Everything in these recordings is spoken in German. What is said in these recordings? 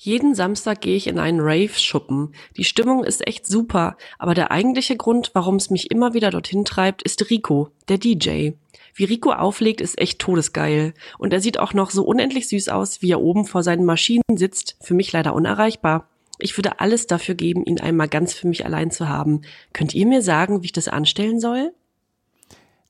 Jeden Samstag gehe ich in einen Rave-Schuppen. Die Stimmung ist echt super, aber der eigentliche Grund, warum es mich immer wieder dorthin treibt, ist Rico, der DJ. Wie Rico auflegt, ist echt todesgeil. Und er sieht auch noch so unendlich süß aus, wie er oben vor seinen Maschinen sitzt. Für mich leider unerreichbar. Ich würde alles dafür geben, ihn einmal ganz für mich allein zu haben. Könnt ihr mir sagen, wie ich das anstellen soll?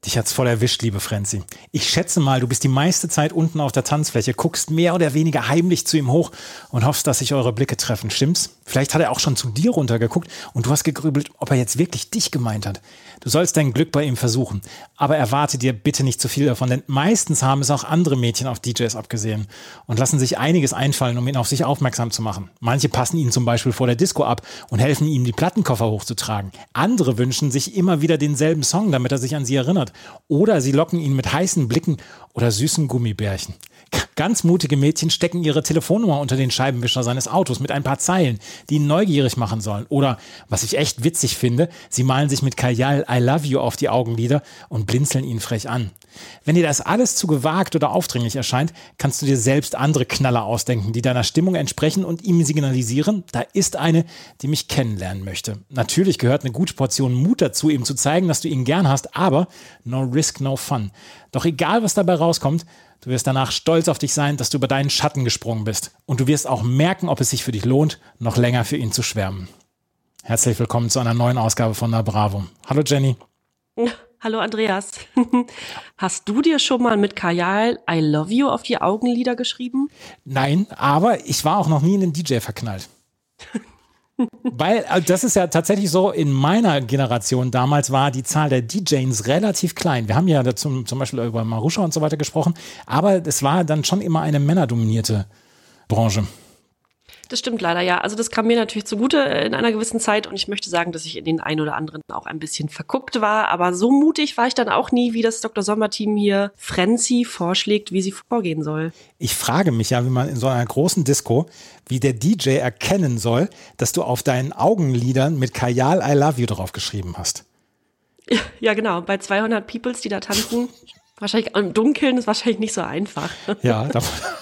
Dich hat's voll erwischt, liebe Frenzy. Ich schätze mal, du bist die meiste Zeit unten auf der Tanzfläche, guckst mehr oder weniger heimlich zu ihm hoch und hoffst, dass sich eure Blicke treffen. Stimmt's? Vielleicht hat er auch schon zu dir runtergeguckt und du hast gegrübelt, ob er jetzt wirklich dich gemeint hat. Du sollst dein Glück bei ihm versuchen. Aber erwarte dir bitte nicht zu viel davon, denn meistens haben es auch andere Mädchen auf DJs abgesehen und lassen sich einiges einfallen, um ihn auf sich aufmerksam zu machen. Manche passen ihn zum Beispiel vor der Disco ab und helfen ihm, die Plattenkoffer hochzutragen. Andere wünschen sich immer wieder denselben Song, damit er sich an sie erinnert. Oder sie locken ihn mit heißen Blicken oder süßen Gummibärchen. Ganz mutige Mädchen stecken ihre Telefonnummer unter den Scheibenwischer seines Autos mit ein paar Zeilen, die ihn neugierig machen sollen. Oder, was ich echt witzig finde, sie malen sich mit Kajal I love you auf die Augenlider und blinzeln ihn frech an. Wenn dir das alles zu gewagt oder aufdringlich erscheint, kannst du dir selbst andere Knaller ausdenken, die deiner Stimmung entsprechen und ihm signalisieren, da ist eine, die mich kennenlernen möchte. Natürlich gehört eine gute Portion Mut dazu, ihm zu zeigen, dass du ihn gern hast, aber no risk, no fun. Doch egal, was dabei rauskommt, Du wirst danach stolz auf dich sein, dass du über deinen Schatten gesprungen bist. Und du wirst auch merken, ob es sich für dich lohnt, noch länger für ihn zu schwärmen. Herzlich willkommen zu einer neuen Ausgabe von Na Bravo. Hallo Jenny. Hallo Andreas. Hast du dir schon mal mit Kajal I Love You auf die Augenlider geschrieben? Nein, aber ich war auch noch nie in den DJ verknallt. Weil äh, das ist ja tatsächlich so, in meiner Generation damals war die Zahl der DJs relativ klein. Wir haben ja dazu zum Beispiel über Marusha und so weiter gesprochen, aber es war dann schon immer eine männerdominierte Branche. Das stimmt leider, ja. Also das kam mir natürlich zugute in einer gewissen Zeit und ich möchte sagen, dass ich in den ein oder anderen auch ein bisschen verguckt war. Aber so mutig war ich dann auch nie, wie das Dr. Sommer-Team hier Frenzy vorschlägt, wie sie vorgehen soll. Ich frage mich ja, wie man in so einer großen Disco, wie der DJ erkennen soll, dass du auf deinen Augenlidern mit Kajal I Love You drauf geschrieben hast. Ja, genau. Bei 200 Peoples, die da tanzen, Wahrscheinlich im Dunkeln ist wahrscheinlich nicht so einfach. Ja, da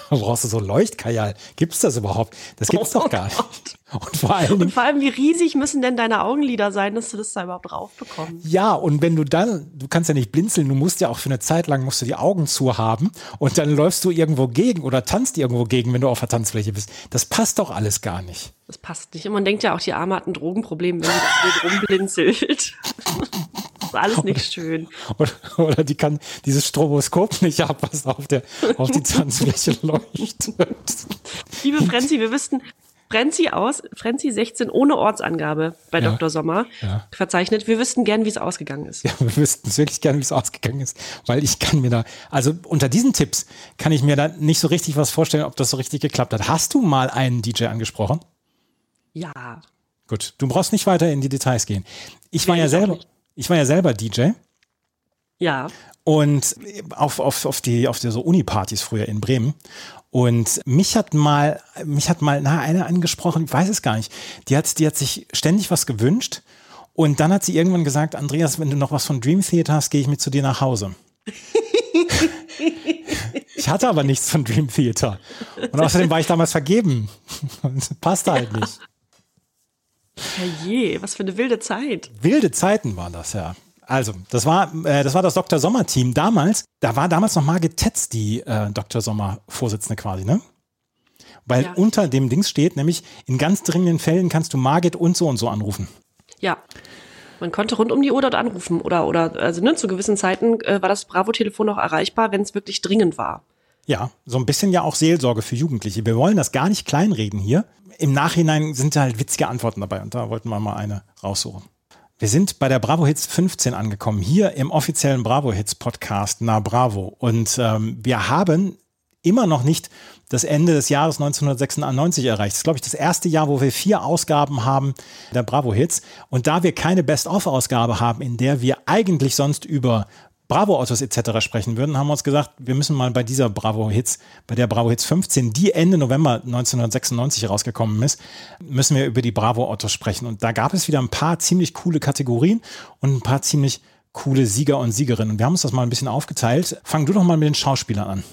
brauchst du so Leuchtkajal. Gibt's das überhaupt? Das gibt's oh doch gar nicht. Und vor, allem, und vor allem, wie riesig müssen denn deine Augenlider sein, dass du das da überhaupt raufbekommst? Ja, und wenn du dann, du kannst ja nicht blinzeln, du musst ja auch für eine Zeit lang musst du die Augen zu haben und dann läufst du irgendwo gegen oder tanzt irgendwo gegen, wenn du auf der Tanzfläche bist. Das passt doch alles gar nicht. Das passt nicht. Und man denkt ja auch, die Arme hat ein Drogenproblem, wenn sie da rumblinzelt. ist alles nicht schön. Oder, oder, die kann dieses Stroboskop nicht ab, was auf, der, auf die Tanzfläche leuchtet. Liebe Frenzi, wir wüssten, Frenzi aus, Frenzi 16 ohne Ortsangabe bei ja, Dr. Sommer ja. verzeichnet. Wir wüssten gern, wie es ausgegangen ist. Ja, wir wüssten wirklich gern, wie es ausgegangen ist, weil ich kann mir da, also unter diesen Tipps kann ich mir da nicht so richtig was vorstellen, ob das so richtig geklappt hat. Hast du mal einen DJ angesprochen? Ja. Gut, du brauchst nicht weiter in die Details gehen. Ich war ja selber, ich war ja selber DJ. Ja. Und auf, auf, auf die, auf die so Uni-Partys früher in Bremen. Und mich hat mal, mich hat mal, na, eine angesprochen, ich weiß es gar nicht. Die hat, die hat sich ständig was gewünscht. Und dann hat sie irgendwann gesagt, Andreas, wenn du noch was von Dream Theater hast, gehe ich mit zu dir nach Hause. ich hatte aber nichts von Dream Theater. Und außerdem war ich damals vergeben. Passte halt nicht. Herrje, was für eine wilde Zeit. Wilde Zeiten waren das, ja. Also, das war, äh, das war das Dr. Sommer-Team damals. Da war damals noch Margit Tetz die äh, Dr. Sommer-Vorsitzende quasi, ne? Weil ja. unter dem Dings steht, nämlich in ganz dringenden Fällen kannst du Margit und so und so anrufen. Ja. Man konnte rund um die Uhr dort anrufen oder, oder also ne, zu gewissen Zeiten äh, war das Bravo-Telefon auch erreichbar, wenn es wirklich dringend war. Ja, so ein bisschen ja auch Seelsorge für Jugendliche. Wir wollen das gar nicht kleinreden hier. Im Nachhinein sind halt witzige Antworten dabei und da wollten wir mal eine raussuchen. Wir sind bei der Bravo Hits 15 angekommen, hier im offiziellen Bravo Hits Podcast Na Bravo. Und ähm, wir haben immer noch nicht das Ende des Jahres 1996 erreicht. Das ist, glaube ich, das erste Jahr, wo wir vier Ausgaben haben der Bravo-Hits. Und da wir keine Best-of-Ausgabe haben, in der wir eigentlich sonst über Bravo-Autos etc. sprechen würden, haben wir uns gesagt, wir müssen mal bei dieser Bravo-Hits, bei der Bravo-Hits 15, die Ende November 1996 rausgekommen ist, müssen wir über die Bravo-Autos sprechen. Und da gab es wieder ein paar ziemlich coole Kategorien und ein paar ziemlich coole Sieger und Siegerinnen. Und wir haben uns das mal ein bisschen aufgeteilt. Fang du doch mal mit den Schauspielern an.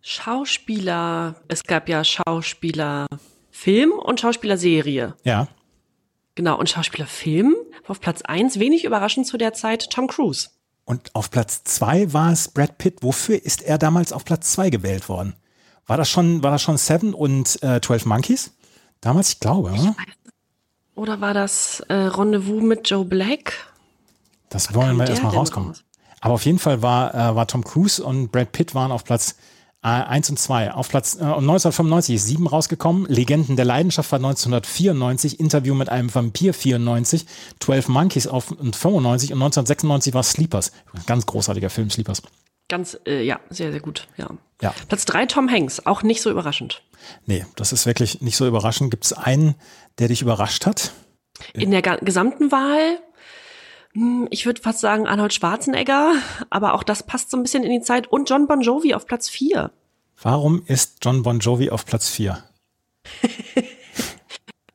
Schauspieler, es gab ja Schauspieler Film und Schauspielerserie. Ja. Genau, und Schauspielerfilm war auf Platz eins wenig überraschend zu der Zeit Tom Cruise. Und auf Platz zwei war es Brad Pitt. Wofür ist er damals auf Platz zwei gewählt worden? War das schon, war das schon Seven und äh, 12 Monkeys? Damals, ich glaube, oder? Oder war das äh, Rendezvous mit Joe Black? Das wollen wir erstmal rauskommen. Raus? Aber auf jeden Fall war, äh, war Tom Cruise und Brad Pitt waren auf Platz 1 und 2. Auf Platz äh, 1995 ist 7 rausgekommen. Legenden der Leidenschaft war 1994. Interview mit einem Vampir 94. 12 Monkeys auf 95 und 1996 war Sleepers. Ganz großartiger Film, Sleepers. Ganz, äh, ja, sehr, sehr gut, ja. ja. Platz 3 Tom Hanks, auch nicht so überraschend. Nee, das ist wirklich nicht so überraschend. Gibt es einen, der dich überrascht hat? In der gesamten Wahl ich würde fast sagen Arnold Schwarzenegger, aber auch das passt so ein bisschen in die Zeit. Und John Bon Jovi auf Platz 4. Warum ist John Bon Jovi auf Platz 4?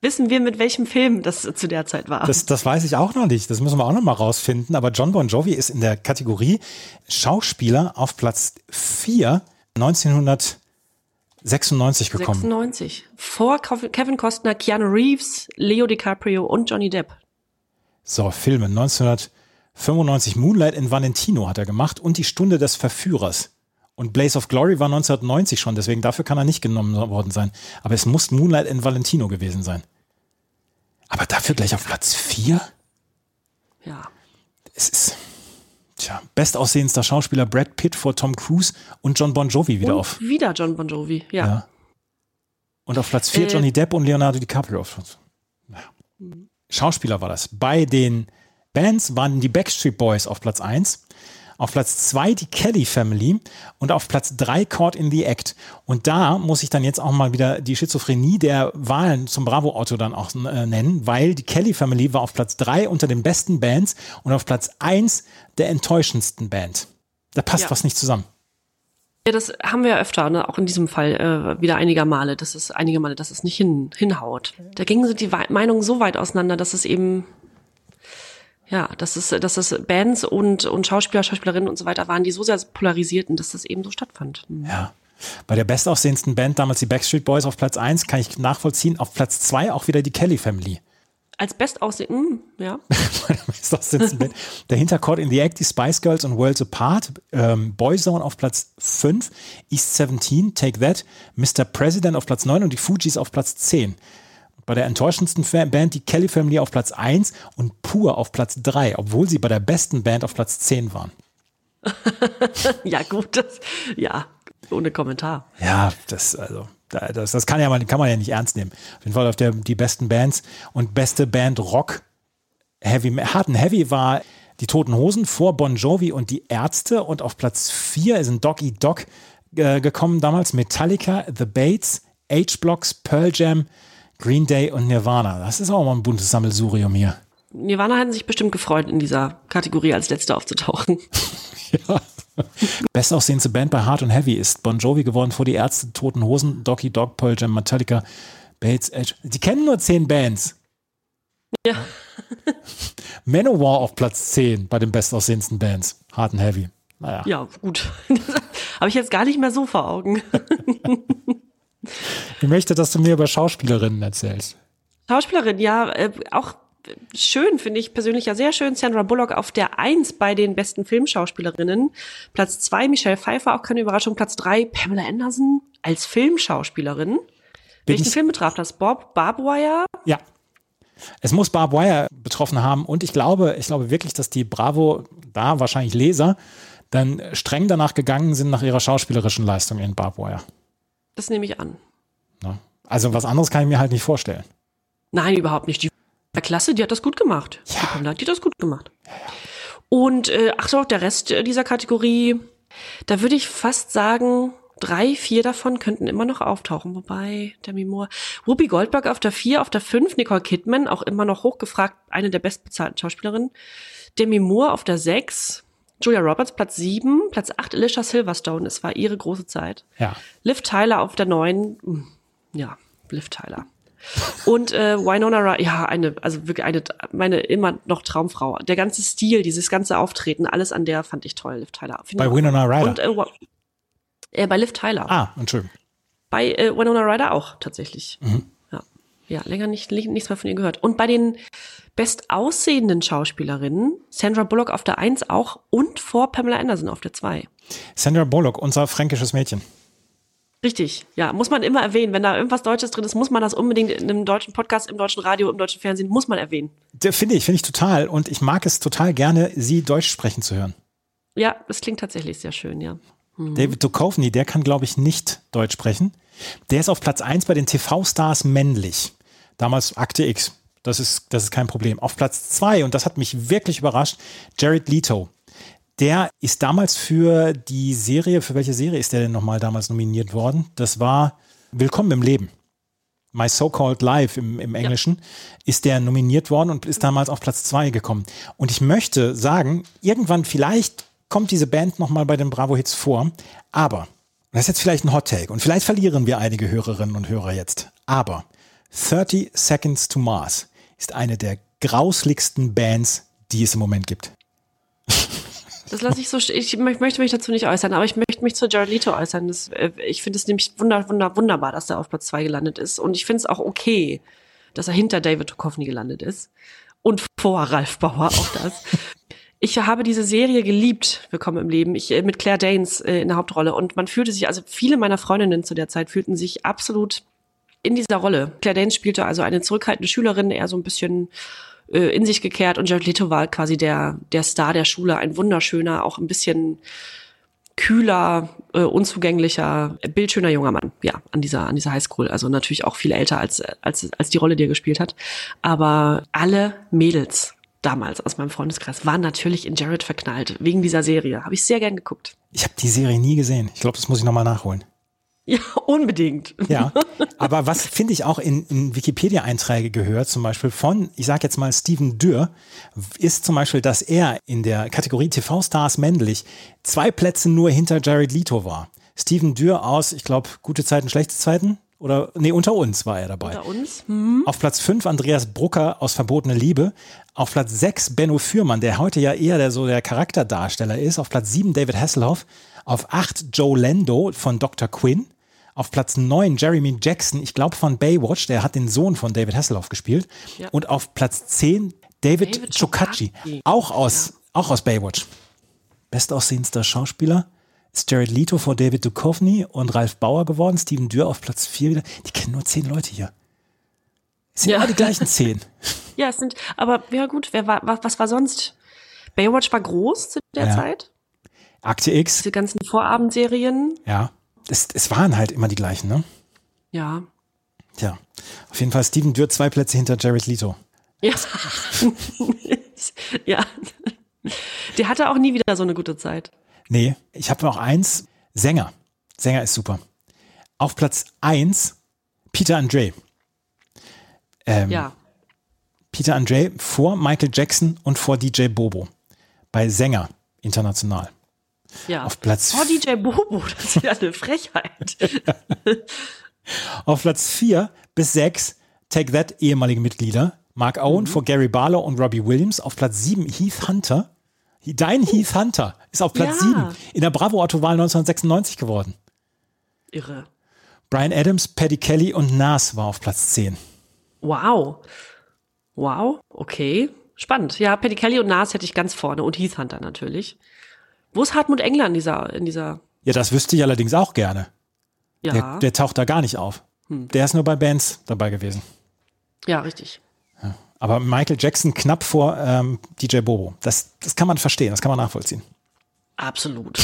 Wissen wir, mit welchem Film das zu der Zeit war? Das, das weiß ich auch noch nicht. Das müssen wir auch noch mal rausfinden. Aber John Bon Jovi ist in der Kategorie Schauspieler auf Platz 4 1996 gekommen. 96. Vor Kevin Costner, Keanu Reeves, Leo DiCaprio und Johnny Depp. So, Filme. 1995 Moonlight in Valentino hat er gemacht und Die Stunde des Verführers. Und Blaze of Glory war 1990 schon, deswegen dafür kann er nicht genommen worden sein. Aber es muss Moonlight in Valentino gewesen sein. Aber dafür gleich auf Platz 4? Ja. Es ist, tja, bestaussehendster Schauspieler Brad Pitt vor Tom Cruise und John Bon Jovi wieder und auf. Wieder John Bon Jovi, ja. ja. Und auf Platz 4 äh, Johnny Depp und Leonardo DiCaprio. Ja. Mhm. Schauspieler war das. Bei den Bands waren die Backstreet Boys auf Platz 1. Auf Platz 2 die Kelly Family und auf Platz 3 Caught in the Act. Und da muss ich dann jetzt auch mal wieder die Schizophrenie der Wahlen zum Bravo-Auto dann auch äh, nennen, weil die Kelly Family war auf Platz 3 unter den besten Bands und auf Platz 1 der enttäuschendsten Band. Da passt ja. was nicht zusammen. Ja, das haben wir ja öfter, ne? auch in diesem Fall äh, wieder einiger Male, dass es einige Male, dass es nicht hin, hinhaut. Da gingen die Meinungen so weit auseinander, dass es eben ja, dass es, dass es Bands und, und Schauspieler, Schauspielerinnen und so weiter waren, die so sehr polarisierten, dass das eben so stattfand. Mhm. Ja. Bei der bestaussehendsten Band damals die Backstreet Boys auf Platz 1 kann ich nachvollziehen. Auf Platz 2 auch wieder die Kelly Family. Als bestaussehend, ja. der Hinterchord in The Act, die Spice Girls und Worlds Apart, ähm, Boyzone auf Platz 5, East 17, Take That, Mr. President auf Platz 9 und die Fugees auf Platz 10. Bei der enttäuschendsten Band die Kelly Family auf Platz 1 und Pur auf Platz 3, obwohl sie bei der besten Band auf Platz 10 waren. ja, gut, das, ja, ohne Kommentar. Ja, das, also, das, das kann, ja mal, kann man ja nicht ernst nehmen. Auf jeden Fall auf der, die besten Bands und beste Band Rock. Heavy, Hard and Heavy war die Toten Hosen vor Bon Jovi und die Ärzte und auf Platz 4 ist ein Doggy Dog äh, gekommen damals. Metallica, The Bates, H-Blocks, Pearl Jam, Green Day und Nirvana. Das ist auch mal ein buntes Sammelsurium hier. Nirvana hätten sich bestimmt gefreut, in dieser Kategorie als Letzte aufzutauchen. ja. Bestaussehendste Band bei Hard und Heavy ist Bon Jovi geworden vor die Ärzte, Toten Hosen, Doggy Dog, Pearl Jam, Metallica, Bates, Edge. Die kennen nur zehn Bands. Ja. Manowar auf Platz 10 bei den bestaussehendsten Bands. Hard and Heavy. Naja. Ja, gut. Habe ich jetzt gar nicht mehr so vor Augen. ich möchte, dass du mir über Schauspielerinnen erzählst. Schauspielerin, ja, äh, auch schön, finde ich persönlich ja sehr schön. Sandra Bullock auf der Eins bei den besten Filmschauspielerinnen. Platz zwei Michelle Pfeiffer, auch keine Überraschung. Platz drei Pamela Anderson als Filmschauspielerin. Bin Welchen Film betraf das? Bob Barbwire? Ja. Es muss Barb Wire betroffen haben und ich glaube, ich glaube wirklich, dass die Bravo, da wahrscheinlich Leser, dann streng danach gegangen sind nach ihrer schauspielerischen Leistung in Barb Wire. Das nehme ich an. Na? Also was anderes kann ich mir halt nicht vorstellen. Nein, überhaupt nicht. Die ja, klasse, die hat das gut gemacht. Ja. Die Pamela hat die das gut gemacht. Ja, ja. Und äh, ach so, der Rest dieser Kategorie, da würde ich fast sagen, drei, vier davon könnten immer noch auftauchen, wobei Demi Moore, Whoopi Goldberg auf der vier, auf der fünf, Nicole Kidman, auch immer noch hochgefragt, eine der bestbezahlten Schauspielerinnen, Demi Moore auf der sechs, Julia Roberts Platz sieben, Platz acht Alicia Silverstone, es war ihre große Zeit. Ja. Liv Tyler auf der neun, hm, ja, Liv Tyler. Und äh, Winona Ryder, ja, eine, also wirklich eine, meine immer noch Traumfrau. Der ganze Stil, dieses ganze Auftreten, alles an der fand ich toll, Liv Tyler. Find Bei. Winona Ryder. Und äh, äh, bei Liv Tyler. Ah, Entschuldigung. Bei äh, Winona Ryder auch tatsächlich. Ja. ja, länger nicht, nichts mehr von ihr gehört. Und bei den bestaussehenden Schauspielerinnen, Sandra Bullock auf der Eins auch und vor Pamela Anderson auf der Zwei. Sandra Bullock, unser fränkisches Mädchen. Richtig, ja, muss man immer erwähnen. Wenn da irgendwas Deutsches drin ist, muss man das unbedingt in einem deutschen Podcast, im deutschen Radio, im deutschen Fernsehen, muss man erwähnen. Finde ich, finde ich total. Und ich mag es total gerne, sie Deutsch sprechen zu hören. Ja, das klingt tatsächlich sehr schön, ja. David Duchovny, der kann, glaube ich, nicht Deutsch sprechen. Der ist auf Platz 1 bei den TV-Stars männlich. Damals Akte X. Das ist, das ist kein Problem. Auf Platz 2, und das hat mich wirklich überrascht, Jared Leto. Der ist damals für die Serie, für welche Serie ist der denn nochmal damals nominiert worden? Das war Willkommen im Leben. My So-Called Life im, im Englischen, ist der nominiert worden und ist damals auf Platz 2 gekommen. Und ich möchte sagen, irgendwann vielleicht kommt diese Band nochmal bei den Bravo Hits vor, aber, das ist jetzt vielleicht ein Hot Take und vielleicht verlieren wir einige Hörerinnen und Hörer jetzt, aber 30 Seconds to Mars ist eine der grausligsten Bands, die es im Moment gibt. Das lasse ich so, ich mö- möchte mich dazu nicht äußern, aber ich möchte mich zu Jared Leto äußern. Das, äh, ich finde es nämlich wunder, wunder, wunderbar, dass er auf Platz zwei gelandet ist. Und ich finde es auch okay, dass er hinter David Duchovny gelandet ist. Und vor Ralf Bauer, auch das. Ich habe diese Serie geliebt, Willkommen im Leben, ich, äh, mit Claire Danes äh, in der Hauptrolle. Und man fühlte sich, also viele meiner Freundinnen zu der Zeit fühlten sich absolut in dieser Rolle. Claire Danes spielte also eine zurückhaltende Schülerin, eher so ein bisschen äh, in sich gekehrt und Jared Leto war quasi der, der Star der Schule, ein wunderschöner, auch ein bisschen kühler, äh, unzugänglicher, äh, bildschöner junger Mann, ja, an dieser, an dieser Highschool. Also natürlich auch viel älter als, als, als die Rolle, die er gespielt hat. Aber alle Mädels damals aus meinem Freundeskreis waren natürlich in Jared verknallt, wegen dieser Serie. Habe ich sehr gern geguckt. Ich habe die Serie nie gesehen. Ich glaube, das muss ich nochmal nachholen. Ja, unbedingt. Ja, aber was finde ich auch in, in Wikipedia-Einträge gehört, zum Beispiel von, ich sage jetzt mal Steven Dürr, ist zum Beispiel, dass er in der Kategorie TV-Stars männlich zwei Plätze nur hinter Jared Leto war. Steven Dürr aus, ich glaube, gute Zeiten, schlechte Zeiten? Oder, nee, unter uns war er dabei. Unter uns. Auf Platz 5 Andreas Brucker aus Verbotene Liebe. Auf Platz 6 Benno Fürmann, der heute ja eher der, so der Charakterdarsteller ist. Auf Platz 7 David Hasselhoff. Auf 8 Joe Lando von Dr. Quinn. Auf Platz 9 Jeremy Jackson, ich glaube von Baywatch, der hat den Sohn von David Hasselhoff gespielt. Ja. Und auf Platz 10 David, David Chocacci. auch aus, auch aus Baywatch. Bestaussehendster Schauspieler ist Jared Leto vor David Duchovny und Ralf Bauer geworden. Steven Dürr auf Platz 4 wieder. Die kennen nur 10 Leute hier. Es sind Ja. immer die gleichen 10. Ja, es sind, aber ja gut, wer war, was, was war sonst? Baywatch war groß zu der Ja. Zeit. Akte X, Diese ganzen Vorabendserien. ja. Es, es waren halt immer die gleichen, ne? Ja. Tja. Auf jeden Fall Steven Dürr zwei Plätze hinter Jared Leto. Ja. ja. Der hatte auch nie wieder so eine gute Zeit. Nee, ich habe noch eins. Sänger. Sänger ist super. Auf Platz 1 Peter Andre. Ähm, Ja. Peter Andre vor Michael Jackson und vor DJ Bobo. Bei Sänger international. Ja. Auf Platz, Oh, DJ Bobo, das ist ja eine Frechheit. auf Platz 4 bis 6 Take That ehemalige Mitglieder. Mark Owen vor Gary Barlow und Robbie Williams. Auf Platz 7 Heath Hunter. Dein Heath Hunter ist auf Platz Ja. 7 in der Bravo-Autowahl 1996 geworden. Irre. Brian Adams, Paddy Kelly und Nas war auf Platz 10. Wow. Wow, okay. Spannend. Ja, Paddy Kelly und Nas hätte ich ganz vorne und Heath Hunter natürlich. Wo ist Hartmut Engler in dieser, in dieser, Ja, das wüsste ich allerdings auch gerne. ja, Der, der taucht da gar nicht auf. Der ist nur bei Bands dabei gewesen. ja, richtig. Aber Michael Jackson knapp vor ähm, DJ Bobo. Das, das kann man verstehen, das kann man nachvollziehen. Absolut.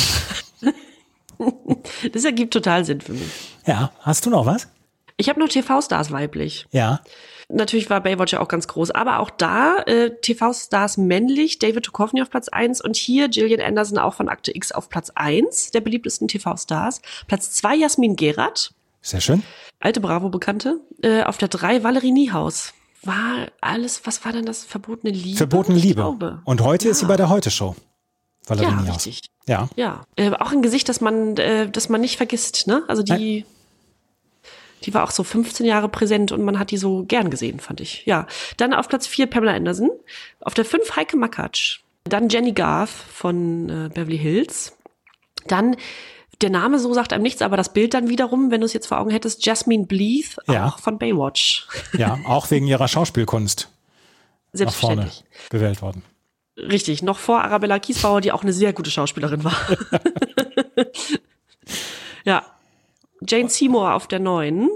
das ergibt total Sinn für mich. Ja, hast du noch was? Ich habe noch TV-Stars weiblich. Ja. Natürlich war Baywatch ja auch ganz groß, aber auch da äh, TV-Stars männlich, David Duchovny auf Platz eins und hier Gillian Anderson auch von Akte X auf Platz eins der beliebtesten TV-Stars. Platz zwei Jasmin Gerard, Sehr schön. alte Bravo-Bekannte. Äh, auf der drei Valerie Niehaus. War alles, was war denn das? Verbotene Liebe? Verbotene Liebe. glaube. Und heute ist sie Ja. bei der Heute-Show. Valerie Ja, Niehaus. richtig. Ja. Ja, äh, auch ein Gesicht, das man, äh, das man nicht vergisst, ne? Also die, die war auch so 15 Jahre präsent und man hat die so gern gesehen, fand ich. Ja. Dann auf Platz 4 Pamela Anderson. Auf der 5 Heike Makatsch. Dann Jenny Garth von äh, Beverly Hills. Dann, der Name so sagt einem nichts, aber das Bild dann wiederum, wenn du es jetzt vor Augen hättest, Jasmine Bleeth, Ja. auch von Baywatch. Ja, auch wegen ihrer Schauspielkunst nach vorne Selbstverständlich. gewählt worden. Richtig, noch vor Arabella Kiesbauer, die auch eine sehr gute Schauspielerin war. ja. Jane Seymour auf der neuen.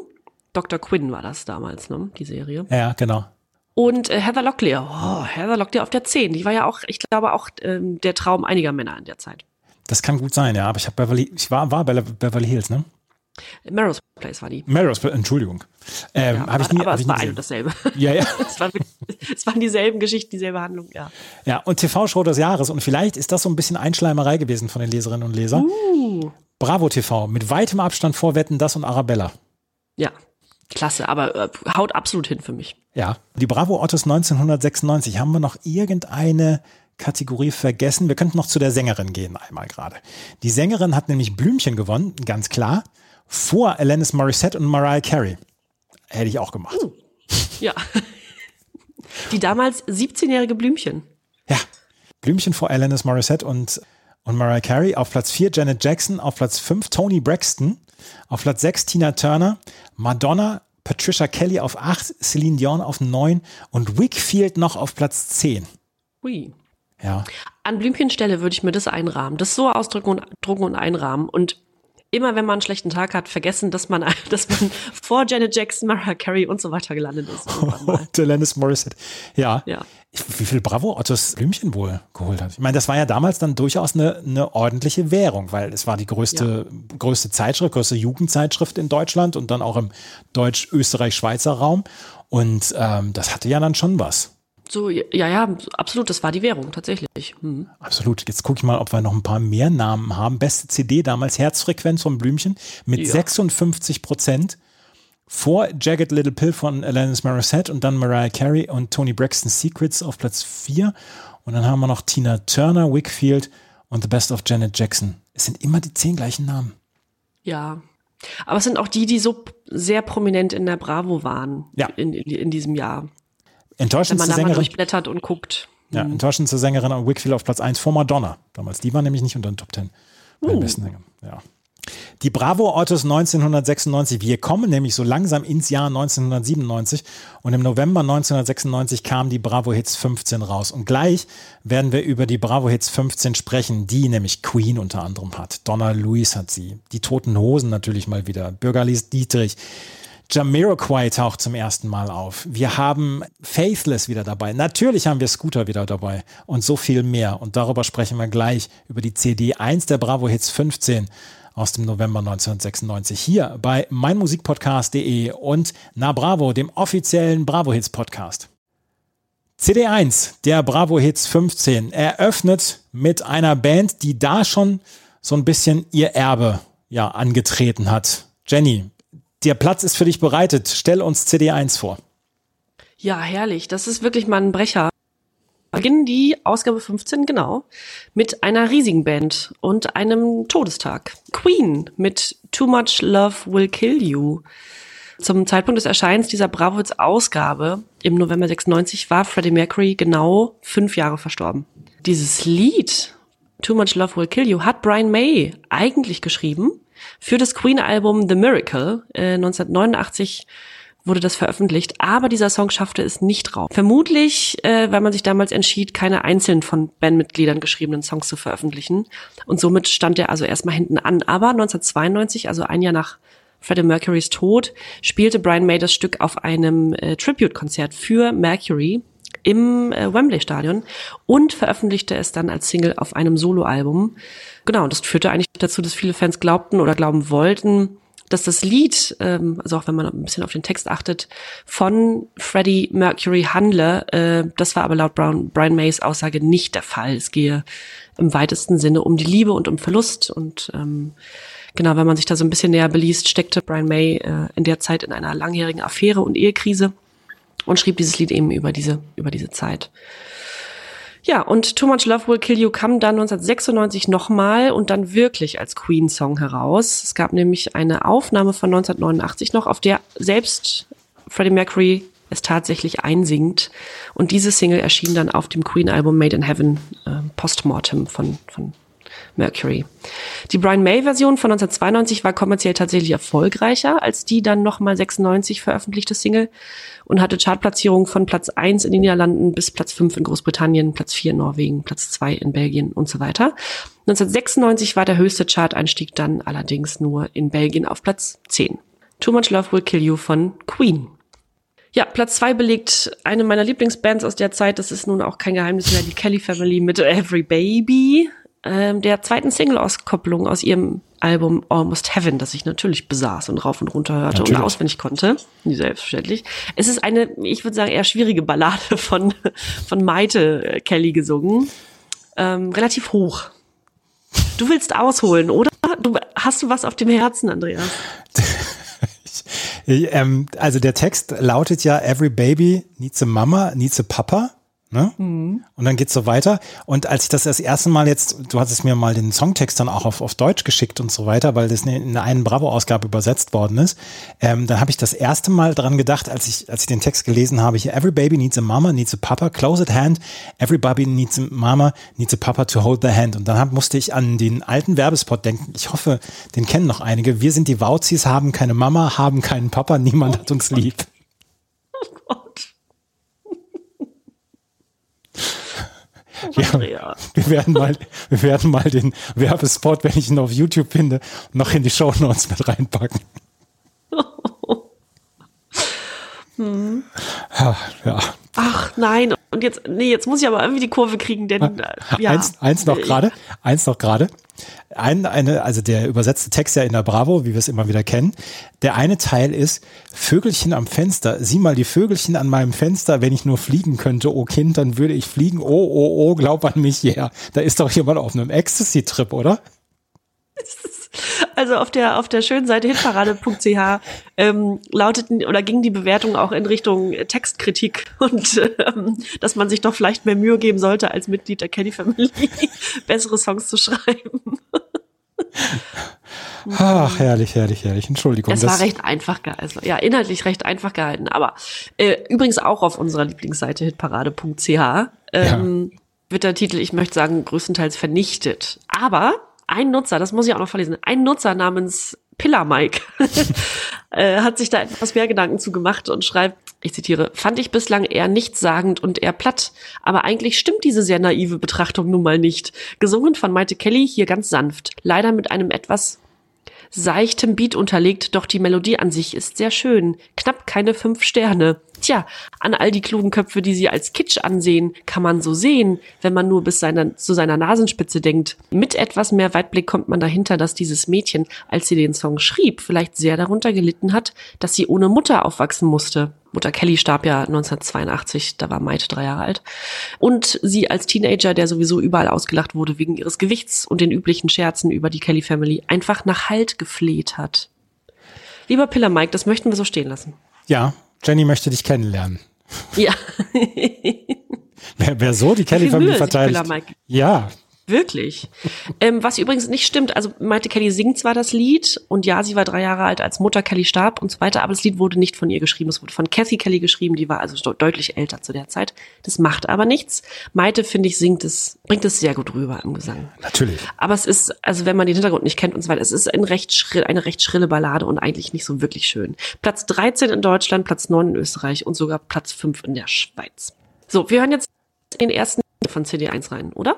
Dr. Quinn war das damals, ne? Die Serie. Ja, genau. Und äh, Heather Locklear. Oh, Heather Locklear auf der 10. Die war ja auch, ich glaube, auch ähm, der Traum einiger Männer in der Zeit. Das kann gut sein, ja. Aber ich Beverly, ich war, war bei Beverly Hills, ne? Melrose Place war die. Melrose, Entschuldigung. Ähm, Ja, hab ich nie, aber hab ich es war ein und dasselbe. Ja, ja. es, war, es waren dieselben Geschichten, dieselbe Handlung, ja. Ja, und TV-Show des Jahres. Und vielleicht ist das so ein bisschen Einschleimerei gewesen von den Leserinnen und Lesern. Uh. Bravo TV, mit weitem Abstand vor Wetten, das und Arabella. Ja, klasse, aber äh, haut absolut hin für mich. Ja. Die Bravo Ottos 1996. Haben wir noch irgendeine Kategorie vergessen? Wir könnten noch zu der Sängerin gehen, einmal gerade. Die Sängerin hat nämlich Blümchen gewonnen, ganz klar, vor Alanis Morissette und Mariah Carey. Hätte ich auch gemacht. Ja. Die damals 17-jährige Blümchen. Ja. Blümchen vor Alanis Morissette und, und Mariah Carey. Auf Platz 4 Janet Jackson. Auf Platz 5 Tony Braxton. Auf Platz 6 Tina Turner. Madonna. Patricia Kelly auf 8. Celine Dion auf 9. Und Wickfield noch auf Platz 10. Hui. Ja. An Blümchenstelle würde ich mir das einrahmen. Das so ausdrücken und, drucken und einrahmen. Und immer, wenn man einen schlechten Tag hat, vergessen, dass man, dass man vor Janet Jackson, Mariah Carey und so weiter gelandet ist. Und Alanis Morissette. Ja. Ja. Wie viel Bravo Ottos Blümchen wohl geholt hat. Ich meine, das war ja damals dann durchaus eine, eine ordentliche Währung, weil es war die größte, größte Zeitschrift, größte Jugendzeitschrift in Deutschland und dann auch im Deutsch-Österreich-Schweizer Raum. Und ähm, das hatte ja dann schon was. So, ja, ja, absolut, das war die Währung, tatsächlich. Hm. Absolut. Jetzt gucke ich mal, ob wir noch ein paar mehr Namen haben. Beste CD damals, Herzfrequenz von Blümchen mit Ja. 56 Prozent. Vor Jagged Little Pill von Alanis Morissette und dann Mariah Carey und Tony Braxton Secrets auf Platz 4. Und dann haben wir noch Tina Turner, Wickfield und The Best of Janet Jackson. Es sind immer die zehn gleichen Namen. Ja. Aber es sind auch die, die so sehr prominent in der Bravo waren Ja. in, in, in diesem Jahr. Wenn man Enttäuschendste da Sängerin, durchblättert und guckt. ja, enttäuschendste Sängerin und Wickfield auf Platz 1 vor Madonna. Damals, die war nämlich nicht unter den Top 10 bei den besten Sängern. Ja. Die Bravo Autos 1996. Wir kommen nämlich so langsam ins Jahr 1997 und im November 1996 kam die Bravo Hits 15 raus. Und gleich werden wir über die Bravo Hits 15 sprechen, die nämlich Queen unter anderem hat. Donna Lewis hat sie. Die Toten Hosen natürlich mal wieder. Bürgerlies Dietrich. Jamiroquai taucht zum ersten Mal auf. Wir haben Faithless wieder dabei. Natürlich haben wir Scooter wieder dabei und so viel mehr. Und darüber sprechen wir gleich über die CD 1 der Bravo Hits 15 aus dem November 1996 hier bei meinmusikpodcast.de und Na Bravo, dem offiziellen Bravo Hits Podcast. CD1 der Bravo Hits 15 eröffnet mit einer Band, die da schon so ein bisschen ihr Erbe ja angetreten hat. Jenny, der Platz ist für dich bereitet. Stell uns CD1 vor. Ja, herrlich. Das ist wirklich mal ein Brecher. Beginnen die Ausgabe 15, genau, mit einer riesigen Band und einem Todestag. Queen mit Too Much Love Will Kill You. Zum Zeitpunkt des Erscheinens dieser Bravo Hits Ausgabe im November 96 war Freddie Mercury genau fünf Jahre verstorben. Dieses Lied Too Much Love Will Kill You hat Brian May eigentlich geschrieben für das Queen-Album The Miracle. Äh, 1989 wurde das veröffentlicht, aber dieser Song schaffte es nicht rauf. Vermutlich, äh, weil man sich damals entschied, keine einzeln von Bandmitgliedern geschriebenen Songs zu veröffentlichen. Und somit stand er also erstmal hinten an. Aber 1992, also ein Jahr nach Freddie Mercurys Tod, spielte Brian May das Stück auf einem äh, Tribute-Konzert für Mercury im äh, Wembley Stadion und veröffentlichte es dann als Single auf einem Soloalbum. Genau, und das führte eigentlich dazu, dass viele Fans glaubten oder glauben wollten, dass das Lied, ähm, also auch wenn man ein bisschen auf den Text achtet, von Freddie Mercury handle. Äh, das war aber laut Brown, Brian Mays Aussage nicht der Fall. Es gehe im weitesten Sinne um die Liebe und um Verlust. Und ähm, genau, wenn man sich da so ein bisschen näher beliest, steckte Brian May äh, in der Zeit in einer langjährigen Affäre und Ehekrise und schrieb dieses Lied eben über diese, über diese Zeit. Ja, und Too Much Love Will Kill You kam dann 1996 nochmal und dann wirklich als Queen-Song heraus. Es gab nämlich eine Aufnahme von 1989 noch, auf der selbst Freddie Mercury es tatsächlich einsingt. Und diese Single erschien dann auf dem Queen-Album Made in Heaven äh, Postmortem von, von Mercury. Die Brian May-Version von 1992 war kommerziell tatsächlich erfolgreicher als die dann nochmal 96 veröffentlichte Single und hatte Chartplatzierungen von Platz 1 in den Niederlanden bis Platz 5 in Großbritannien, Platz 4 in Norwegen, Platz 2 in Belgien und so weiter. 1996 war der höchste Chart-Einstieg dann allerdings nur in Belgien auf Platz 10. Too Much Love Will Kill You von Queen. Ja, Platz zwei belegt eine meiner Lieblingsbands aus der Zeit. Das ist nun auch kein Geheimnis mehr, die Kelly Family mit Every Baby ähm, der zweiten Single-Auskopplung aus ihrem Album Almost Heaven, das ich natürlich besaß und rauf und runter hörte natürlich. und auswendig konnte. Selbstverständlich. Es ist eine, ich würde sagen, eher schwierige Ballade von, von Maite Kelly gesungen. Ähm, relativ hoch. Du willst ausholen, oder? Du, hast du was auf dem Herzen, Andreas? ich, ähm, also der Text lautet ja, Every baby needs a mama, needs a papa. Ne? Mhm. Und dann geht's so weiter. Und als ich das das erste Mal jetzt, du hattest mir mal den Songtext dann auch auf, auf Deutsch geschickt und so weiter, weil das in der einen Bravo-Ausgabe übersetzt worden ist, ähm, dann habe ich das erste Mal dran gedacht, als ich, als ich den Text gelesen habe, hier, every baby needs a mama, needs a papa, close at hand, every baby needs a mama, needs a papa to hold their hand. Und dann hab, musste ich an den alten Werbespot denken. Ich hoffe, den kennen noch einige. Wir sind die Wauzis, haben keine Mama, haben keinen Papa, niemand hat uns lieb. Ja, wir werden mal, wir werden mal den Werbespot, wenn ich ihn auf YouTube finde, noch in die Show Notes mit reinpacken. Hm. Ja, ja. Ach nein, und jetzt, nee, jetzt muss ich aber irgendwie die Kurve kriegen, denn äh, ja. Eins, eins noch gerade, eins noch gerade. Ein, eine, also der übersetzte Text ja in der Bravo, wie wir es immer wieder kennen. Der eine Teil ist Vögelchen am Fenster. Sieh mal die Vögelchen an meinem Fenster. Wenn ich nur fliegen könnte, oh Kind, dann würde ich fliegen. Oh, oh, oh, glaub an mich, ja. Yeah. Da ist doch jemand auf einem Ecstasy-Trip, oder? Also auf der auf der schönen Seite hitparade.ch ähm, lauteten oder ging die Bewertung auch in Richtung Textkritik und ähm, dass man sich doch vielleicht mehr Mühe geben sollte als Mitglied der Kelly Family bessere Songs zu schreiben. Ach, herrlich, herrlich, herrlich. Entschuldigung. Es war recht einfach gehalten. Also, ja, inhaltlich recht einfach gehalten. Aber äh, übrigens auch auf unserer Lieblingsseite hitparade.ch ähm, ja. wird der Titel, ich möchte sagen, größtenteils vernichtet. Aber ein Nutzer, das muss ich auch noch verlesen, ein Nutzer namens Pillar Mike äh, hat sich da etwas mehr Gedanken zu gemacht und schreibt, ich zitiere, fand ich bislang eher nichtssagend und eher platt. Aber eigentlich stimmt diese sehr naive Betrachtung nun mal nicht. Gesungen von Maite Kelly hier ganz sanft. Leider mit einem etwas seichtem Beat unterlegt, doch die Melodie an sich ist sehr schön. Knapp keine fünf Sterne. Tja, an all die klugen Köpfe, die sie als Kitsch ansehen, kann man so sehen, wenn man nur bis seiner, zu seiner Nasenspitze denkt. Mit etwas mehr Weitblick kommt man dahinter, dass dieses Mädchen, als sie den Song schrieb, vielleicht sehr darunter gelitten hat, dass sie ohne Mutter aufwachsen musste. Mutter Kelly starb ja 1982, da war Maite drei Jahre alt. Und sie als Teenager, der sowieso überall ausgelacht wurde wegen ihres Gewichts und den üblichen Scherzen über die Kelly Family, einfach nach Halt gefleht hat. Lieber Pillar Mike, das möchten wir so stehen lassen. Ja, Jenny möchte dich kennenlernen. Ja. wer, wer so die Kelly-Familie verteidigt. Ja, Wirklich. ähm, was übrigens nicht stimmt, also Maite Kelly singt zwar das Lied und ja, sie war drei Jahre alt, als Mutter Kelly starb und so weiter, aber das Lied wurde nicht von ihr geschrieben, es wurde von Kathy Kelly geschrieben, die war also deutlich älter zu der Zeit. Das macht aber nichts. Maite, finde ich, singt es, bringt es sehr gut rüber im Gesang. Natürlich. Aber es ist, also wenn man den Hintergrund nicht kennt und so weiter, es ist ein recht schrill, eine recht schrille Ballade und eigentlich nicht so wirklich schön. Platz 13 in Deutschland, Platz 9 in Österreich und sogar Platz 5 in der Schweiz. So, wir hören jetzt den ersten von CD1 rein, oder?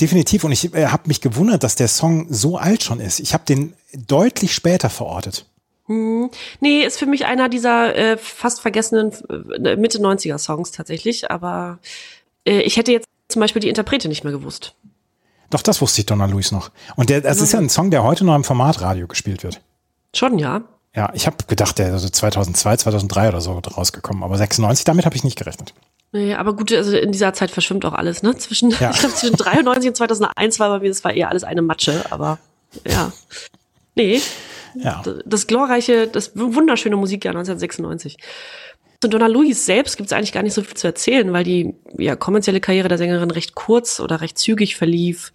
Definitiv. Und ich äh, habe mich gewundert, dass der Song so alt schon ist. Ich habe den deutlich später verortet. Hm. Nee, ist für mich einer dieser äh, fast vergessenen äh, Mitte 90er Songs tatsächlich. Aber äh, ich hätte jetzt zum Beispiel die Interprete nicht mehr gewusst. Doch, das wusste ich Donna Luis noch. Und der, das ist ja ein Song, der heute noch im Formatradio gespielt wird. Schon, ja. Ja, ich habe gedacht, der ist also 2002, 2003 oder so rausgekommen. Aber 96, damit habe ich nicht gerechnet. Nee, aber gut, also in dieser Zeit verschwimmt auch alles, ne? Zwischen, ja. ich glaube, zwischen 93 und 2001 war bei mir, das war eher alles eine Matsche, aber ja. Nee. Ja. Das glorreiche, das wunderschöne Musikjahr 1996. Zu Donna Louise selbst gibt es eigentlich gar nicht so viel zu erzählen, weil die ja, kommerzielle Karriere der Sängerin recht kurz oder recht zügig verlief.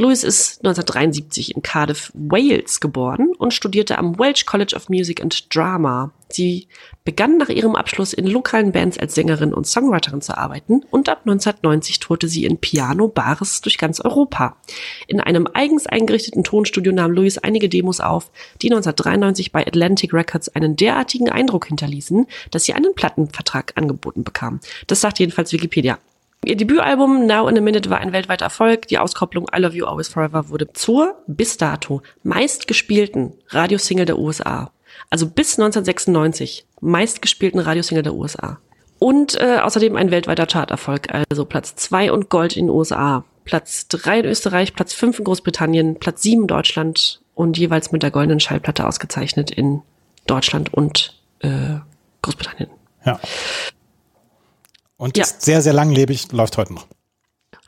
Lewis ist 1973 in Cardiff, Wales geboren und studierte am Welsh College of Music and Drama. Sie begann nach ihrem Abschluss in lokalen Bands als Sängerin und Songwriterin zu arbeiten und ab 1990 tourte sie in Piano-Bars durch ganz Europa. In einem eigens eingerichteten Tonstudio nahm Louis einige Demos auf, die 1993 bei Atlantic Records einen derartigen Eindruck hinterließen, dass sie einen Plattenvertrag angeboten bekam. Das sagt jedenfalls Wikipedia. Ihr Debütalbum Now in a Minute war ein weltweiter Erfolg. Die Auskopplung I Love You Always Forever wurde zur bis dato meistgespielten Radiosingle der USA. Also bis 1996 meistgespielten Radiosingle der USA. Und äh, außerdem ein weltweiter Charterfolg, also Platz zwei und Gold in den USA, Platz drei in Österreich, Platz fünf in Großbritannien, Platz sieben in Deutschland und jeweils mit der goldenen Schallplatte ausgezeichnet in Deutschland und äh, Großbritannien. Ja. Und ja. ist sehr, sehr langlebig, läuft heute noch.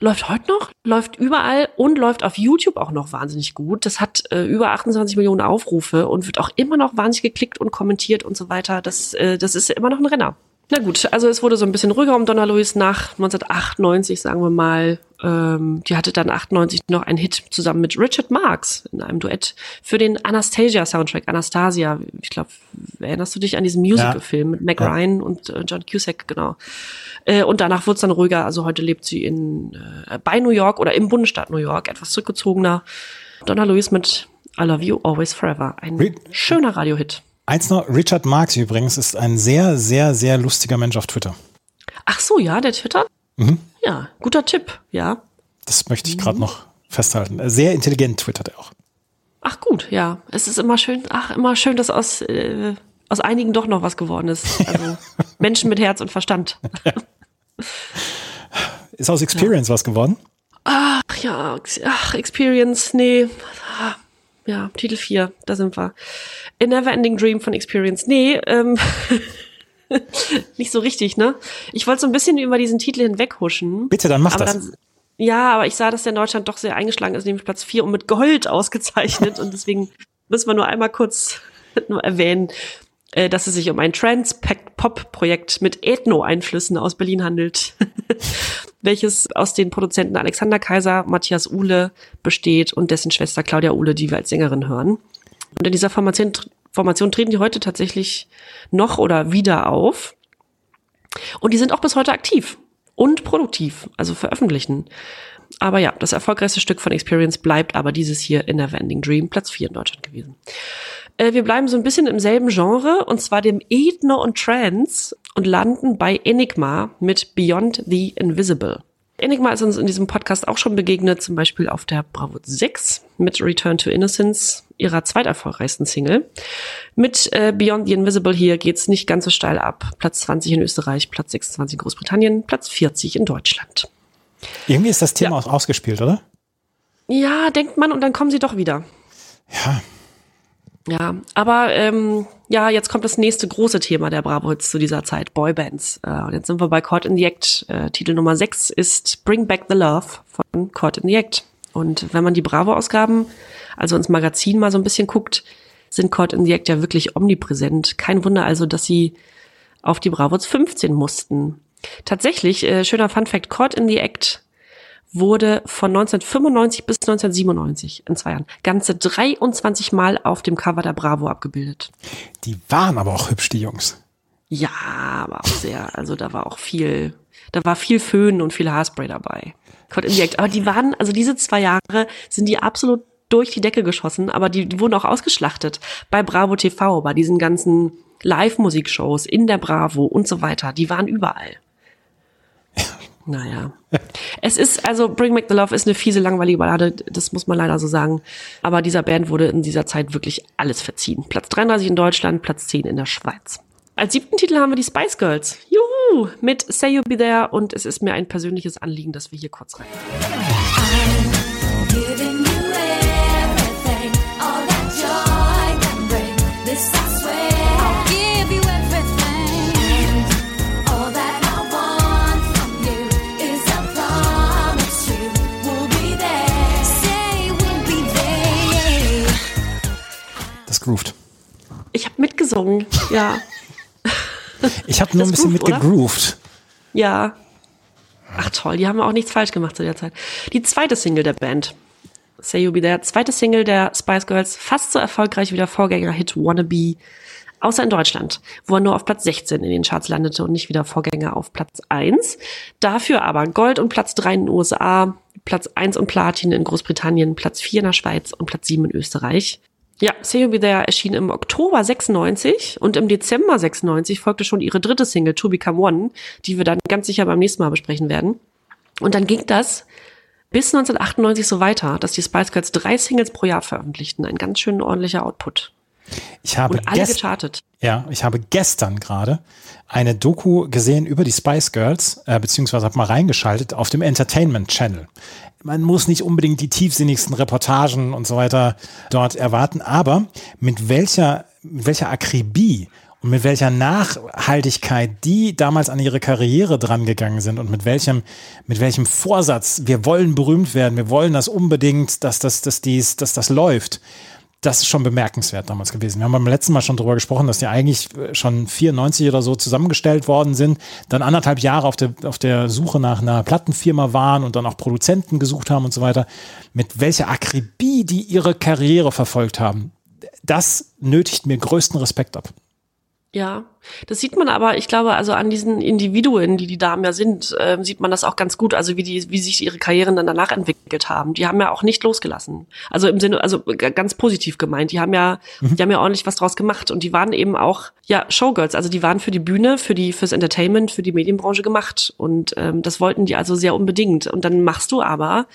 Läuft heute noch, läuft überall und läuft auf YouTube auch noch wahnsinnig gut. Das hat äh, über 28 Millionen Aufrufe und wird auch immer noch wahnsinnig geklickt und kommentiert und so weiter. Das, äh, das ist immer noch ein Renner. Na gut, also es wurde so ein bisschen ruhiger um Donna Louise nach 1998, sagen wir mal. Ähm, die hatte dann 98 noch einen Hit zusammen mit Richard Marx in einem Duett für den Anastasia-Soundtrack. Anastasia, ich glaube, erinnerst du dich an diesen Musical-Film mit Mac ja. Ryan und äh, John Cusack, genau. Äh, und danach wurde es dann ruhiger. Also heute lebt sie in äh, bei New York oder im Bundesstaat New York, etwas zurückgezogener. Donna Louise mit I Love You Always Forever. Ein Re schöner Radiohit. Eins noch, Richard Marx übrigens ist ein sehr, sehr, sehr lustiger Mensch auf Twitter. Ach so, ja, der Twitter? Mhm. Ja, guter Tipp, ja. Das möchte ich gerade mhm. noch festhalten. Sehr intelligent twittert er auch. Ach gut, ja. Es ist immer schön, ach, immer schön, dass aus, äh, aus einigen doch noch was geworden ist. Also Menschen mit Herz und Verstand. Ja. Ist aus Experience ja. was geworden? Ach ja, ach, Experience, nee. Ja, Titel 4, da sind wir. A Neverending Dream von Experience. Nee, ähm, nicht so richtig, ne? Ich wollte so ein bisschen über diesen Titel hinweghuschen. Bitte, dann mach das. Dann, ja, aber ich sah, dass der in Deutschland doch sehr eingeschlagen ist, nämlich Platz 4 und mit Gold ausgezeichnet. und deswegen müssen wir nur einmal kurz nur erwähnen, äh, dass es sich um ein Trans-Pop-Projekt mit Ethno-Einflüssen aus Berlin handelt, welches aus den Produzenten Alexander Kaiser, Matthias Uhle besteht und dessen Schwester Claudia Uhle, die wir als Sängerin hören. Und in dieser Formation, Formation treten die heute tatsächlich noch oder wieder auf. Und die sind auch bis heute aktiv und produktiv, also veröffentlichen. Aber ja, das erfolgreichste Stück von Experience bleibt aber dieses hier in der Vending Dream, Platz 4 in Deutschland gewesen. Äh, wir bleiben so ein bisschen im selben Genre, und zwar dem Ethno und Trance und landen bei Enigma mit Beyond the Invisible. Enigma ist uns in diesem Podcast auch schon begegnet, zum Beispiel auf der Bravo 6 mit Return to Innocence, ihrer zweiterfolgreichsten Single. Mit äh, Beyond the Invisible hier geht's nicht ganz so steil ab. Platz 20 in Österreich, Platz 26 in Großbritannien, Platz 40 in Deutschland. Irgendwie ist das Thema ja. ausgespielt, oder? Ja, denkt man, und dann kommen sie doch wieder. Ja, ja, aber ähm, ja, jetzt kommt das nächste große Thema der Bravo-Hits zu dieser Zeit, Boybands. Äh, und jetzt sind wir bei Caught in the Act. Äh, Titel Nummer 6 ist Bring Back the Love von Caught in the Act. Und wenn man die Bravo-Ausgaben, also ins Magazin mal so ein bisschen guckt, sind Caught in the Act ja wirklich omnipräsent. Kein Wunder also, dass sie auf die Bravo 15 mussten. Tatsächlich, äh, schöner Fun Fact, Caught in the Act wurde von 1995 bis 1997 in zwei Jahren ganze 23 Mal auf dem Cover der Bravo abgebildet. Die waren aber auch hübsch, die Jungs. Ja, aber auch sehr. Also da war auch viel, da war viel Föhn und viel Haarspray dabei. Aber die waren, also diese zwei Jahre sind die absolut durch die Decke geschossen, aber die, die wurden auch ausgeschlachtet bei Bravo TV, bei diesen ganzen Live-Musikshows in der Bravo und so weiter. Die waren überall. Naja. es ist, also Bring Back the Love ist eine fiese, langweilige Ballade, das muss man leider so sagen. Aber dieser Band wurde in dieser Zeit wirklich alles verziehen. Platz 33 in Deutschland, Platz 10 in der Schweiz. Als siebten Titel haben wir die Spice Girls. Juhu! Mit Say You Be There und es ist mir ein persönliches Anliegen, dass wir hier kurz rein. Giving Das grooved. Ich habe mitgesungen, ja. Ich habe nur ein bisschen grooved, oder? mitgegroovt. Ja. Ach toll, die haben auch nichts falsch gemacht zu der Zeit. Die zweite Single der Band. Say You Be There. Zweite Single der Spice Girls. Fast so erfolgreich wie der Vorgänger-Hit Wannabe. Außer in Deutschland, wo er nur auf Platz 16 in den Charts landete und nicht wieder Vorgänger auf Platz 1. Dafür aber Gold und Platz 3 in den USA, Platz 1 und Platin in Großbritannien, Platz 4 in der Schweiz und Platz 7 in Österreich. Ja, Say You Be There erschien im Oktober 96 und im Dezember 96 folgte schon ihre dritte Single To Become One, die wir dann ganz sicher beim nächsten Mal besprechen werden. Und dann ging das bis 1998 so weiter, dass die Spice Girls drei Singles pro Jahr veröffentlichten. Ein ganz schön ordentlicher Output. Ich habe Und alle gechartet. Ja, ich habe gestern gerade eine Doku gesehen über die Spice Girls, äh, beziehungsweise habe mal reingeschaltet auf dem Entertainment Channel. Man muss nicht unbedingt die tiefsinnigsten Reportagen und so weiter dort erwarten, aber mit welcher, mit welcher Akribie und mit welcher Nachhaltigkeit die damals an ihre Karriere drangegangen sind und mit welchem, mit welchem Vorsatz, wir wollen berühmt werden, wir wollen das unbedingt, dass das, dass dies, dass das läuft das ist schon bemerkenswert damals gewesen. Wir haben beim letzten Mal schon darüber gesprochen, dass die eigentlich äh, schon 94 oder so zusammengestellt worden sind, dann anderthalb Jahre auf der, auf der Suche nach einer Plattenfirma waren und dann auch Produzenten gesucht haben und so weiter. Mit welcher Akribie die ihre Karriere verfolgt haben, das nötigt mir größten Respekt ab. Ja, das sieht man aber, ich glaube, also an diesen Individuen, die die Damen ja sind, ähm, sieht man das auch ganz gut, also wie die, wie sich ihre Karrieren dann danach entwickelt haben. Die haben ja auch nicht losgelassen. Also im Sinne, also ganz positiv gemeint. Die haben ja, die haben ja ordentlich was draus gemacht und die waren eben auch, ja, Showgirls. Also die waren für die Bühne, für die, fürs Entertainment, für die Medienbranche gemacht und ähm, das wollten die also sehr unbedingt. Und dann machst du aber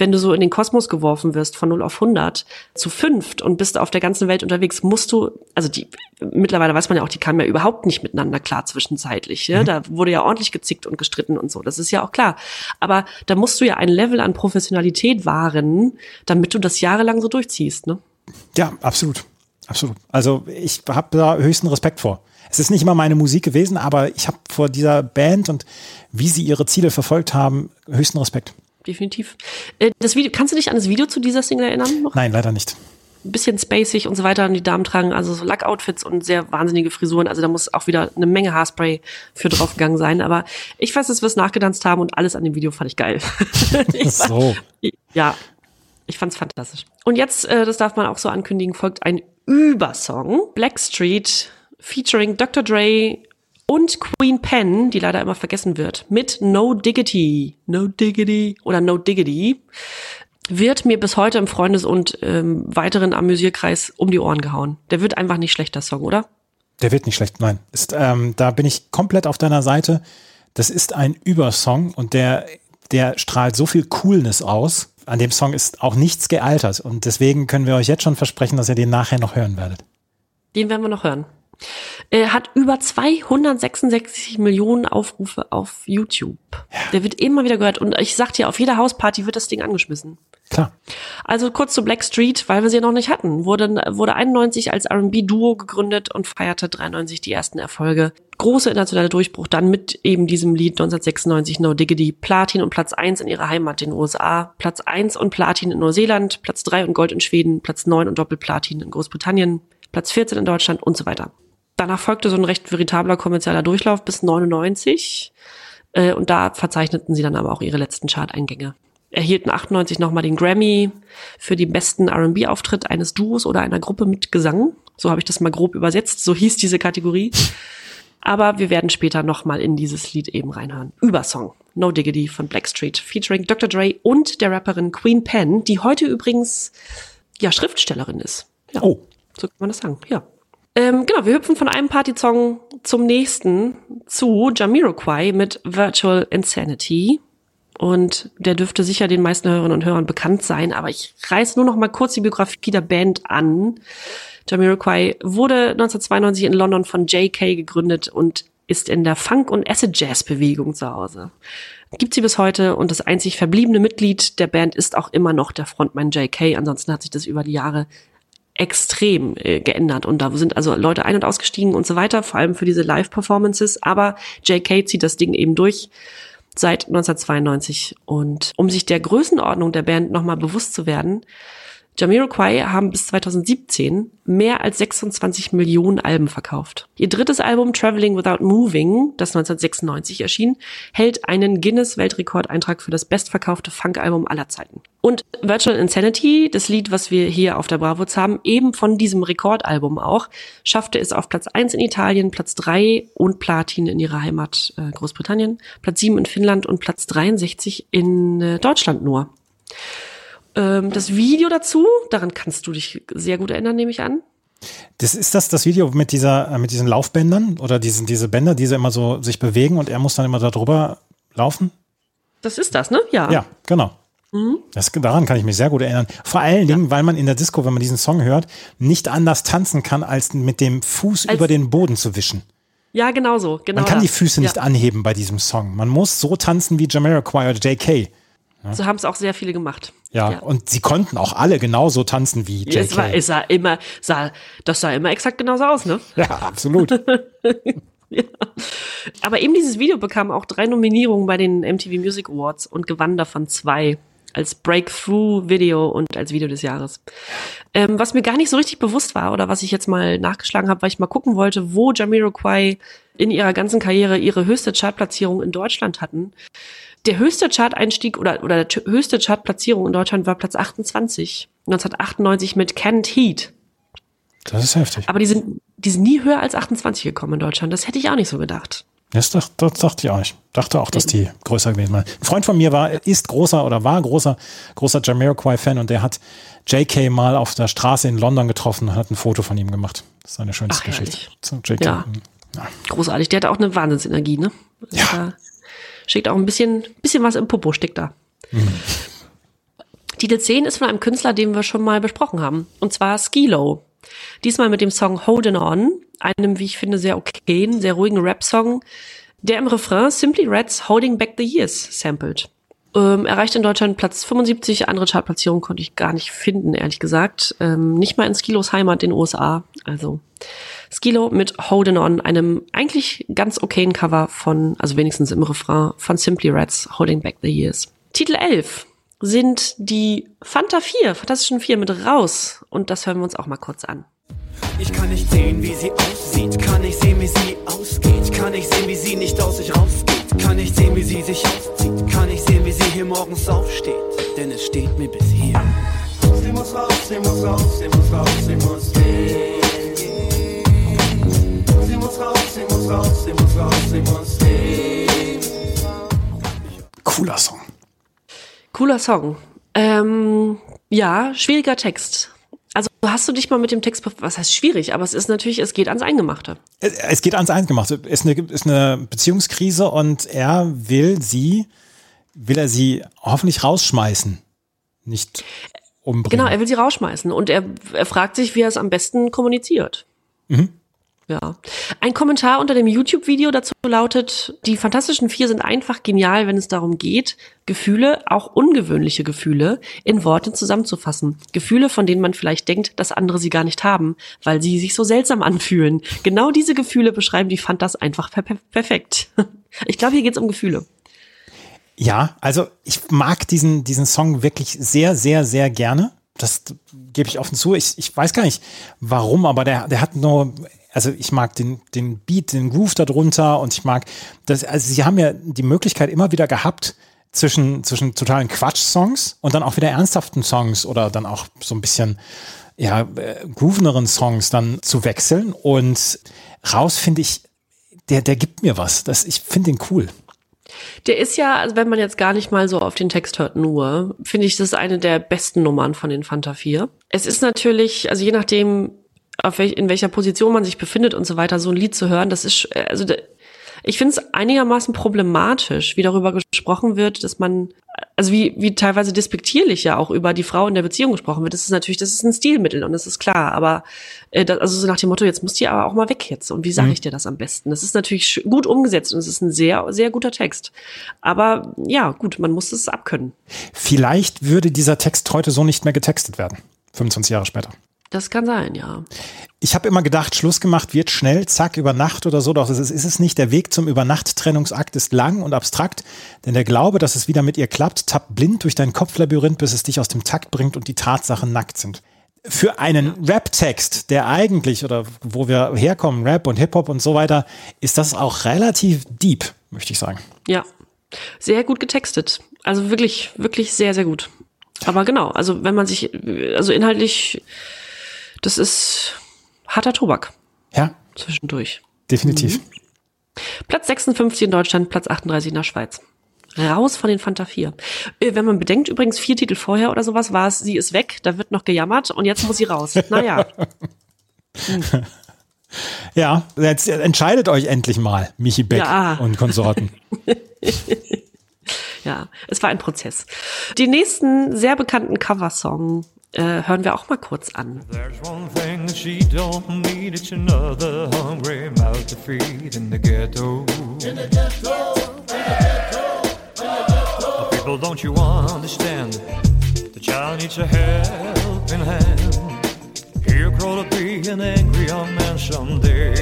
wenn du so in den Kosmos geworfen wirst von 0 auf 100 zu fünft und bist auf der ganzen Welt unterwegs, musst du, also die, mittlerweile weiß man ja auch, die kamen ja überhaupt nicht miteinander klar zwischenzeitlich. Ja? Da wurde ja ordentlich gezickt und gestritten und so, das ist ja auch klar. Aber da musst du ja ein Level an Professionalität wahren, damit du das jahrelang so durchziehst. Ne? Ja, absolut. Absolut. Also ich habe da höchsten Respekt vor. Es ist nicht immer meine Musik gewesen, aber ich habe vor dieser Band und wie sie ihre Ziele verfolgt haben, höchsten Respekt. Definitiv. Äh, Das Video, kannst du dich an das Video zu dieser Single erinnern? Noch? Nein, leider nicht. Bisschen spacig und so weiter. Und die Damen tragen also so Lackoutfits und sehr wahnsinnige Frisuren. Also da muss auch wieder eine Menge Haarspray für draufgegangen sein. Aber ich weiß, dass wir es nachgedanzt haben und alles an dem Video fand ich geil. ich fand- So. Ja, ich fand's fantastisch. Und jetzt, äh, das darf man auch so ankündigen, folgt ein Übersong. Blackstreet featuring Dr. Dre und Queen Pen, die leider immer vergessen wird, mit No Diggity. No Diggity oder No Diggity wird mir bis heute im Freundes- und ähm, weiteren Amüsierkreis um die Ohren gehauen. Der wird einfach nicht schlecht, der Song, oder? Der wird nicht schlecht, nein. Ist, ähm, da bin ich komplett auf deiner Seite. Das ist ein Übersong und der, der strahlt so viel Coolness aus. An dem Song ist auch nichts gealtert und deswegen können wir euch jetzt schon versprechen, dass ihr den nachher noch hören werdet. Den werden wir noch hören. Er hat über 266 Millionen Aufrufe auf YouTube. Der wird immer wieder gehört. Und ich sag dir, auf jeder Hausparty wird das Ding angeschmissen. Klar. Also kurz zu Black Street, weil wir sie noch nicht hatten. Wurde, wurde 91 als R&B-Duo gegründet und feierte 93 die ersten Erfolge. Große internationale Durchbruch dann mit eben diesem Lied 1996 No Diggity. Platin und Platz 1 in ihrer Heimat, den USA. Platz 1 und Platin in Neuseeland. Platz 3 und Gold in Schweden. Platz 9 und Doppelplatin in Großbritannien. Platz 14 in Deutschland und so weiter. Danach folgte so ein recht veritabler kommerzieller Durchlauf bis 99. Äh, und da verzeichneten sie dann aber auch ihre letzten Chart-Eingänge. Erhielten 98 nochmal den Grammy für den besten R&B-Auftritt eines Duos oder einer Gruppe mit Gesang. So habe ich das mal grob übersetzt. So hieß diese Kategorie. Aber wir werden später nochmal in dieses Lied eben reinhören. Übersong. No Diggity von Blackstreet featuring Dr. Dre und der Rapperin Queen Pen, die heute übrigens ja Schriftstellerin ist. Ja. Oh, So kann man das sagen, ja. Ähm, genau, wir hüpfen von einem Party-Song zum nächsten zu Jamiroquai mit Virtual Insanity. Und der dürfte sicher den meisten Hörerinnen und Hörern bekannt sein, aber ich reiß nur noch mal kurz die Biografie der Band an. Jamiroquai wurde 1992 in London von J.K. gegründet und ist in der Funk- und Acid-Jazz-Bewegung zu Hause. Gibt sie bis heute und das einzig verbliebene Mitglied der Band ist auch immer noch der Frontmann J.K. Ansonsten hat sich das über die Jahre extrem äh, geändert und da sind also Leute ein- und ausgestiegen und so weiter, vor allem für diese Live-Performances, aber J.K. zieht das Ding eben durch seit 1992 und um sich der Größenordnung der Band nochmal bewusst zu werden, Jamiroquai haben bis 2017 mehr als 26 Millionen Alben verkauft. Ihr drittes Album Traveling Without Moving, das 1996 erschien, hält einen Guinness-Weltrekordeintrag für das bestverkaufte Funk-Album aller Zeiten. Und Virtual Insanity, das Lied, was wir hier auf der Bravoz haben, eben von diesem Rekordalbum auch, schaffte es auf Platz 1 in Italien, Platz 3 und Platin in ihrer Heimat äh, Großbritannien, Platz 7 in Finnland und Platz 63 in äh, Deutschland nur. Ähm, das Video dazu, daran kannst du dich sehr gut erinnern, nehme ich an. Das ist das das Video mit dieser äh, mit diesen Laufbändern oder diesen diese Bänder, die so immer so sich bewegen und er muss dann immer da drüber laufen? Das ist das, ne? Ja. Ja, genau. Das, daran kann ich mich sehr gut erinnern. Vor allen Dingen, weil man in der Disco, wenn man diesen Song hört, nicht anders tanzen kann, als mit dem Fuß Als- über den Boden zu wischen. Ja, genau so. Genau Man kann das. die Füße nicht ja. anheben bei diesem Song. Man muss so tanzen wie Jamiroquai oder JK. So haben es auch sehr viele gemacht. Ja, und sie konnten auch alle genauso tanzen wie JK. Es, war, es sah immer, sah, das sah immer exakt genauso aus, ne? ja, absolut. Aber eben dieses Video bekam auch drei Nominierungen bei den MTV Music Awards und gewann davon zwei als Breakthrough-Video und als Video des Jahres. Ähm, was mir gar nicht so richtig bewusst war oder was ich jetzt mal nachgeschlagen habe, weil ich mal gucken wollte, wo Jamiroquai in ihrer ganzen Karriere ihre höchste Chartplatzierung in Deutschland hatten. Der höchste Chart-Einstieg oder, oder der höchste Chartplatzierung in Deutschland war Platz 28, 1998 mit Canned Heat. Das ist heftig. Aber die sind, die sind nie höher als 28 gekommen in Deutschland. Das hätte ich auch nicht so gedacht. Das, dacht, das dachte ich auch nicht. Dachte auch, dass die größer gewesen waren. Ein Freund von mir war, ist großer oder war großer, großer Jamiroquai-Fan und der hat JK mal auf der Straße in London getroffen und hat ein Foto von ihm gemacht. Das ist seine schönste Ach, Geschichte. Zu JK. Ja. Großartig. Der hat auch eine Wahnsinnsenergie, ne? Ja. Steckt auch ein bisschen, bisschen was im Popo, steckt da. Mhm. Titel 10 ist von einem Künstler, den wir schon mal besprochen haben. Und zwar Skilo. Diesmal mit dem Song Holdin' On, einem, wie ich finde, sehr okayen, sehr ruhigen Rap-Song, der im Refrain Simply Reds Holding Back the Years samplet. Ähm, erreicht in Deutschland Platz 75, andere Chartplatzierungen konnte ich gar nicht finden, ehrlich gesagt. Ähm, nicht mal in Skilos Heimat in den USA. Also Skilo mit Holdin' On, einem eigentlich ganz okayen Cover von, also wenigstens im Refrain, von Simply Reds Holding Back the Years. Titel 11 sind die Fanta 4, Fantastischen 4 mit raus. Und das hören wir uns auch mal kurz an. Ich kann nicht sehen, wie sie aussieht, kann nicht sehen, wie sie ausgeht, kann nicht sehen, wie sie nicht aus sich rausgeht, kann nicht sehen, wie sie sich auszieht, kann nicht sehen, wie sie hier morgens aufsteht, denn es steht mir bis hier. Sie muss raus, sie muss raus, sie muss raus, sie muss gehen. Sie muss raus, sie muss raus, sie muss raus, sie muss gehen. Cooler Song. Cooler Song. Ähm, ja, schwieriger Text. Also hast du dich mal mit dem Text, was heißt schwierig, aber es ist natürlich, es geht ans Eingemachte. Es es geht ans Eingemachte. Ist eine, ist eine Beziehungskrise und er will sie, will er sie hoffentlich rausschmeißen. Nicht umbringen. Genau, er will sie rausschmeißen und er, er fragt sich, wie er es am besten kommuniziert. Ja. Ein Kommentar unter dem YouTube-Video dazu lautet, die Fantastischen Vier sind einfach genial, wenn es darum geht, Gefühle, auch ungewöhnliche Gefühle, in Worte zusammenzufassen. Gefühle, von denen man vielleicht denkt, dass andere sie gar nicht haben, weil sie sich so seltsam anfühlen. Genau diese Gefühle beschreiben die Fantas einfach per per perfekt. Ich glaube, hier geht's um Gefühle. Ja, also ich mag diesen, diesen Song wirklich sehr, sehr, sehr gerne. Das gebe ich offen zu. Ich, ich weiß gar nicht warum, aber der, der hat nur, also ich mag den, den Beat, den Groove darunter und ich mag das, also sie haben ja die Möglichkeit immer wieder gehabt, zwischen, zwischen totalen Quatsch-Songs und dann auch wieder ernsthaften Songs oder dann auch so ein bisschen ja, äh, grooveneren Songs dann zu wechseln. Und raus finde ich, der, der gibt mir was. Das, ich finde den cool. Der ist ja, also wenn man jetzt gar nicht mal so auf den Text hört nur, finde ich, das ist eine der besten Nummern von den Fanta 4. Es ist natürlich, also je nachdem, welch, in welcher Position man sich befindet und so weiter, so ein Lied zu hören, das ist, äh, also ich finde es einigermaßen problematisch, wie darüber gesprochen wird, dass man, also wie, wie teilweise despektierlich ja auch über die Frau in der Beziehung gesprochen wird. Das ist natürlich, das ist ein Stilmittel und das ist klar, aber äh, das, also so nach dem Motto, jetzt musst du ja aber auch mal weg jetzt. Und wie sage ich dir das am besten? Das ist natürlich gut umgesetzt und es ist ein sehr, sehr guter Text. Aber ja, gut, man muss es abkönnen. Vielleicht würde dieser Text heute so nicht mehr getextet werden. 25 Jahre später. Das kann sein, ja. Ich habe immer gedacht, Schluss gemacht wird schnell, zack, über Nacht oder so. Doch das ist, ist es nicht. Der Weg zum Übernacht-Trennungsakt ist lang und abstrakt, denn der Glaube, dass es wieder mit ihr klappt, tappt blind durch dein Kopflabyrinth, bis es dich aus dem Takt bringt und die Tatsachen nackt sind. Für einen Rap-Text, der eigentlich, oder wo wir herkommen, Rap und Hip-Hop und so weiter, ist das auch relativ deep, möchte ich sagen. Ja, sehr gut getextet. Also wirklich, wirklich sehr, sehr gut. Aber genau, also wenn man sich, also inhaltlich, das ist harter Tobak Ja, zwischendurch. definitiv. Platz 56 in Deutschland, Platz 38 in der Schweiz. Raus von den Fanta 4. Äh, Wenn man bedenkt, übrigens vier Titel vorher oder sowas war es, sie ist weg, da wird noch gejammert und jetzt muss sie raus. Naja, Ja, jetzt entscheidet euch endlich mal, Michi Beck Ja. und Konsorten. ja, es war ein Prozess. Den nächsten sehr bekannten Coversong äh, hören wir auch mal kurz an. There's one thing that she don't need, it's another hungry mouth to feed in the ghetto. In the ghetto, in the ghetto, in the ghetto. People, don't you understand? The child needs a helping hand. He'll grow to be an angry young man someday.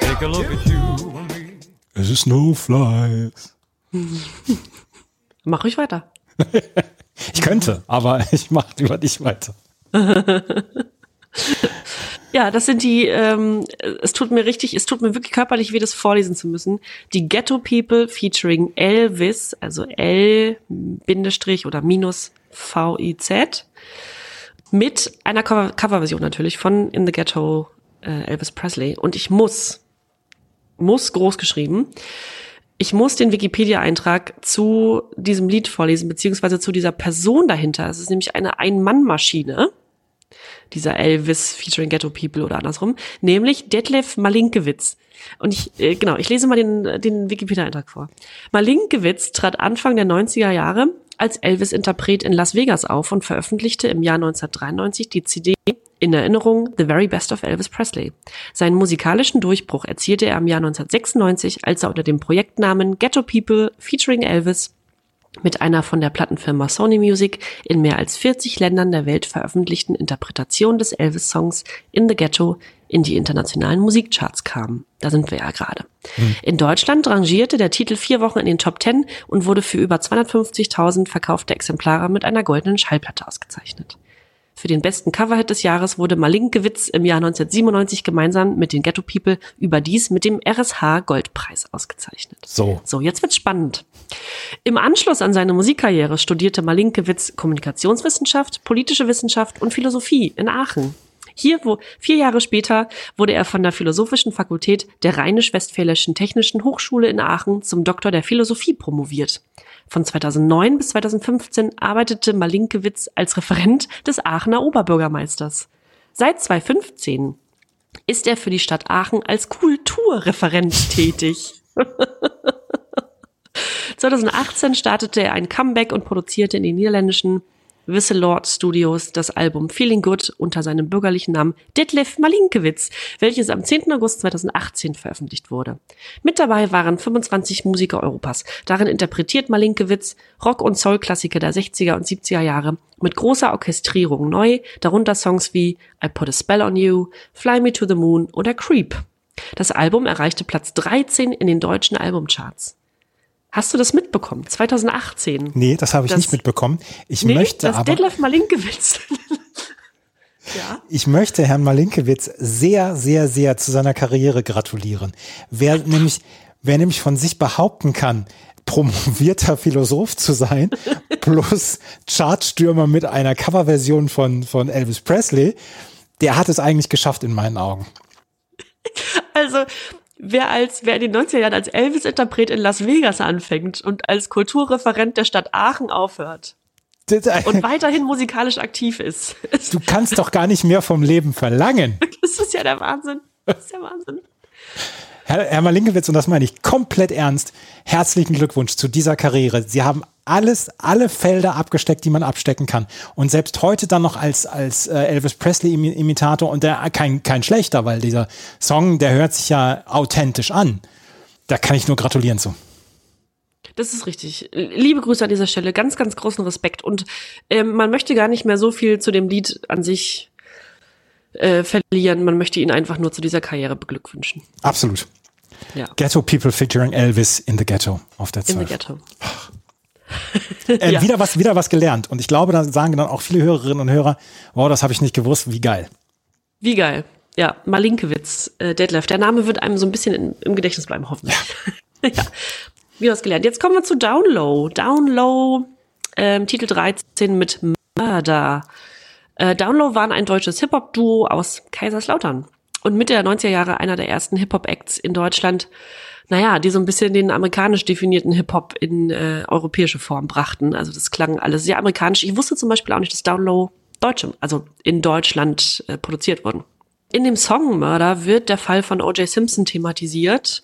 Take a look at you and me. Es ist no flies. Mach ruhig weiter. Ich könnte, aber ich mache lieber nicht weiter. Ja, das sind die, ähm, es tut mir richtig, es tut mir wirklich körperlich weh, das vorlesen zu müssen. Die Ghetto People featuring Elvis, also L Bindestrich oder minus V-I-Z, mit einer Cover Coverversion natürlich von In the Ghetto äh, Elvis Presley. Und ich muss, muss groß geschrieben, ich muss den Wikipedia-Eintrag zu diesem Lied vorlesen, beziehungsweise zu dieser Person dahinter. Es ist nämlich eine Ein-Mann-Maschine dieser Elvis featuring Ghetto People oder andersrum, nämlich Detlef Malinkewitz. Und ich, äh, genau, ich lese mal den, den Wikipedia-Eintrag vor. Malinkewitz trat Anfang der 90er Jahre als Elvis-Interpret in Las Vegas auf und veröffentlichte im Jahr 1993 die CD in Erinnerung The Very Best of Elvis Presley. Seinen musikalischen Durchbruch erzielte er im Jahr 1996, als er unter dem Projektnamen Ghetto People featuring Elvis mit einer von der Plattenfirma Sony Music in mehr als 40 Ländern der Welt veröffentlichten Interpretation des Elvis-Songs In the Ghetto in die internationalen Musikcharts kam. Da sind wir ja gerade. In Deutschland rangierte der Titel vier Wochen in den Top 10 und wurde für über 250.000 verkaufte Exemplare mit einer goldenen Schallplatte ausgezeichnet. Für den besten Coverhit des Jahres wurde Malinkewitz im Jahr 1997 gemeinsam mit den Ghetto People überdies mit dem RSH Goldpreis ausgezeichnet. So. So, jetzt wird's spannend. Im Anschluss an seine Musikkarriere studierte Malinkewitz Kommunikationswissenschaft, politische Wissenschaft und Philosophie in Aachen. Hier, wo vier Jahre später, wurde er von der Philosophischen Fakultät der Rheinisch-Westfälischen Technischen Hochschule in Aachen zum Doktor der Philosophie promoviert. Von 2009 bis 2015 arbeitete Malinkewitz als Referent des Aachener Oberbürgermeisters. Seit 2015 ist er für die Stadt Aachen als Kulturreferent tätig. 2018 startete er ein Comeback und produzierte in den niederländischen Wisselord Studios das Album Feeling Good unter seinem bürgerlichen Namen Detlef Malinkewitz, welches am 10. August 2018 veröffentlicht wurde. Mit dabei waren 25 Musiker Europas. Darin interpretiert Malinkewitz Rock- und Soul-Klassiker der 60er und 70er Jahre mit großer Orchestrierung neu, darunter Songs wie I Put a Spell on You, Fly Me to the Moon oder Creep. Das Album erreichte Platz 13 in den deutschen Albumcharts. Hast du das mitbekommen? 2018. Nee, das habe ich Das- nicht mitbekommen. Ich Nee, möchte das aber, Detlef Malinkewitz. ja. ich möchte Herrn Malinkewitz sehr, sehr, sehr zu seiner Karriere gratulieren. Wer nämlich, wer nämlich von sich behaupten kann, promovierter Philosoph zu sein, plus Chartstürmer mit einer Coverversion von, von Elvis Presley, der hat es eigentlich geschafft in meinen Augen. Also, wer als, wer in den 90er Jahren als Elvis-Interpret in Las Vegas anfängt und als Kulturreferent der Stadt Aachen aufhört, und weiterhin musikalisch aktiv ist. Du kannst doch gar nicht mehr vom Leben verlangen. Das ist ja der Wahnsinn. Das ist der Wahnsinn. Herr, Herr Malinkewitz, und das meine ich komplett ernst, herzlichen Glückwunsch zu dieser Karriere. Sie haben alles, alle Felder abgesteckt, die man abstecken kann. Und selbst heute dann noch als, als äh, Elvis Presley-Imitator und der kein, kein schlechter, weil dieser Song, der hört sich ja authentisch an. Da kann ich nur gratulieren zu. Das ist richtig. Liebe Grüße an dieser Stelle. Ganz, ganz großen Respekt. Und ähm, man möchte gar nicht mehr so viel zu dem Lied an sich äh, verlieren. Man möchte ihn einfach nur zu dieser Karriere beglückwünschen. Absolut. Ja. Ghetto People featuring Elvis in the Ghetto auf der 12. In the Ghetto. Äh, Ja. wieder, was, wieder was gelernt. Und ich glaube, da sagen dann auch viele Hörerinnen und Hörer, wow, das habe ich nicht gewusst, wie geil. Wie geil. Ja, Malinkewitz, äh, Detlef. Der Name wird einem so ein bisschen in, im Gedächtnis bleiben, hoffentlich. Ja. Wie was gelernt. Jetzt kommen wir zu Downlow. Downlow, ähm, Titel 13 mit Murder. Äh, Downlow waren ein deutsches Hip-Hop-Duo aus Kaiserslautern. Und Mitte der 90er Jahre einer der ersten Hip-Hop-Acts in Deutschland, naja, die so ein bisschen den amerikanisch definierten Hip-Hop in äh, europäische Form brachten. Also das klang alles sehr amerikanisch. Ich wusste zum Beispiel auch nicht, dass Downlow Deutsche, also in Deutschland äh, produziert wurden. In dem Song Murder wird der Fall von O.J. Simpson thematisiert.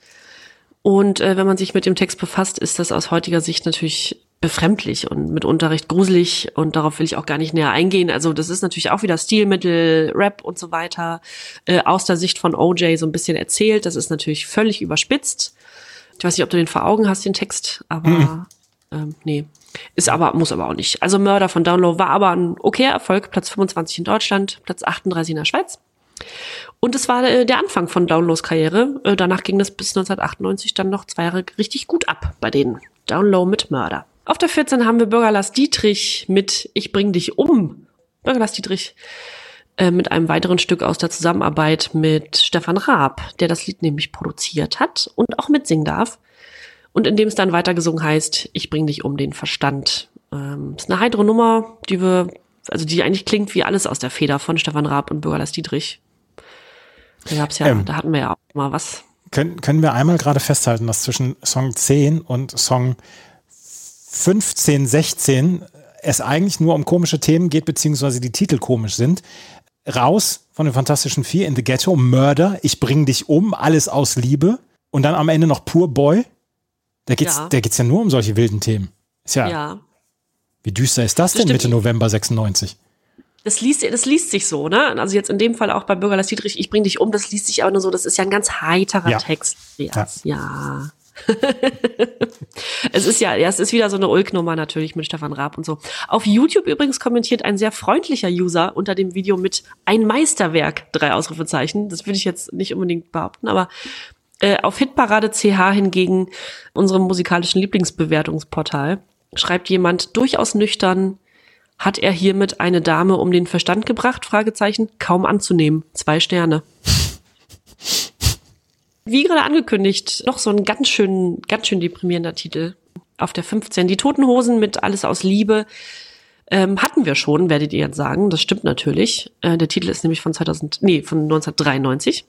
Und äh, wenn man sich mit dem Text befasst, ist das aus heutiger Sicht natürlich befremdlich und mitunter recht gruselig und darauf will ich auch gar nicht näher eingehen. Also das ist natürlich auch wieder Stilmittel, Rap und so weiter äh, aus der Sicht von OJ so ein bisschen erzählt. Das ist natürlich völlig überspitzt. Ich weiß nicht, ob du den vor Augen hast, den Text, aber ähm, nee. Ist aber, muss aber auch nicht. Also Mörder von Download war aber ein okayer Erfolg. Platz 25 in Deutschland, Platz 38 in der Schweiz. Und es war äh, der Anfang von Downlows Karriere. Äh, danach ging es bis 1998 dann noch zwei Jahre richtig gut ab bei denen. Download mit Mörder. Auf der 14 haben wir Bürger Lars Dietrich mit Ich bring dich um. Bürger Lars Dietrich äh, mit einem weiteren Stück aus der Zusammenarbeit mit Stefan Raab, der das Lied nämlich produziert hat und auch mitsingen darf. Und in dem es dann weitergesungen heißt, ich bring dich um den Verstand. Ähm, ist eine heitere Nummer, die wir, also die eigentlich klingt wie alles aus der Feder von Stefan Raab und Bürger Lars Dietrich. Da gab's ja, Ähm. da hatten wir ja auch mal was. Können, können wir einmal gerade festhalten, dass zwischen Song 10 und Song 15, 16 es eigentlich nur um komische Themen geht, beziehungsweise die Titel komisch sind. Raus von den Fantastischen Vier in the Ghetto, Murder, ich bring dich um, alles aus Liebe. Und dann am Ende noch Pur Boy. Da geht's, Ja. da geht's ja nur um solche wilden Themen. Ist ja, Ja. wie düster ist das Das denn stimmt. Mitte November 96? Das liest, das liest sich so, ne? Also jetzt in dem Fall auch bei Bürger Lars Dietrich, ich bring dich um, das liest sich aber nur so, das ist ja ein ganz heiterer Ja. Text. Ja. ja. es ist ja, ja, es ist wieder so eine Ulk-Nummer natürlich mit Stefan Raab und so. Auf YouTube übrigens kommentiert ein sehr freundlicher User unter dem Video mit ein Meisterwerk, drei Ausrufezeichen. Das würde ich jetzt nicht unbedingt behaupten, aber äh, auf Hitparade CH hingegen, unserem musikalischen Lieblingsbewertungsportal, schreibt jemand durchaus nüchtern, hat er hiermit eine Dame um den Verstand gebracht? Fragezeichen. Kaum anzunehmen. Zwei Sterne. Wie gerade angekündigt, noch so ein ganz schön, ganz schön deprimierender Titel. Auf der 15. Die Toten Hosen mit Alles aus Liebe. Ähm, hatten wir schon, werdet ihr jetzt sagen. Das stimmt natürlich. Äh, der Titel ist nämlich von 2000, nee, von 1993.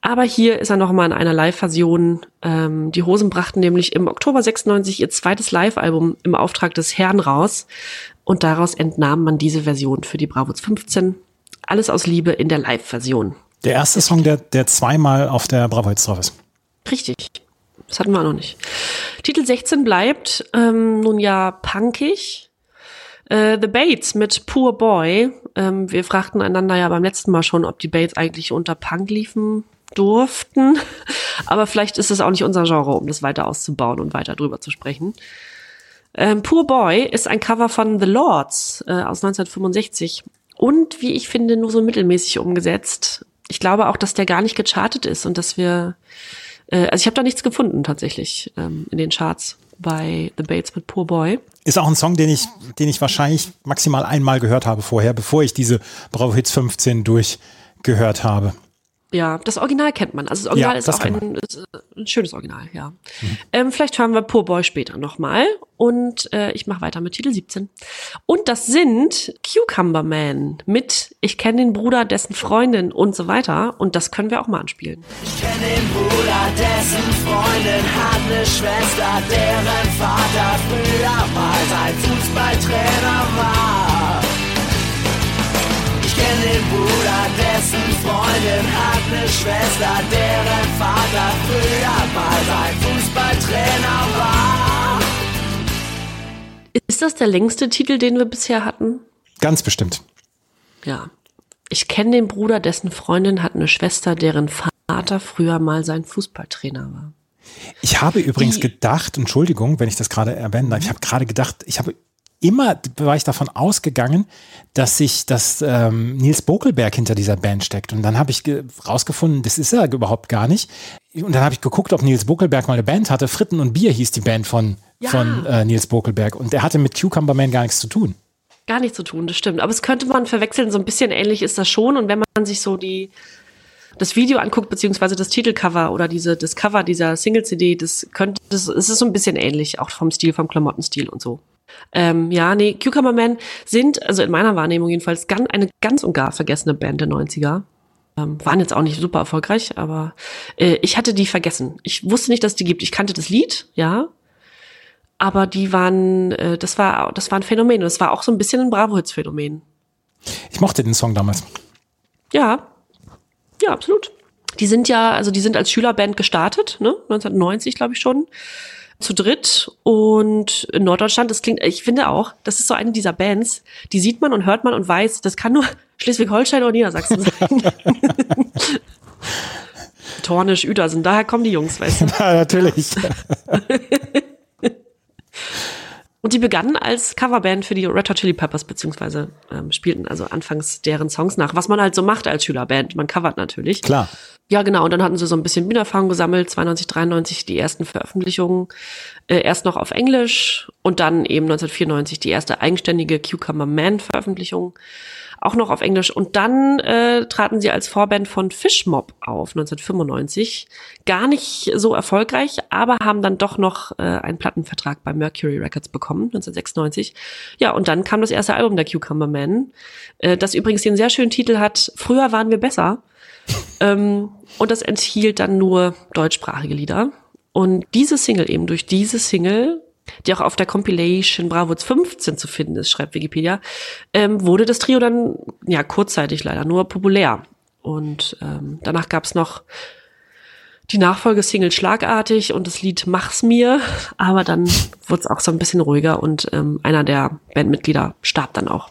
Aber hier ist er nochmal in einer Live-Version. Ähm, die Hosen brachten nämlich im Oktober 96 ihr zweites Live-Album im Auftrag des Herrn raus. Und daraus entnahm man diese Version für die Bravos 15. Alles aus Liebe in der Live-Version. Der erste Song, der, der zweimal auf der Bravo Hits drauf ist. Richtig. Das hatten wir noch nicht. Titel 16 bleibt ähm, nun ja punkig. Äh, The Bates mit Poor Boy. Ähm, wir fragten einander ja beim letzten Mal schon, ob die Bates eigentlich unter Punk liefen durften. Aber vielleicht ist es auch nicht unser Genre, um das weiter auszubauen und weiter drüber zu sprechen. Ähm, Poor Boy ist ein Cover von The Lords äh, aus 1965 und wie ich finde nur so mittelmäßig umgesetzt. Ich glaube auch, dass der gar nicht gechartet ist und dass wir, äh, also ich habe da nichts gefunden tatsächlich ähm, in den Charts bei The Bates mit Poor Boy. Ist auch ein Song, den ich, den ich wahrscheinlich maximal einmal gehört habe vorher, bevor ich diese Bravo Hits 15 durchgehört habe. Ja, das Original kennt man. Also das Original ja, ist das auch ein, ist äh, ein, schönes Original, ja. Mhm. Ähm, vielleicht hören wir Poor Boy später nochmal. Und äh, ich mache weiter mit Titel 17. Und das sind Cucumber Man mit Ich kenne den Bruder, dessen Freundin und so weiter. Und das können wir auch mal anspielen. Ich kenne den Bruder, dessen Freundin hat eine Schwester, deren Vater früher mal sein Fußballtrainer war. Ich kenne den Bruder, dessen eine Schwester, deren Vater früher mal sein Fußballtrainer war. Ist das der längste Titel, den wir bisher hatten? Ganz bestimmt. Ja. Ich kenne den Bruder, dessen Freundin hat eine Schwester, deren Vater früher mal sein Fußballtrainer war. Ich habe übrigens Die- gedacht, Entschuldigung, wenn ich das gerade erwähnen darf, ich habe gerade gedacht, ich habe immer war ich davon ausgegangen, dass sich das ähm, Nils Bokelberg hinter dieser Band steckt. Und dann habe ich ge- rausgefunden, das ist er überhaupt gar nicht. Und dann habe ich geguckt, ob Nils Bokelberg mal eine Band hatte. Fritten und Bier hieß die Band von, Ja. von äh, Nils Bokelberg. Und der hatte mit Cucumber Man gar nichts zu tun. Gar nichts zu tun, das stimmt. Aber es könnte man verwechseln, so ein bisschen ähnlich ist das schon. Und wenn man sich so die, das Video anguckt, beziehungsweise das Titelcover oder diese, das Cover dieser Single-CD, das könnte, das, es ist so ein bisschen ähnlich, auch vom Stil, vom Klamottenstil und so. Ähm, ja, nee, Cucumber Man sind, also in meiner Wahrnehmung jedenfalls, ganz, eine ganz und gar vergessene Band der 90er. Ähm, waren jetzt auch nicht super erfolgreich, aber äh, ich hatte die vergessen. Ich wusste nicht, dass die gibt. Ich kannte das Lied, ja, aber die waren, äh, das war, das war ein Phänomen. Und das war auch so ein bisschen ein Bravo-Hits-Phänomen. Ich mochte den Song damals. Ja, ja, absolut. Die sind ja, also die sind als Schülerband gestartet, ne? 1990, glaube ich schon. Zu dritt und in Norddeutschland, das klingt, ich finde auch, das ist so eine dieser Bands, die sieht man und hört man und weiß, das kann nur Schleswig-Holstein oder Niedersachsen sein. Tornisch, Uedersen, daher kommen die Jungs, weißt du. Ja, natürlich. Und die begannen als Coverband für die Red Hot Chili Peppers, beziehungsweise ähm, spielten also anfangs deren Songs nach, was man halt so macht als Schülerband. Man covert natürlich. Klar. Ja, genau. Und dann hatten sie so ein bisschen Bühnenerfahrung gesammelt, 92, 93 die ersten Veröffentlichungen, äh, erst noch auf Englisch und dann eben 1994 die erste eigenständige Cucumber Man Veröffentlichung, auch noch auf Englisch. Und dann äh, traten sie als Vorband von Fishmob auf, 1995. Gar nicht so erfolgreich, aber haben dann doch noch äh, einen Plattenvertrag bei Mercury Records bekommen, 1996. Ja, und dann kam das erste Album der Cucumber Man, äh, das übrigens den sehr schönen Titel hat, Früher waren wir besser. Ähm, und das enthielt dann nur deutschsprachige Lieder. Und diese Single eben durch diese Single, die auch auf der Compilation Bravo 15 zu finden ist, schreibt Wikipedia, ähm, wurde das Trio dann, ja, kurzzeitig leider nur populär. Und ähm, danach gab's noch die Nachfolgesingle Schlagartig und das Lied Mach's mir, aber dann wurde es auch so ein bisschen ruhiger und ähm, einer der Bandmitglieder starb dann auch.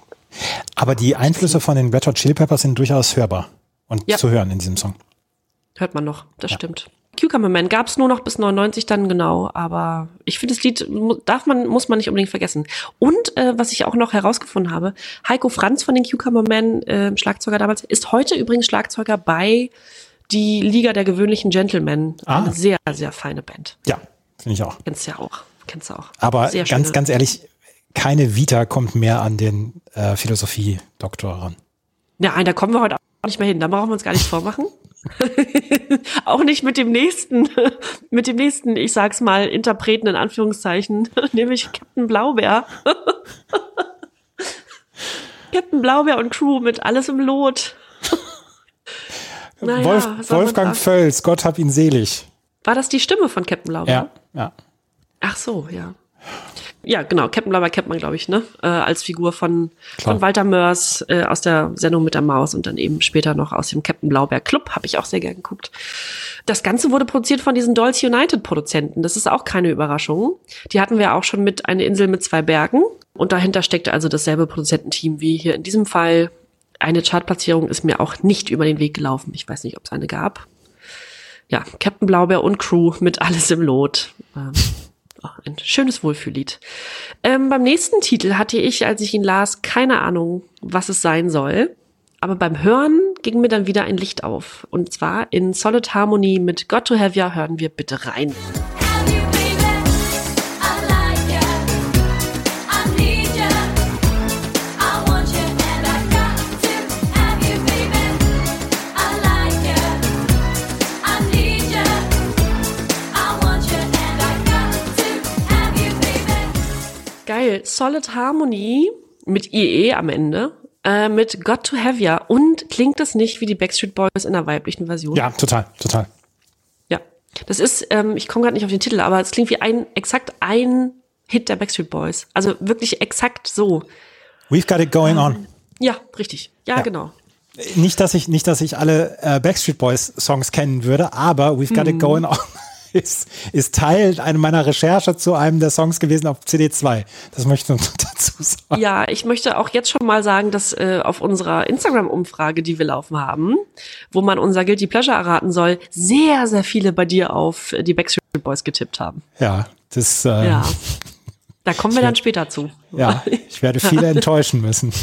Aber die Einflüsse von den Red Hot Chili Peppers sind durchaus hörbar und Ja. zu hören in diesem Song. Hört man noch, das stimmt. Cucumber Man gab es nur noch bis 99 dann genau, aber ich finde das Lied darf man muss man nicht unbedingt vergessen. Und äh, was ich auch noch herausgefunden habe, Heiko Franz von den Cucumber Man, äh, Schlagzeuger damals, ist heute übrigens Schlagzeuger bei die Liga der gewöhnlichen Gentlemen. Ah. Eine sehr sehr feine Band. Ja, finde ich auch. Kennst du ja auch, kennst du auch. Aber sehr ganz, schöne- ganz ehrlich, keine Vita kommt mehr an den äh, Philosophie-Doktor ran. Nein, da kommen wir heute auch nicht mehr hin. Da brauchen wir uns gar nichts vormachen. auch nicht mit dem nächsten, mit dem nächsten, ich sag's mal, Interpreten in Anführungszeichen, nämlich Captain Blaubeer. Captain Blaubeer und Crew mit alles im Lot. Naja, Wolf, Wolfgang? Völz, Gott hab ihn selig. War das die Stimme von Captain Blaubeer? Ja, ja. Ach so, ja. Ja, genau. Captain Blaubeer kennt man, glaube ich, ne? Äh, als Figur von, Klar. von Walter Mörs äh, aus der Sendung mit der Maus und dann eben später noch aus dem Captain Blaubeer Club. Habe ich auch sehr gern geguckt. Das Ganze wurde produziert von diesen Dolls United Produzenten. Das ist auch keine Überraschung. Die hatten wir auch schon mit Eine Insel mit zwei Bergen. Und dahinter steckte also dasselbe Produzententeam wie hier in diesem Fall. Eine Chartplatzierung ist mir auch nicht über den Weg gelaufen. Ich weiß nicht, ob es eine gab. Ja, Captain Blaubeer und Crew mit alles im Lot. Ähm, ein schönes Wohlfühllied. Ähm, beim nächsten Titel hatte ich, als ich ihn las, keine Ahnung, was es sein soll. Aber beim Hören ging mir dann wieder ein Licht auf. Und zwar in Solid Harmony mit Got to Have Ya hören wir bitte rein. Geil. Solid Harmony mit IE am Ende. Äh, mit Got to Have Ya. Und klingt das nicht wie die Backstreet Boys in der weiblichen Version? Ja, total, total. Ja. Das ist, ähm, ich komme gerade nicht auf den Titel, aber es klingt wie ein, exakt ein Hit der Backstreet Boys. Also wirklich exakt so. We've got it going on. Ja, richtig. Ja, Ja. genau. Nicht, dass ich, nicht, dass ich alle äh, Backstreet Boys Songs kennen würde, aber We've Got It Going On ist, ist Teil einer meiner Recherche zu einem der Songs gewesen auf CD2. Das möchte ich noch dazu sagen. Ja, ich möchte auch jetzt schon mal sagen, dass äh, auf unserer Instagram-Umfrage, die wir laufen haben, wo man unser Guilty Pleasure erraten soll, sehr, sehr viele bei dir auf die Backstreet Boys getippt haben. Ja, das, äh, Ja. Da kommen wir dann später zu. ja, ich werde viele enttäuschen müssen.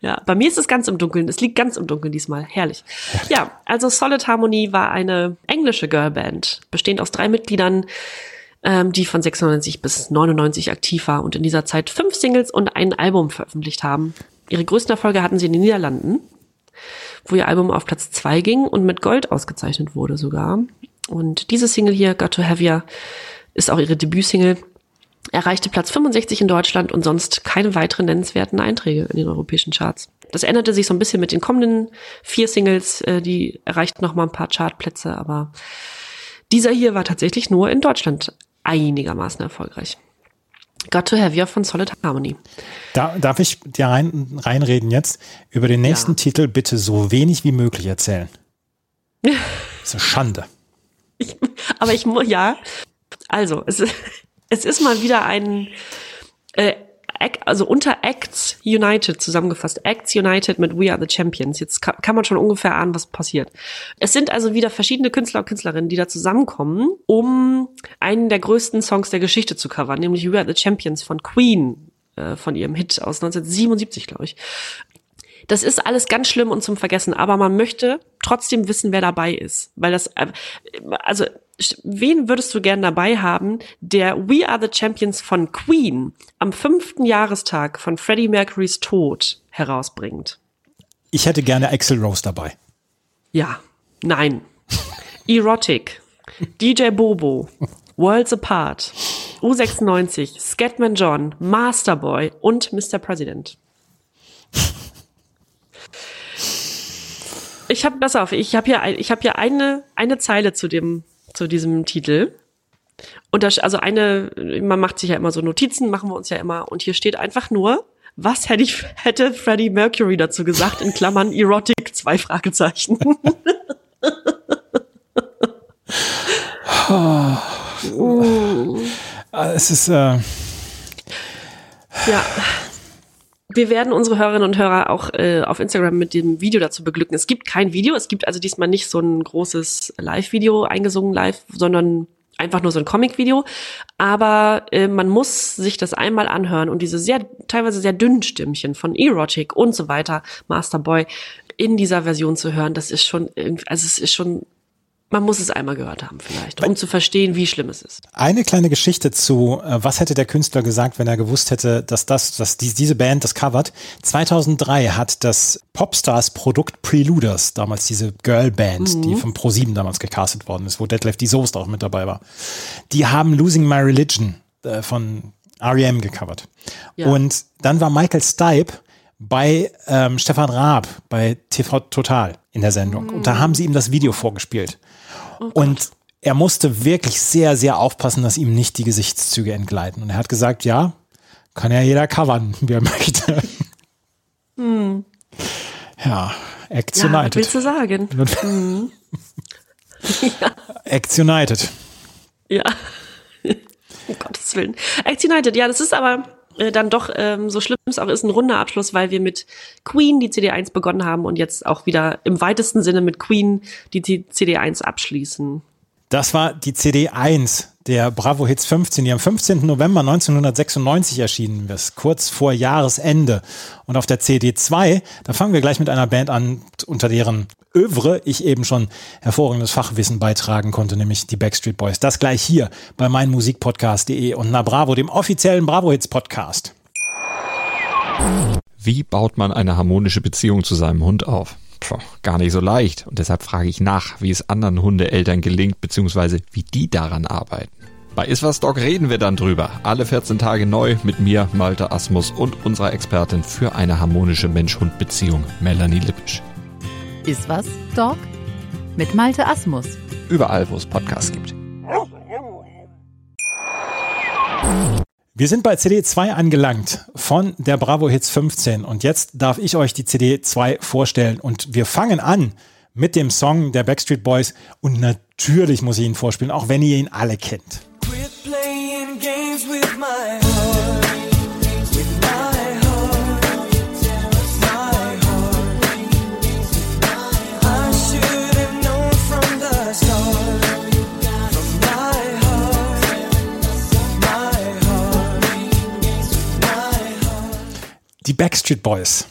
Ja, bei mir ist es ganz im Dunkeln. Es liegt ganz im Dunkeln diesmal. Herrlich. Ja, also Solid Harmony war eine englische Girlband, bestehend aus drei Mitgliedern, ähm, die von 96 bis 99 aktiv war und in dieser Zeit fünf Singles und ein Album veröffentlicht haben. Ihre größten Erfolge hatten sie in den Niederlanden, wo ihr Album auf Platz zwei ging und mit Gold ausgezeichnet wurde sogar. Und diese Single hier, Got to Have Ya, ist auch ihre Debütsingle erreichte Platz 65 in Deutschland und sonst keine weiteren nennenswerten Einträge in den europäischen Charts. Das änderte sich so ein bisschen mit den kommenden vier Singles, äh, die erreichten noch mal ein paar Chartplätze, aber dieser hier war tatsächlich nur in Deutschland einigermaßen erfolgreich. Got to Have You von Solid Harmony. Da, darf ich dir rein, reinreden jetzt? Über den nächsten Ja. Titel bitte so wenig wie möglich erzählen. Das ist eine Schande. Aber ich muss, ja, also, es, ist- es ist mal wieder ein, äh, also unter Acts United zusammengefasst. Acts United mit We Are the Champions. Jetzt kann, kann man schon ungefähr ahnen, was passiert. Es sind also wieder verschiedene Künstler und Künstlerinnen, die da zusammenkommen, um einen der größten Songs der Geschichte zu covern, nämlich We Are the Champions von Queen, äh, von ihrem Hit aus 1977, glaube ich. Das ist alles ganz schlimm und zum Vergessen, aber man möchte trotzdem wissen, wer dabei ist. Weil das, äh, also, wen würdest du gern dabei haben, der We Are the Champions von Queen am fünften Jahrestag von Freddie Mercurys Tod herausbringt? Ich hätte gerne Axel Rose dabei. Ja, nein. Erotic, DJ Bobo, Worlds Apart, U96, Scatman John, Masterboy und Mr. President. Ich habe, pass auf, ich habe hier, ich habe hier eine, eine Zeile zu dem, zu diesem Titel. Und das, also eine, man macht sich ja immer so Notizen, machen wir uns ja immer. Und hier steht einfach nur, was hätte ich, hätte Freddie Mercury dazu gesagt, in Klammern Erotic, zwei Fragezeichen. Äh, Es ist, äh, Ja. Wir werden unsere Hörerinnen und Hörer auch äh, auf Instagram mit dem Video dazu beglücken. Es gibt kein Video, es gibt also diesmal nicht so ein großes Live-Video eingesungen live, sondern einfach nur so ein Comic-Video. Aber äh, man muss sich das einmal anhören und diese sehr, teilweise sehr dünnen Stimmchen von Erotic und so weiter, Masterboy, in dieser Version zu hören, das ist schon irgendwie, also es ist schon, man muss es einmal gehört haben vielleicht, um zu verstehen, wie schlimm es ist. Eine kleine Geschichte zu, äh, was hätte der Künstler gesagt, wenn er gewusst hätte, dass das, dass die, diese Band das covert. 2003 hat das Popstars Produkt Preluders, damals diese Girlband, die von Pro7 damals gecastet worden ist, wo Detlef die Soest auch mit dabei war. Die haben Losing My Religion äh, von R.E.M. gecovert. Ja. Und dann war Michael Stipe bei ähm, Stefan Raab bei TV Total in der Sendung. Und da haben sie ihm das Video vorgespielt. Und er musste wirklich sehr, sehr aufpassen, dass ihm nicht die Gesichtszüge entgleiten. Und er hat gesagt, ja, kann ja jeder covern, wie er möchte. Ja, Acts Ja, was United. willst du sagen? Acts United. Ja. um Gottes Willen. Act United, ja, das ist aber äh, dann doch, ähm, so schlimm es auch ist, ein runder Abschluss, weil wir mit Queen die CD1 begonnen haben und jetzt auch wieder im weitesten Sinne mit Queen die T- CD1 abschließen. Das war die CD 1 der Bravo Hits 15, die am 15. November 1996 erschienen ist, kurz vor Jahresende. Und auf der CD 2, da fangen wir gleich mit einer Band an, unter deren Övre ich eben schon hervorragendes Fachwissen beitragen konnte, nämlich die Backstreet Boys. Das gleich hier bei meinmusikpodcast.de und na Bravo, dem offiziellen Bravo Hits Podcast. Wie baut man eine harmonische Beziehung zu seinem Hund auf? Puh, gar nicht so leicht. Und deshalb frage ich nach, wie es anderen Hundeeltern gelingt, beziehungsweise wie die daran arbeiten. Bei Iswas Dog reden wir dann drüber. Alle 14 Tage neu mit mir, Malte Asmus und unserer Expertin für eine harmonische Mensch-Hund-Beziehung, Melanie Lippisch. Ist was, Dog? Mit Malte Asmus. Überall, wo es Podcasts gibt. Wir sind bei CD 2 angelangt von der Bravo Hits 15 und jetzt darf ich euch die CD 2 vorstellen und wir fangen an mit dem Song der Backstreet Boys und natürlich muss ich ihn vorspielen, auch wenn ihr ihn alle kennt. Die Backstreet Boys.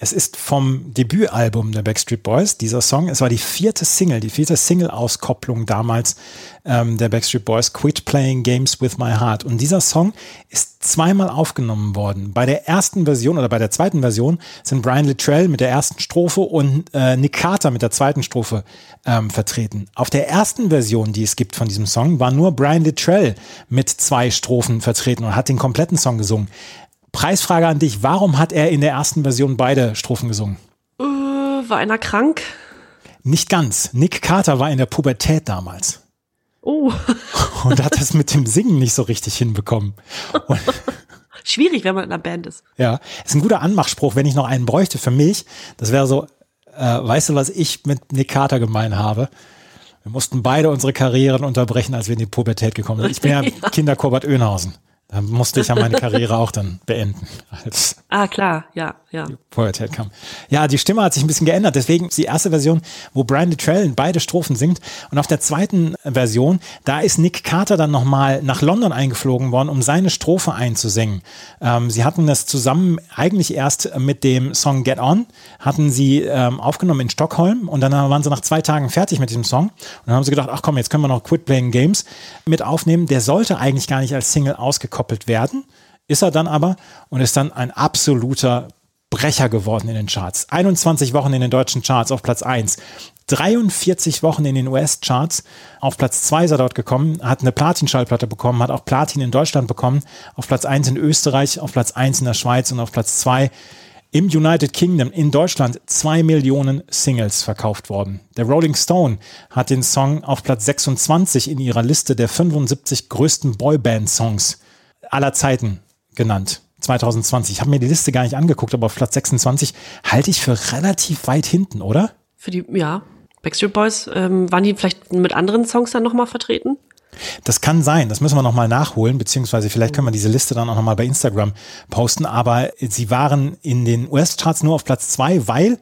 Es ist vom Debütalbum der Backstreet Boys, dieser Song. Es war die vierte Single, die vierte Single-Auskopplung damals ähm, der Backstreet Boys, Quit Playing Games with My Heart. Und dieser Song ist zweimal aufgenommen worden. Bei der ersten Version oder bei der zweiten Version sind Brian Littrell mit der ersten Strophe und äh, Nick Carter mit der zweiten Strophe ähm, vertreten. Auf der ersten Version, die es gibt von diesem Song, war nur Brian Littrell mit zwei Strophen vertreten und hat den kompletten Song gesungen. Preisfrage an dich, warum hat er in der ersten Version beide Strophen gesungen? Äh, war einer krank? Nicht ganz. Nick Carter war in der Pubertät damals Oh, und hat das mit dem Singen nicht so richtig hinbekommen. Und, schwierig, wenn man in einer Band ist. ja, ist ein guter Anmachspruch, wenn ich noch einen bräuchte für mich. Das wäre so, äh, weißt du, was ich mit Nick Carter gemein habe? Wir mussten beide unsere Karrieren unterbrechen, als wir in die Pubertät gekommen sind. Ich bin ja Kinder Korbert Oehnhausen. Da musste ich ja meine Karriere auch dann beenden, als Ah, klar, ja, ja. Pubertät kam. Ja, die Stimme hat sich ein bisschen geändert. Deswegen ist die erste Version, wo Brian Littrell beide Strophen singt. Und auf der zweiten Version, da ist Nick Carter dann nochmal nach London eingeflogen worden, um seine Strophe einzusingen. Ähm, sie hatten das zusammen eigentlich erst mit dem Song Get On, hatten sie ähm, aufgenommen in Stockholm. Und dann waren sie nach zwei Tagen fertig mit diesem Song. Und dann haben sie gedacht, ach komm, jetzt können wir noch Quit Playing Games mit aufnehmen. Der sollte eigentlich gar nicht als Single ausgekoppelt werden. Ist er dann aber und ist dann ein absoluter Brecher geworden in den Charts. 21 Wochen in den deutschen Charts auf Platz 1. 43 Wochen in den US-Charts. Auf Platz 2 ist er dort gekommen, hat eine Platin-Schallplatte bekommen, hat auch Platin in Deutschland bekommen. Auf Platz 1 in Österreich, auf Platz 1 in der Schweiz und auf Platz 2 im United Kingdom, in Deutschland, zwei Millionen Singles verkauft worden. Der Rolling Stone hat den Song auf Platz 26 in ihrer Liste der 75 größten Boyband-Songs aller Zeiten genannt. 2020. Ich habe mir die Liste gar nicht angeguckt, aber auf Platz 26 halte ich für relativ weit hinten, oder? Für die, ja. Backstreet Boys, ähm, waren die vielleicht mit anderen Songs dann nochmal vertreten? Das kann sein, das müssen wir nochmal nachholen, beziehungsweise vielleicht können wir diese Liste dann auch nochmal bei Instagram posten, aber sie waren in den US-Charts nur auf Platz zwei, weil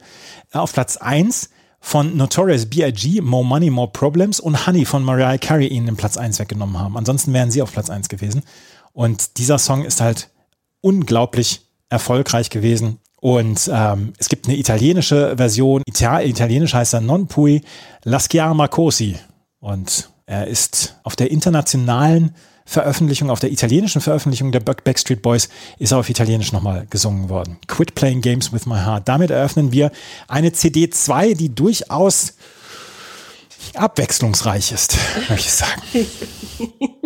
äh, auf Platz eins von Notorious B.I.G., More Money, More Problems und Honey von Mariah Carey ihnen den Platz eins weggenommen haben. Ansonsten wären sie auf Platz eins gewesen. Und dieser Song ist halt unglaublich erfolgreich gewesen. Und ähm, es gibt eine italienische Version, Ita italienisch heißt er Non Pui La Schiama Cosi. Und er ist auf der internationalen Veröffentlichung, auf der italienischen Veröffentlichung der Back- Backstreet Boys, ist er auf Italienisch nochmal gesungen worden. Quit Playing Games with My Heart. Damit eröffnen wir eine CD 2, die durchaus abwechslungsreich ist, möchte ich sagen.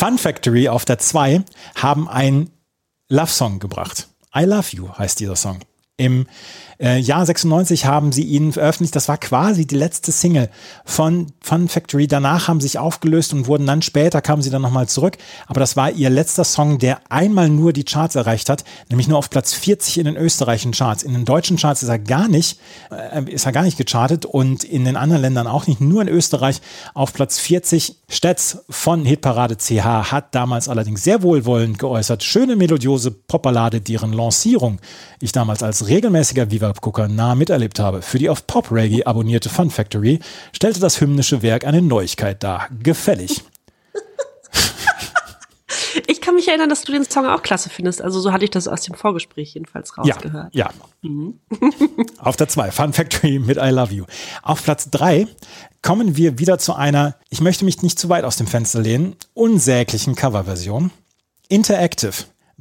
Fun Factory auf der 2 haben einen Love Song gebracht. I Love You heißt dieser Song. Im äh, Jahr 96 haben sie ihn veröffentlicht. Das war quasi die letzte Single von Fun Factory. Danach haben sie sich aufgelöst und wurden dann später, kamen sie dann nochmal zurück. Aber das war ihr letzter Song, der einmal nur die Charts erreicht hat, nämlich nur auf Platz 40 in den österreichischen Charts. In den deutschen Charts ist er gar nicht, äh, ist er gar nicht gechartet und in den anderen Ländern auch nicht. Nur in Österreich auf Platz 40. Stetz von Hitparade CH hat damals allerdings sehr wohlwollend geäußert. Schöne melodiose Popballade, deren Lancierung ich damals als regelmäßiger Viva-Gucker nah miterlebt habe. Für die auf Pop Reggae abonnierte Fun Factory stellte das hymnische Werk eine Neuigkeit dar. Gefällig. Ich kann mich erinnern, dass du den Song auch klasse findest. Also so hatte ich das aus dem Vorgespräch jedenfalls Ja, rausgehört. ja. Auf der 2, Fun Factory mit I Love You. Auf Platz 3 kommen wir wieder zu einer, ich möchte mich nicht zu weit aus dem Fenster lehnen, unsäglichen Coverversion. Interactive.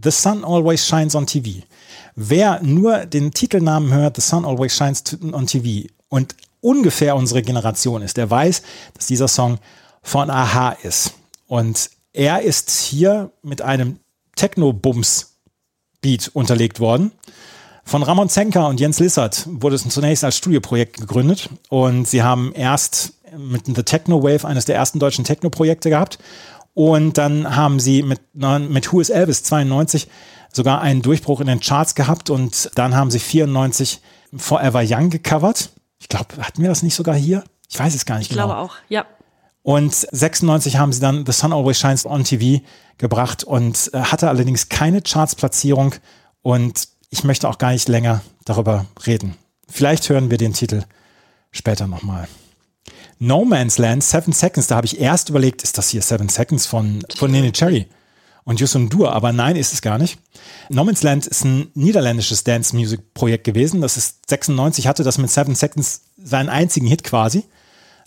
The Sun Always Shines on TV. Wer nur den Titelnamen hört, The Sun Always Shines on TV und ungefähr unsere Generation ist, der weiß, dass dieser Song von Aha ist. Und er ist hier mit einem Techno-Bums-Beat unterlegt worden. Von Ramon Zenker und Jens Lissert wurde es zunächst als Studioprojekt gegründet und sie haben erst mit The Techno Wave eines der ersten deutschen Techno-Projekte gehabt Und dann haben sie mit, mit Who is Elvis 92 sogar einen Durchbruch in den Charts gehabt und dann haben sie 94 Forever Young gecovert. Ich glaube, hatten wir das nicht sogar hier? Ich weiß es gar nicht Ich genau. glaube auch, ja. Und 96 haben sie dann The Sun Always Shines on TV gebracht und äh, hatte allerdings keine Chartsplatzierung und ich möchte auch gar nicht länger darüber reden. Vielleicht hören wir den Titel später nochmal. No Man's Land, Seven Seconds, da habe ich erst überlegt, ist das hier Seven Seconds von, von Nene Cherry und Yusun Dur, aber nein, ist es gar nicht. No Man's Land ist ein niederländisches Dance-Music-Projekt gewesen. Das ist 96, hatte das mit Seven Seconds seinen einzigen Hit quasi.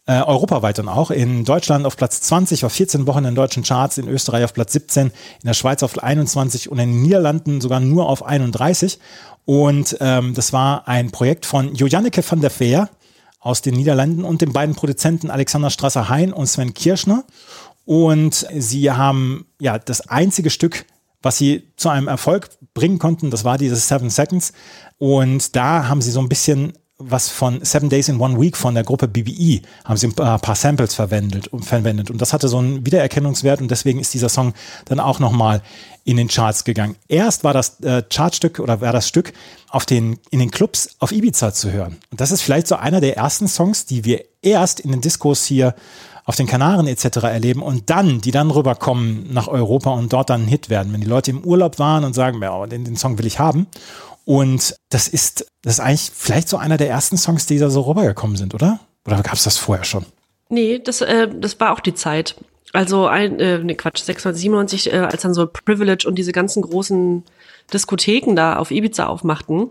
Äh, europaweit dann auch. In Deutschland auf Platz 20, war 14 Wochen in den deutschen Charts, in Österreich auf Platz 17, in der Schweiz auf 21 und in den Niederlanden sogar nur auf 31. Und ähm, das war ein Projekt von Joanneke van der Veer aus den Niederlanden und den beiden Produzenten Alexander Strasser-Hein und Sven Kirschner. Und sie haben ja das einzige Stück, was sie zu einem Erfolg bringen konnten, das war dieses Seven Seconds. Und da haben sie so ein bisschen was von Seven Days in One Week von der Gruppe BBE, haben sie ein paar, Samples verwendet und verwendet. Und das hatte so einen Wiedererkennungswert und deswegen ist dieser Song dann auch nochmal in den Charts gegangen. Erst war das äh, Chartstück oder war das Stück auf den, in den Clubs auf Ibiza zu hören. Und das ist vielleicht so einer der ersten Songs, die wir erst in den Diskos hier auf den Kanaren etc. erleben und dann, die dann rüberkommen nach Europa und dort dann ein Hit werden. Wenn die Leute im Urlaub waren und sagen, ja, den, den Song will ich haben. Und das ist, das ist eigentlich vielleicht so einer der ersten Songs, die da so rübergekommen sind, oder? Oder gab es das vorher schon? Nee, das, äh, das war auch die Zeit. Also ein, äh, nee, Quatsch, 96, 97, äh, als dann so Privilege und diese ganzen großen Diskotheken da auf Ibiza aufmachten.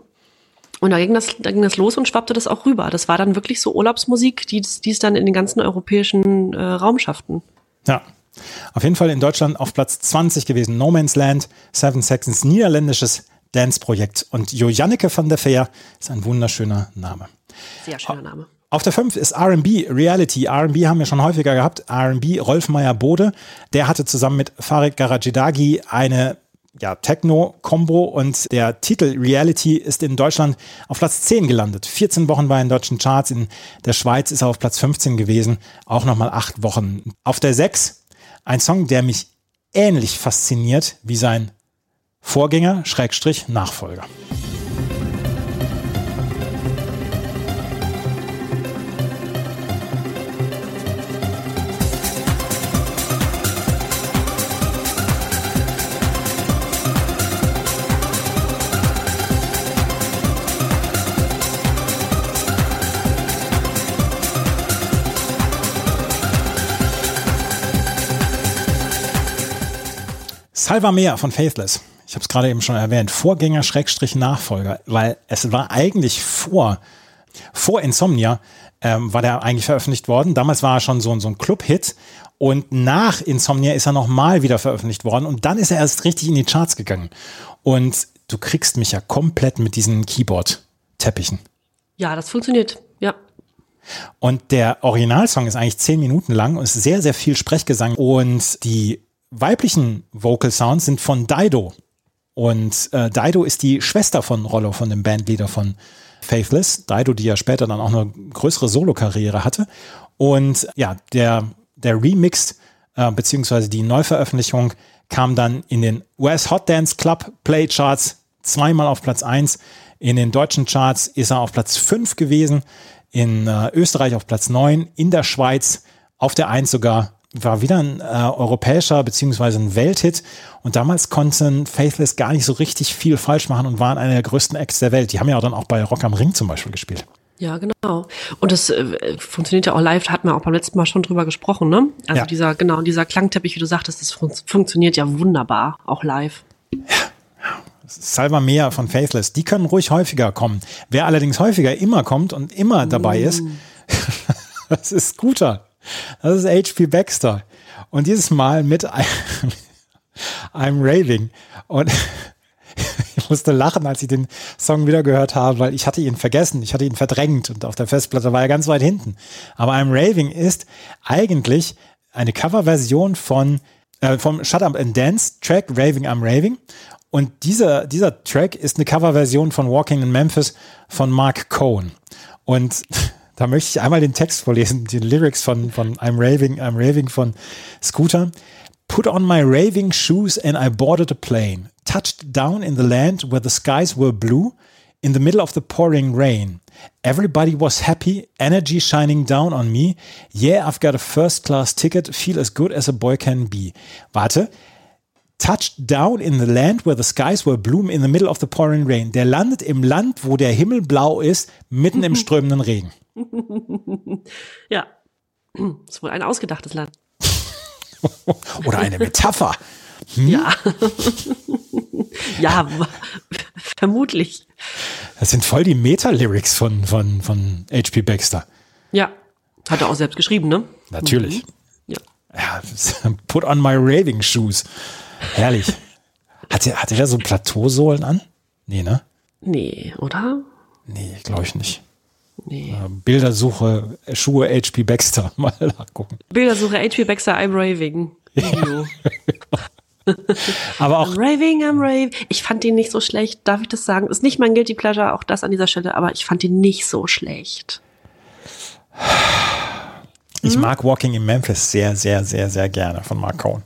Und da ging das, da ging das los und schwappte das auch rüber. Das war dann wirklich so Urlaubsmusik, die es die es dann in den ganzen europäischen äh, Raum schafften. Ja. Auf jeden Fall in Deutschland auf Platz 20 gewesen. No Man's Land, Seven Seconds, niederländisches Dance-Projekt. Und Joanneke van der Veer ist ein wunderschöner Name. Sehr schöner Name. Auf der 5 ist R&B, Reality. R&B haben wir schon häufiger gehabt. R&B, Rolf Meyer-Bode. Der hatte zusammen mit Farid Garajidagi eine ja, Techno-Combo und der Titel Reality ist in Deutschland auf Platz 10 gelandet. 14 Wochen war er in deutschen Charts. In der Schweiz ist er auf Platz 15 gewesen. Auch nochmal acht Wochen. Auf der 6 ein Song, der mich ähnlich fasziniert wie sein Vorgänger, Schrägstrich, Nachfolger. Salva Meer von Faithless. Ich habe es gerade eben schon erwähnt. Vorgänger, Schrägstrich, Nachfolger. Weil es war eigentlich vor, vor Insomnia ähm, war der eigentlich veröffentlicht worden. Damals war er schon so, so ein Club-Hit. Und nach Insomnia ist er nochmal wieder veröffentlicht worden. Und dann ist er erst richtig in die Charts gegangen. Und du kriegst mich ja komplett mit diesen Keyboard-Teppichen. Ja, das funktioniert. Ja. Und der Originalsong ist eigentlich zehn Minuten lang und ist sehr, sehr viel Sprechgesang. Und die weiblichen Vocal Sounds sind von Dido. Und äh, Dido ist die Schwester von Rollo, von dem Bandleader von Faithless. Dido, die ja später dann auch eine größere Solokarriere hatte. Und ja, der, der Remix äh, beziehungsweise die Neuveröffentlichung kam dann in den US Hot Dance Club Play Charts zweimal auf Platz 1. In den deutschen Charts ist er auf Platz 5 gewesen. In äh, Österreich auf Platz 9. In der Schweiz auf der 1 sogar war wieder ein äh, europäischer beziehungsweise ein Welthit. Und damals konnten Faithless gar nicht so richtig viel falsch machen und waren einer der größten Acts der Welt. Die haben ja auch dann auch bei Rock am Ring zum Beispiel gespielt. Ja, genau. Und das äh, funktioniert ja auch live, hatten wir auch beim letzten Mal schon drüber gesprochen, ne? Also Ja. dieser, genau, dieser Klangteppich, wie du sagtest, das fun funktioniert ja wunderbar, auch live. Salva Meer von Faithless, die können ruhig häufiger kommen. Wer allerdings häufiger immer kommt und immer dabei ist, das ist Scooter. Das ist HP Baxter. Und dieses Mal mit I'm Raving. Und ich musste lachen, als ich den Song wieder gehört habe, weil ich hatte ihn vergessen, ich hatte ihn verdrängt und auf der Festplatte war er ganz weit hinten. Aber I'm Raving ist eigentlich eine Coverversion von äh, vom Shut Up and Dance Track Raving I'm Raving. Und dieser, dieser Track ist eine Coverversion von Walking in Memphis von Mark Cohn. Und da möchte ich einmal den Text vorlesen, die Lyrics von, von I'm Raving, I'm Raving von Scooter. Put on my raving shoes and I boarded a plane. Touched down in the land where the skies were blue, in the middle of the pouring rain. Everybody was happy, energy shining down on me. Yeah, I've got a first class ticket, feel as good as a boy can be. Warte. Touched down in the land where the skies were blue, in the middle of the pouring rain. Der landet im Land, wo der Himmel blau ist, mitten im strömenden Regen. Ja. Das ist wohl ein ausgedachtes Land. Oder eine Metapher. Ja. ja, w- vermutlich. Das sind voll die Meta-Lyrics von, von, von H.P. Baxter. Ja. Hat er auch selbst geschrieben, ne? Natürlich. Ja. Ja, put on my raving shoes. Herrlich. Hat er, hat er da so Plateausohlen an? Nee, ne? Nee, oder? Nee, glaube ich nicht. Nee. Äh, Bildersuche, Schuhe HP Baxter. Mal nachgucken. Bildersuche HP Baxter, I'm raving. Aber auch, I'm raving, I'm raving. Ich fand den nicht so schlecht, darf ich das sagen? Ist nicht mein Guilty Pleasure, auch das an dieser Stelle, aber ich fand den nicht so schlecht. ich mag Walking in Memphis sehr, sehr, sehr, sehr gerne von Mark Cohn.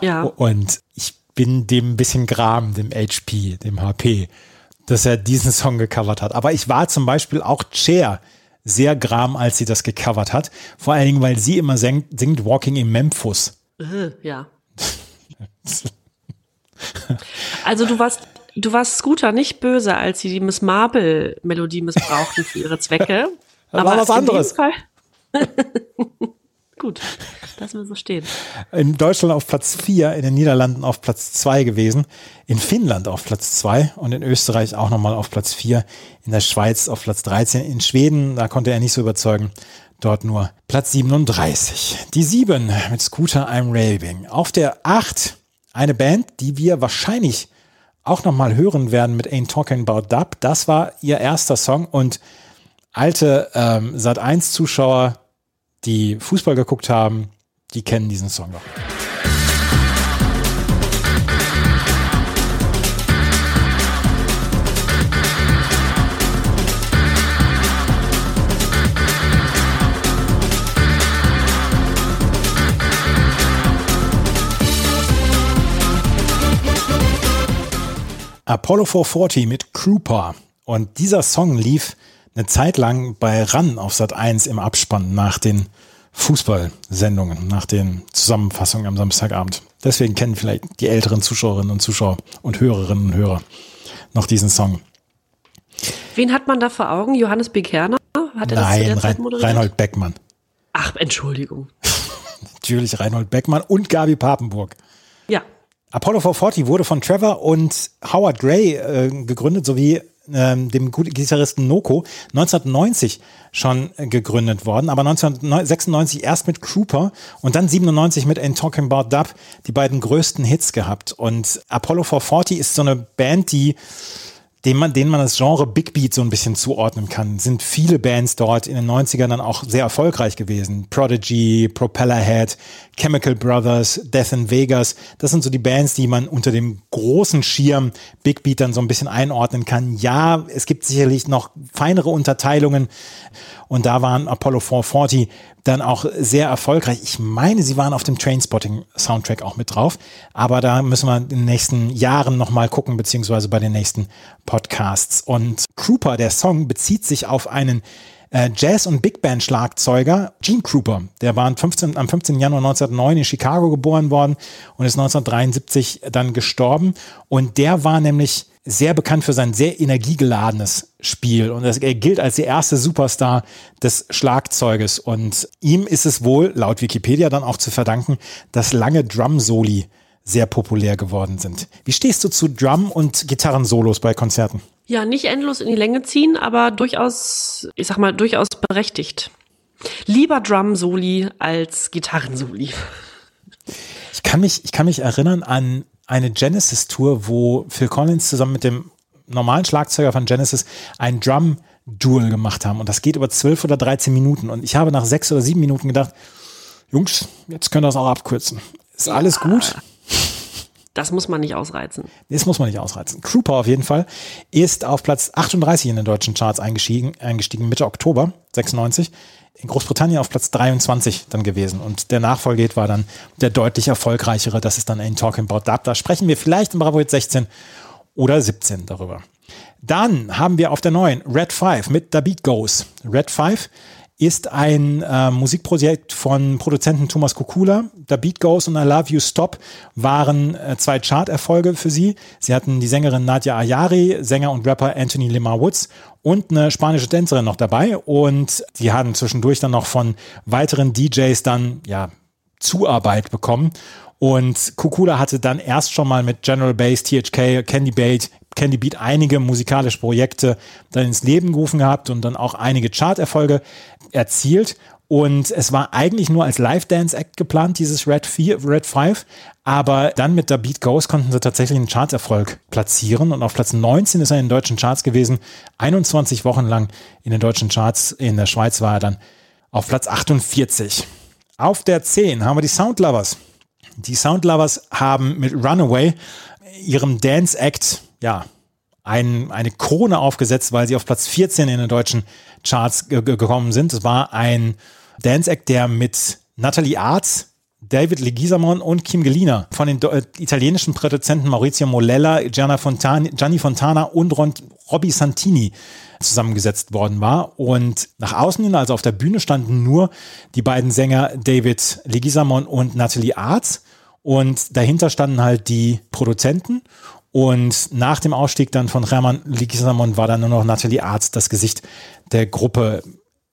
Ja. Und ich bin dem ein bisschen gram, dem HP, dem HP, dass er diesen Song gecovert hat. Aber ich war zum Beispiel auch Cher sehr gram, als sie das gecovert hat. Vor allen Dingen, weil sie immer singt, singt Walking in Memphis. Äh, ja. Also du warst, du warst Scooter nicht böse, als sie die Miss Marple Melodie missbrauchten für ihre Zwecke. Das war was anderes. Gut, lassen wir so stehen. In Deutschland auf Platz 4, in den Niederlanden auf Platz 2 gewesen, in Finnland auf Platz 2 und in Österreich auch nochmal auf Platz 4, in der Schweiz auf Platz 13, in Schweden, da konnte er nicht so überzeugen, dort nur Platz 37. Die 7 mit Scooter I'm Raving. Auf der 8 eine Band, die wir wahrscheinlich auch nochmal hören werden mit Ain't Talking About Dub. Das war ihr erster Song und alte ähm, Sat1-Zuschauer, die Fußball geguckt haben, die kennen diesen Song noch. Apollo 440 mit Crooper. Und dieser Song lief eine Zeit lang bei RAN auf Sat 1 im Abspann nach den Fußballsendungen, nach den Zusammenfassungen am Samstagabend. Deswegen kennen vielleicht die älteren Zuschauerinnen und Zuschauer und Hörerinnen und Hörer noch diesen Song. Wen hat man da vor Augen? Johannes B. Kerner? Hat er das Nein, Zeit Rein? Reinhold Beckmann. Ach, Entschuldigung. Natürlich Reinhold Beckmann und Gabi Papenburg. Ja. Apollo 440 wurde von Trevor und Howard Gray äh, gegründet, sowie ähm, dem Gitarristen Noko 1990 schon gegründet worden, aber 1996 erst mit Trooper und dann 97 mit Ain't Talking About Dub die beiden größten Hits gehabt. Und Apollo 440 ist so eine Band, die dem man, denen man das Genre Big Beat so ein bisschen zuordnen kann, sind viele Bands dort in den 90ern dann auch sehr erfolgreich gewesen. Prodigy, Propellerhead, Chemical Brothers, Death in Vegas. Das sind so die Bands, die man unter dem großen Schirm Big Beat dann so ein bisschen einordnen kann. Ja, es gibt sicherlich noch feinere Unterteilungen. Und da waren Apollo 440 dann auch sehr erfolgreich. Ich meine, sie waren auf dem Trainspotting-Soundtrack auch mit drauf. Aber da müssen wir in den nächsten Jahren nochmal gucken, beziehungsweise bei den nächsten Podcasts. Und Trooper, der Song, bezieht sich auf einen äh, Jazz- und Big Band-Schlagzeuger, Gene Krupa. Der war am 15, am 15. Januar 1909 in Chicago geboren worden und ist 1973 dann gestorben. Und der war nämlich sehr bekannt für sein sehr energiegeladenes Spiel und er gilt als der erste Superstar des Schlagzeuges und ihm ist es wohl laut Wikipedia dann auch zu verdanken, dass lange Drum-Soli sehr populär geworden sind. Wie stehst du zu Drum- und Gitarrensolos bei Konzerten? Ja, nicht endlos in die Länge ziehen, aber durchaus, ich sag mal, durchaus berechtigt. Lieber Drum-Soli als Gitarrensoli. Ich kann mich, ich kann mich erinnern an eine Genesis-Tour, wo Phil Collins zusammen mit dem normalen Schlagzeuger von Genesis ein Drum-Duel gemacht haben. Und das geht über 12 oder 13 Minuten. Und ich habe nach sechs oder sieben Minuten gedacht, Jungs, jetzt könnt ihr das auch abkürzen. Ist alles gut? Das muss man nicht ausreizen. Das muss man nicht ausreizen. Trooper auf jeden Fall ist auf Platz 38 in den deutschen Charts eingestiegen, eingestiegen Mitte Oktober 96. in Großbritannien auf Platz 23 dann gewesen. Und der Nachfolgehit war dann der deutlich erfolgreichere. Das ist dann ein Talking About Dub. Da sprechen wir vielleicht im Bravo Hit 16 oder 17 darüber. Dann haben wir auf der neuen Red 5 mit The Beat Goes. Red 5 ist ein äh, Musikprojekt von Produzenten Thomas Kukula. The Beat Goes und I Love You Stop waren äh, zwei Chart-Erfolge für sie. Sie hatten die Sängerin Nadia Ayari, Sänger und Rapper Anthony Limar Woods und eine spanische Tänzerin noch dabei. Und die haben zwischendurch dann noch von weiteren DJs dann, ja, Zuarbeit bekommen. Und Kukula hatte dann erst schon mal mit General Bass, THK, Candy Bait, Candy Beat einige musikalische Projekte dann ins Leben gerufen gehabt und dann auch einige Charterfolge erzielt. Und es war eigentlich nur als Live-Dance-Act geplant, dieses Red, 4, Red 5. Aber dann mit der Beat Goes konnten sie tatsächlich einen Charterfolg platzieren. Und auf Platz 19 ist er in den deutschen Charts gewesen. 21 Wochen lang in den deutschen Charts. In der Schweiz war er dann auf Platz 48. Auf der 10 haben wir die Soundlovers. Die Soundlovers haben mit Runaway ihrem Dance Act, ja, ein, eine Krone aufgesetzt, weil sie auf Platz 14 in den deutschen Charts ge ge gekommen sind. Es war ein Dance Act, der mit Natalie Arz, David Leguizamon und Kim Gelina von den äh, italienischen Produzenten Maurizio Molella, Gianna Fontani, Gianni Fontana und Ron, Robby Santini zusammengesetzt worden war. Und nach außen hin, also auf der Bühne, standen nur die beiden Sänger David Leguizamon und Natalie Arz. Und dahinter standen halt die Produzenten. Und nach dem Ausstieg dann von Hermann Leguizamon war dann nur noch Natalie Arz das Gesicht der Gruppe.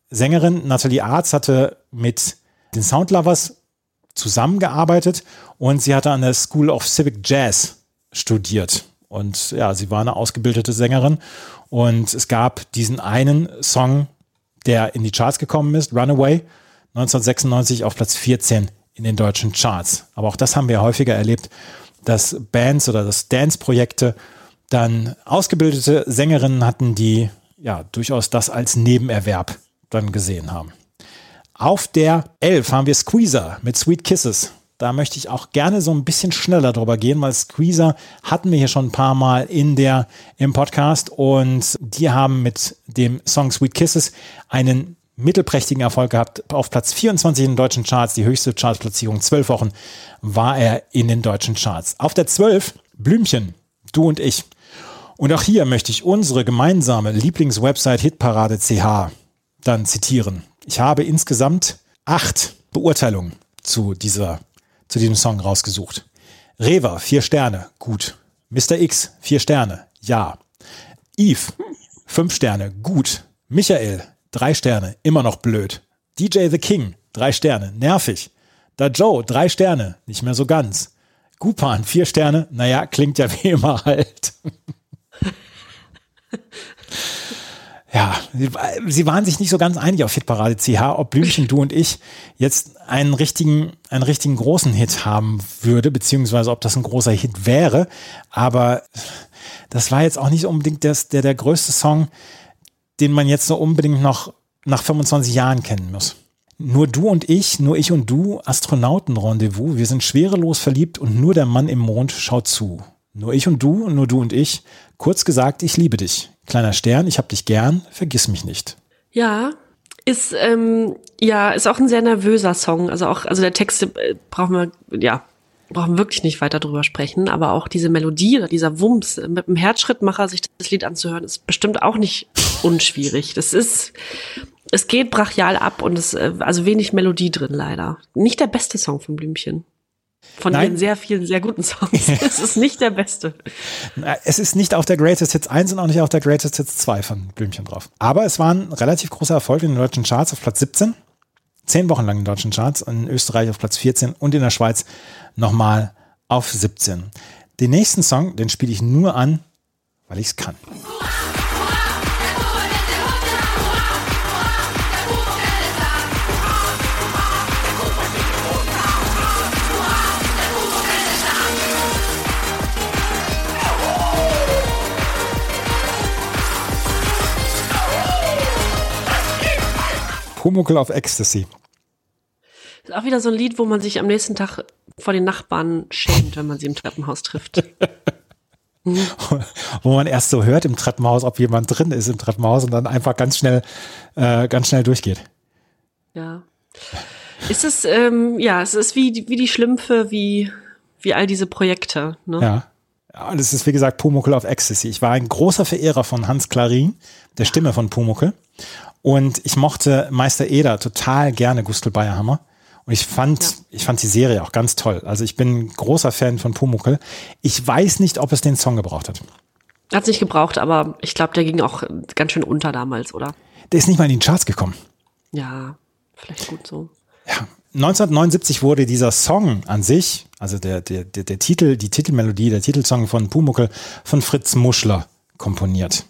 Sängerin Natalie Arz hatte mit den Soundlovers zusammengearbeitet und sie hatte an der School of Civic Jazz studiert. Und ja, sie war eine ausgebildete Sängerin. Und es gab diesen einen Song, der in die Charts gekommen ist, Runaway, 1996 auf Platz 14 in den deutschen Charts. Aber auch das haben wir häufiger erlebt, dass Bands oder dass Dance-Projekte dann ausgebildete Sängerinnen hatten, die ja durchaus das als Nebenerwerb dann gesehen haben. Auf der 11 haben wir Squeezer mit Sweet Kisses. Da möchte ich auch gerne so ein bisschen schneller drüber gehen, weil Squeezer hatten wir hier schon ein paar Mal in der, im Podcast und die haben mit dem Song Sweet Kisses einen mittelprächtigen Erfolg gehabt. Auf Platz 24 in den deutschen Charts, die höchste Chartplatzierung, zwölf Wochen war er in den deutschen Charts. Auf der 12 Blümchen, du und ich. Und auch hier möchte ich unsere gemeinsame Lieblingswebsite Hitparade CH dann zitieren. Ich habe insgesamt acht Beurteilungen zu dieser, zu diesem Song rausgesucht. Reva, vier Sterne, gut. Mr. X, vier Sterne, ja. Eve, fünf Sterne, gut. Michael, drei Sterne, immer noch blöd. DJ The King, drei Sterne, nervig. Da Joe, drei Sterne, nicht mehr so ganz. Gupan, vier Sterne, naja, klingt ja wie immer halt. Ja, sie, waren sich nicht so ganz einig auf Hitparade CH, ob Blümchen, du und ich jetzt einen richtigen, einen richtigen großen Hit haben würde, beziehungsweise ob das ein großer Hit wäre. Aber das war jetzt auch nicht unbedingt das, der, der größte Song, den man jetzt so unbedingt noch nach 25 Jahren kennen muss. Nur du und ich, nur ich und du, Astronautenrendezvous, wir sind schwerelos verliebt und nur der Mann im Mond schaut zu. Nur ich und du, nur du und ich, kurz gesagt, ich liebe dich. Kleiner Stern, ich hab dich gern, vergiss mich nicht. Ja, ist ähm, ja ist auch ein sehr nervöser Song. Also auch also der Text äh, brauchen wir ja brauchen wirklich nicht weiter drüber sprechen. Aber auch diese Melodie oder dieser Wumms äh, mit dem Herzschrittmacher sich das Lied anzuhören ist bestimmt auch nicht unschwierig. Das ist es geht brachial ab und es äh, also wenig Melodie drin leider. Nicht der beste Song von Blümchen. Von Nein. den sehr vielen, sehr guten Songs. es ist nicht der beste. Es ist nicht auf der Greatest Hits 1 und auch nicht auf der Greatest Hits 2 von Blümchen drauf. Aber es war ein relativ großer Erfolg in den deutschen Charts auf Platz 17. Zehn Wochen lang in den deutschen Charts, in Österreich auf Platz 14 und in der Schweiz nochmal auf 17. Den nächsten Song, den spiele ich nur an, weil ich es kann. Pumuckl auf Ecstasy. Ist auch wieder so ein Lied, wo man sich am nächsten Tag vor den Nachbarn schämt, wenn man sie im Treppenhaus trifft. Wo man erst so hört im Treppenhaus, ob jemand drin ist im Treppenhaus und dann einfach ganz schnell, äh, ganz schnell durchgeht. Ja. Ist es, ähm, ja, es ist wie, die- wie die Schlümpfe, wie, wie all diese Projekte. Ne? Ja. ja und es ist, wie gesagt, Pumuckl auf Ecstasy. Ich war ein großer Verehrer von Hans Klarin, der Stimme von Pumuckl. Und ich mochte Meister Eder total gerne, Gustl Bayerhammer. Und ich fand, Ja. ich fand die Serie auch ganz toll. Also ich bin ein großer Fan von Pumuckl. Ich weiß nicht, ob es den Song gebraucht hat. Hat's nicht gebraucht, aber ich glaube, der ging auch ganz schön unter damals, oder? Der ist nicht mal in die Charts gekommen. Ja, vielleicht gut so. Ja. 1979 wurde dieser Song an sich, also der, der, der, der Titel, die Titelmelodie, der Titelsong von Pumuckl von Fritz Muschler komponiert.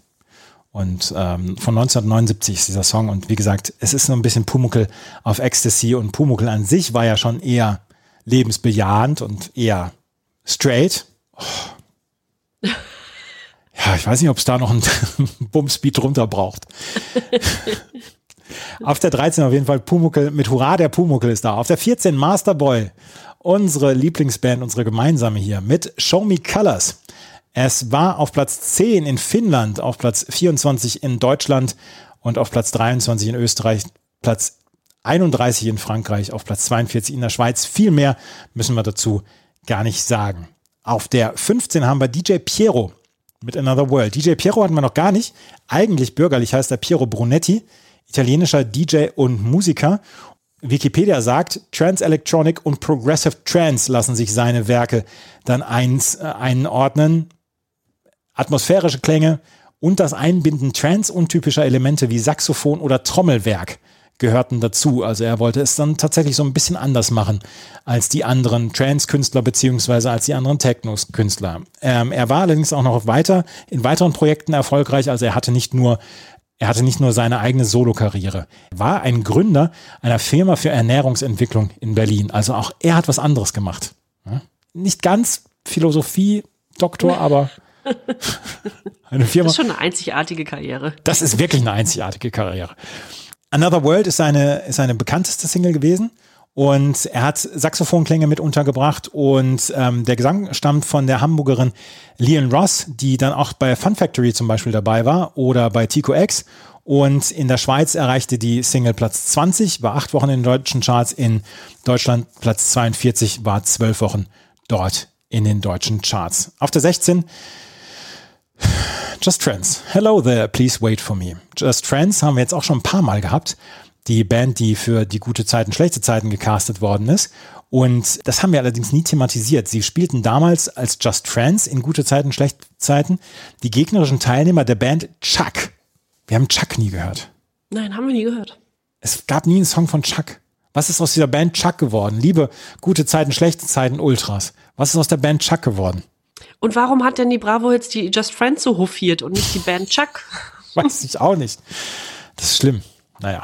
Und ähm, von 1979 ist dieser Song. Und wie gesagt, es ist so ein bisschen Pumuckl auf Ecstasy. Und Pumuckl an sich war ja schon eher lebensbejahend und eher straight. Oh. Ja, ich weiß nicht, ob es da noch einen Bumsbeat drunter braucht. Auf der 13 auf jeden Fall Pumuckl mit Hurra, der Pumuckl ist da. Auf der 14 Masterboy, unsere Lieblingsband, unsere gemeinsame hier mit Show Me Colors. Es war auf Platz 10 in Finnland, auf Platz 24 in Deutschland und auf Platz 23 in Österreich, Platz 31 in Frankreich, auf Platz 42 in der Schweiz. Viel mehr müssen wir dazu gar nicht sagen. Auf der 15 haben wir DJ Piero mit Another World. DJ Piero hatten wir noch gar nicht. Eigentlich bürgerlich heißt er Piero Brunetti, italienischer DJ und Musiker. Wikipedia sagt, Trance Electronic und Progressive Trance lassen sich seine Werke dann eins, äh, einordnen. Atmosphärische Klänge und das Einbinden trance-untypischer Elemente wie Saxophon oder Trommelwerk gehörten dazu. Also er wollte es dann tatsächlich so ein bisschen anders machen als die anderen Trance-Künstler beziehungsweise als die anderen Techno-Künstler. Ähm, er war allerdings auch noch weiter in weiteren Projekten erfolgreich. Also er hatte nicht nur er hatte nicht nur seine eigene Solokarriere. Er war ein Gründer einer Firma für Ernährungsentwicklung in Berlin. Also auch er hat was anderes gemacht. Nicht ganz Philosophie, Doktor, aber eine Firma. Das ist schon eine einzigartige Karriere. Das ist wirklich eine einzigartige Karriere. Another World ist seine, ist seine bekannteste Single gewesen. Und er hat Saxophonklänge mit untergebracht und ähm, der Gesang stammt von der Hamburgerin Leon Ross, die dann auch bei Fun Factory zum Beispiel dabei war oder bei Tico X. Und in der Schweiz erreichte die Single Platz 20, war acht Wochen in den deutschen Charts, in Deutschland Platz 42, war zwölf Wochen dort in den deutschen Charts. Auf der 16 Just Friends. Hello there, please wait for me. Just Friends haben wir jetzt auch schon ein paar Mal gehabt. Die Band, die für die gute Zeiten, schlechte Zeiten gecastet worden ist. Und das haben wir allerdings nie thematisiert. Sie spielten damals als Just Friends in gute Zeiten, schlechte Zeiten die gegnerischen Teilnehmer der Band Chuck. Wir haben Chuck nie gehört. Nein, haben wir nie gehört. Es gab nie einen Song von Chuck. Was ist aus dieser Band Chuck geworden? Liebe gute Zeiten, schlechte Zeiten, Ultras. Was ist aus der Band Chuck geworden? Und warum hat denn die Bravo jetzt die Just Friends so hofiert und nicht die Band Chuck? Weiß ich auch nicht. Das ist schlimm. Naja.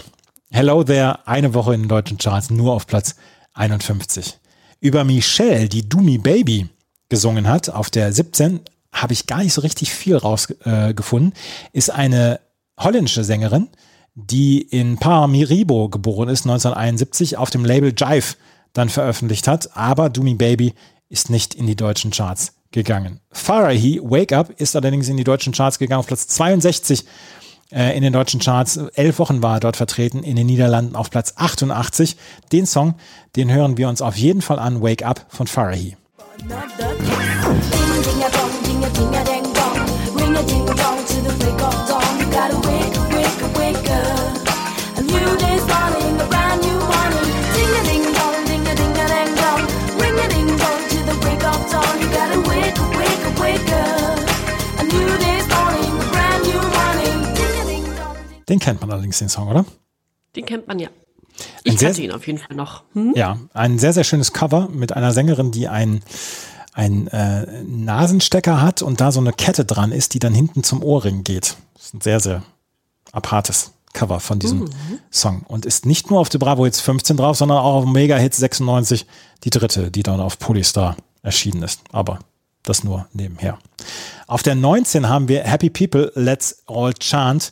Hello there, eine Woche in den deutschen Charts, nur auf Platz 51. Über Michelle, die Doomy Baby gesungen hat, auf der 17, habe ich gar nicht so richtig viel rausgefunden, äh, ist eine holländische Sängerin, die in Paramaribo geboren ist, 1971, auf dem Label Jive dann veröffentlicht hat, aber Doomy Baby ist nicht in die deutschen Charts gegangen. Farahi, Wake Up, ist allerdings in die deutschen Charts gegangen, auf Platz 62 äh, in den deutschen Charts. Elf Wochen war er dort vertreten, in den Niederlanden auf Platz 88. Den Song, den hören wir uns auf jeden Fall an, Wake Up von Farahi. Ding Den kennt man allerdings, den Song, oder? Den kennt man ja. Ein Ich sehr- kannte ihn auf jeden Fall noch. Hm? Ja, ein sehr, sehr schönes Cover mit einer Sängerin, die ein, ein äh, Nasenstecker hat und da so eine Kette dran ist, die dann hinten zum Ohrring geht. Das ist ein sehr, sehr apartes Cover von diesem Song und ist nicht nur auf der Bravo Hits 15 drauf, sondern auch auf Mega Hits 96, die dritte, die dann auf Polystar erschienen ist. Aber das nur nebenher. Auf der 19 haben wir Happy People, Let's All Chant.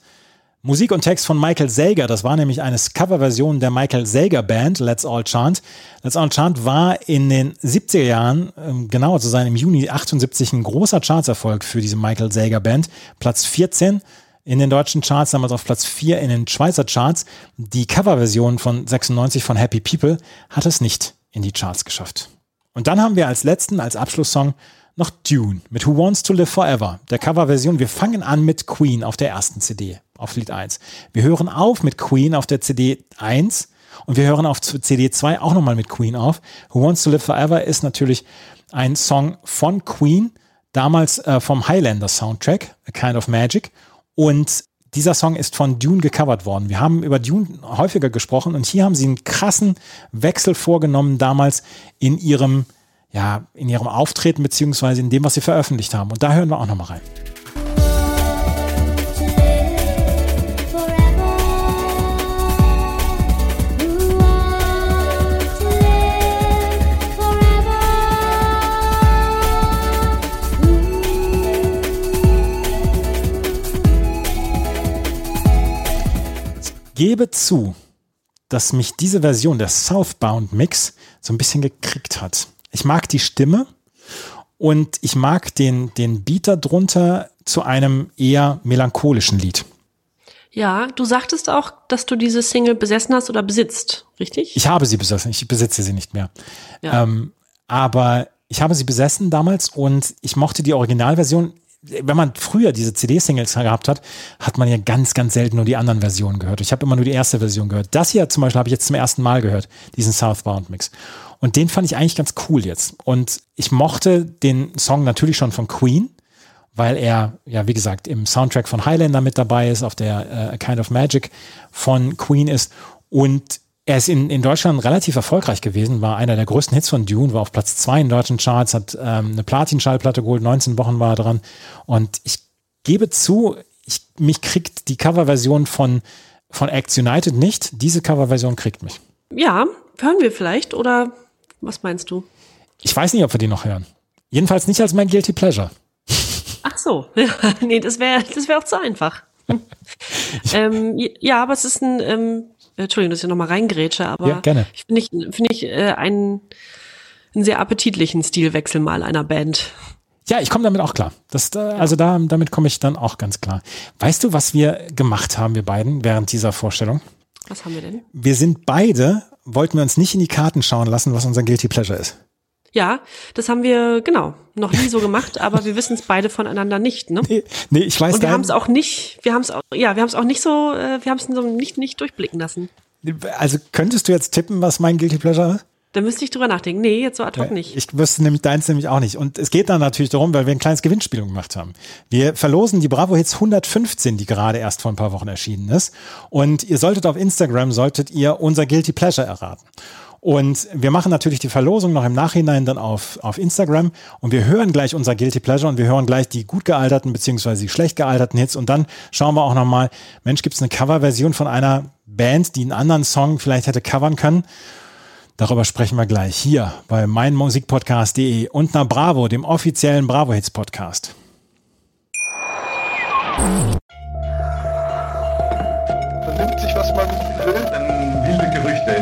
Musik und Text von Michael Sager. Das war nämlich eine Coverversion der Michael Sager Band, Let's All Chant. Let's All Chant war in den 70er Jahren, ähm, genauer zu sein, im Juni 78 ein großer Chartserfolg für diese Michael Sager Band. Platz 14 in den deutschen Charts, damals auf Platz 4 in den Schweizer Charts. Die Coverversion von 96 von Happy People hat es nicht in die Charts geschafft. Und dann haben wir als letzten, als Abschlusssong noch Dune mit Who Wants to Live Forever, der Coverversion. Wir fangen an mit Queen auf der ersten CD, auf Lied 1. Wir hören auf mit Queen auf der CD 1 und wir hören auf CD 2 auch nochmal mit Queen auf. Who Wants to Live Forever ist natürlich ein Song von Queen, damals äh, vom Highlander Soundtrack, A Kind of Magic. Und dieser Song ist von Dune gecovert worden. Wir haben über Dune häufiger gesprochen und hier haben sie einen krassen Wechsel vorgenommen damals in ihrem, ja, in ihrem Auftreten beziehungsweise in dem, was sie veröffentlicht haben. Und da hören wir auch nochmal rein. Gebe zu, dass mich diese Version der Southbound Mix so ein bisschen gekriegt hat. Ich mag die Stimme und ich mag den, den Beat darunter zu einem eher melancholischen Lied. Ja, du sagtest auch, dass du diese Single besessen hast oder besitzt, richtig? Ich habe sie besessen, ich besitze sie nicht mehr. Ja. Ähm, aber ich habe sie besessen damals und ich mochte die Originalversion. Wenn man früher diese CD-Singles gehabt hat, hat man ja ganz, ganz selten nur die anderen Versionen gehört. Ich habe immer nur die erste Version gehört. Das hier zum Beispiel habe ich jetzt zum ersten Mal gehört, diesen Southbound-Mix. Und den fand ich eigentlich ganz cool jetzt. Und ich mochte den Song natürlich schon von Queen, weil er, ja, wie gesagt, im Soundtrack von Highlander mit dabei ist, auf der äh, A Kind of Magic von Queen ist. Und er ist in, in Deutschland relativ erfolgreich gewesen, war einer der größten Hits von Dune, war auf Platz zwei in deutschen Charts, hat ähm, eine Platin-Schallplatte geholt, 19 Wochen war er dran. Und ich gebe zu, ich, mich kriegt die Coverversion von, von Acts United nicht. Diese Coverversion kriegt mich. Ja, hören wir vielleicht oder was meinst du? Ich weiß nicht, ob wir die noch hören. Jedenfalls nicht als mein Guilty Pleasure. Ach so, ja, nee, das wäre das wäre auch zu einfach. ähm, ja, aber es ist ein, ähm, Entschuldigung, dass ich nochmal reingrätsche, aber Ja, gerne. ich finde ich, finde ich äh, einen, einen sehr appetitlichen Stilwechsel mal einer Band. Ja, ich komme damit auch klar. Das, äh, also da, damit komme ich dann auch ganz klar. Weißt du, was wir gemacht haben, wir beiden, während dieser Vorstellung? Was haben wir denn? Wir sind beide, wollten wir uns nicht in die Karten schauen lassen, was unser Guilty Pleasure ist. Ja, das haben wir, genau, noch nie so gemacht, aber wir wissen es beide voneinander nicht, ne? Nee, nee ich weiß Und wir dein- haben es auch nicht, wir haben es auch, ja, wir haben es auch nicht so, äh, wir haben es so nicht, nicht durchblicken lassen. Also könntest du jetzt tippen, was mein Guilty Pleasure ist? Da müsste ich drüber nachdenken. Nee, jetzt so ad hoc nicht. Ich wüsste nämlich deins nämlich auch nicht. Und es geht dann natürlich darum, weil wir ein kleines Gewinnspiel gemacht haben. Wir verlosen die Bravo Hits 115, die gerade erst vor ein paar Wochen erschienen ist. Und ihr solltet auf Instagram, solltet ihr unser Guilty Pleasure erraten. Und wir machen natürlich die Verlosung noch im Nachhinein dann auf, auf Instagram und wir hören gleich unser Guilty Pleasure und wir hören gleich die gut gealterten beziehungsweise die schlecht gealterten Hits und dann schauen wir auch nochmal, Mensch, gibt es eine Coverversion von einer Band, die einen anderen Song vielleicht hätte covern können? Darüber sprechen wir gleich hier bei meinmusikpodcast.de und nach Bravo, dem offiziellen Bravo Hits Podcast.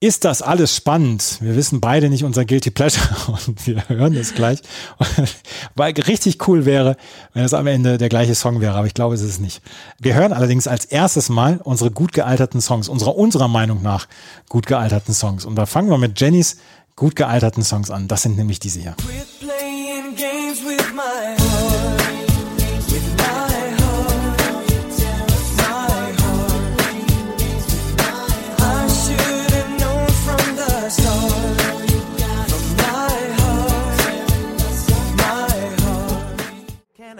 Ist das alles spannend? Wir wissen beide nicht unser Guilty Pleasure und wir hören es gleich. Weil richtig cool wäre, wenn es am Ende der gleiche Song wäre, aber ich glaube, es ist es nicht. Wir hören allerdings als erstes Mal unsere gut gealterten Songs, unserer, unserer Meinung nach gut gealterten Songs. Und da fangen wir mit Jennys gut gealterten Songs an. Das sind nämlich diese hier.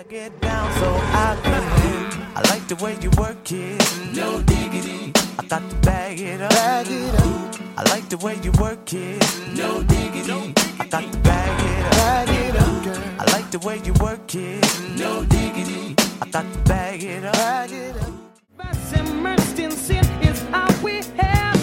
Get down so I can? I like the way you work it. No diggity. I got to bag it up. Bag it up. I like the way you work it. No diggity. I got to bag it up. Bag it up, girl. I like the way you work it. No diggity. I got to bag it up. Bag it up. Immersed in sin is how we have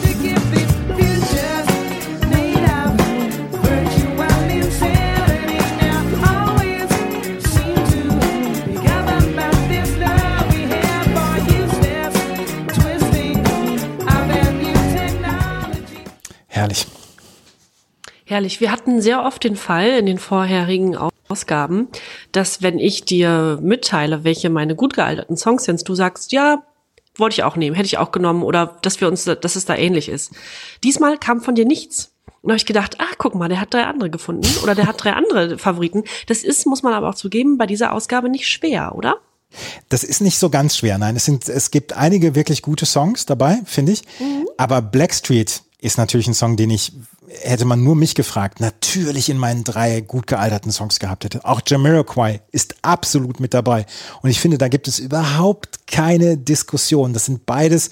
Herrlich. Herrlich. Wir hatten sehr oft den Fall in den vorherigen Ausgaben, dass wenn ich dir mitteile, welche meine gut gealterten Songs sind, du sagst, ja, wollte ich auch nehmen, hätte ich auch genommen oder dass wir uns, dass es da ähnlich ist. Diesmal kam von dir nichts. Und habe ich gedacht, ach, guck mal, der hat drei andere gefunden oder der hat drei andere Favoriten. Das ist, muss man aber auch zugeben, bei dieser Ausgabe nicht schwer, oder? Das ist nicht so ganz schwer. Nein, es sind, es gibt einige wirklich gute Songs dabei, finde ich. Aber Blackstreet ist natürlich ein Song, den ich, hätte man nur mich gefragt, natürlich in meinen drei gut gealterten Songs gehabt hätte. Auch Jamiroquai ist absolut mit dabei. Und ich finde, da gibt es überhaupt keine Diskussion. Das sind beides,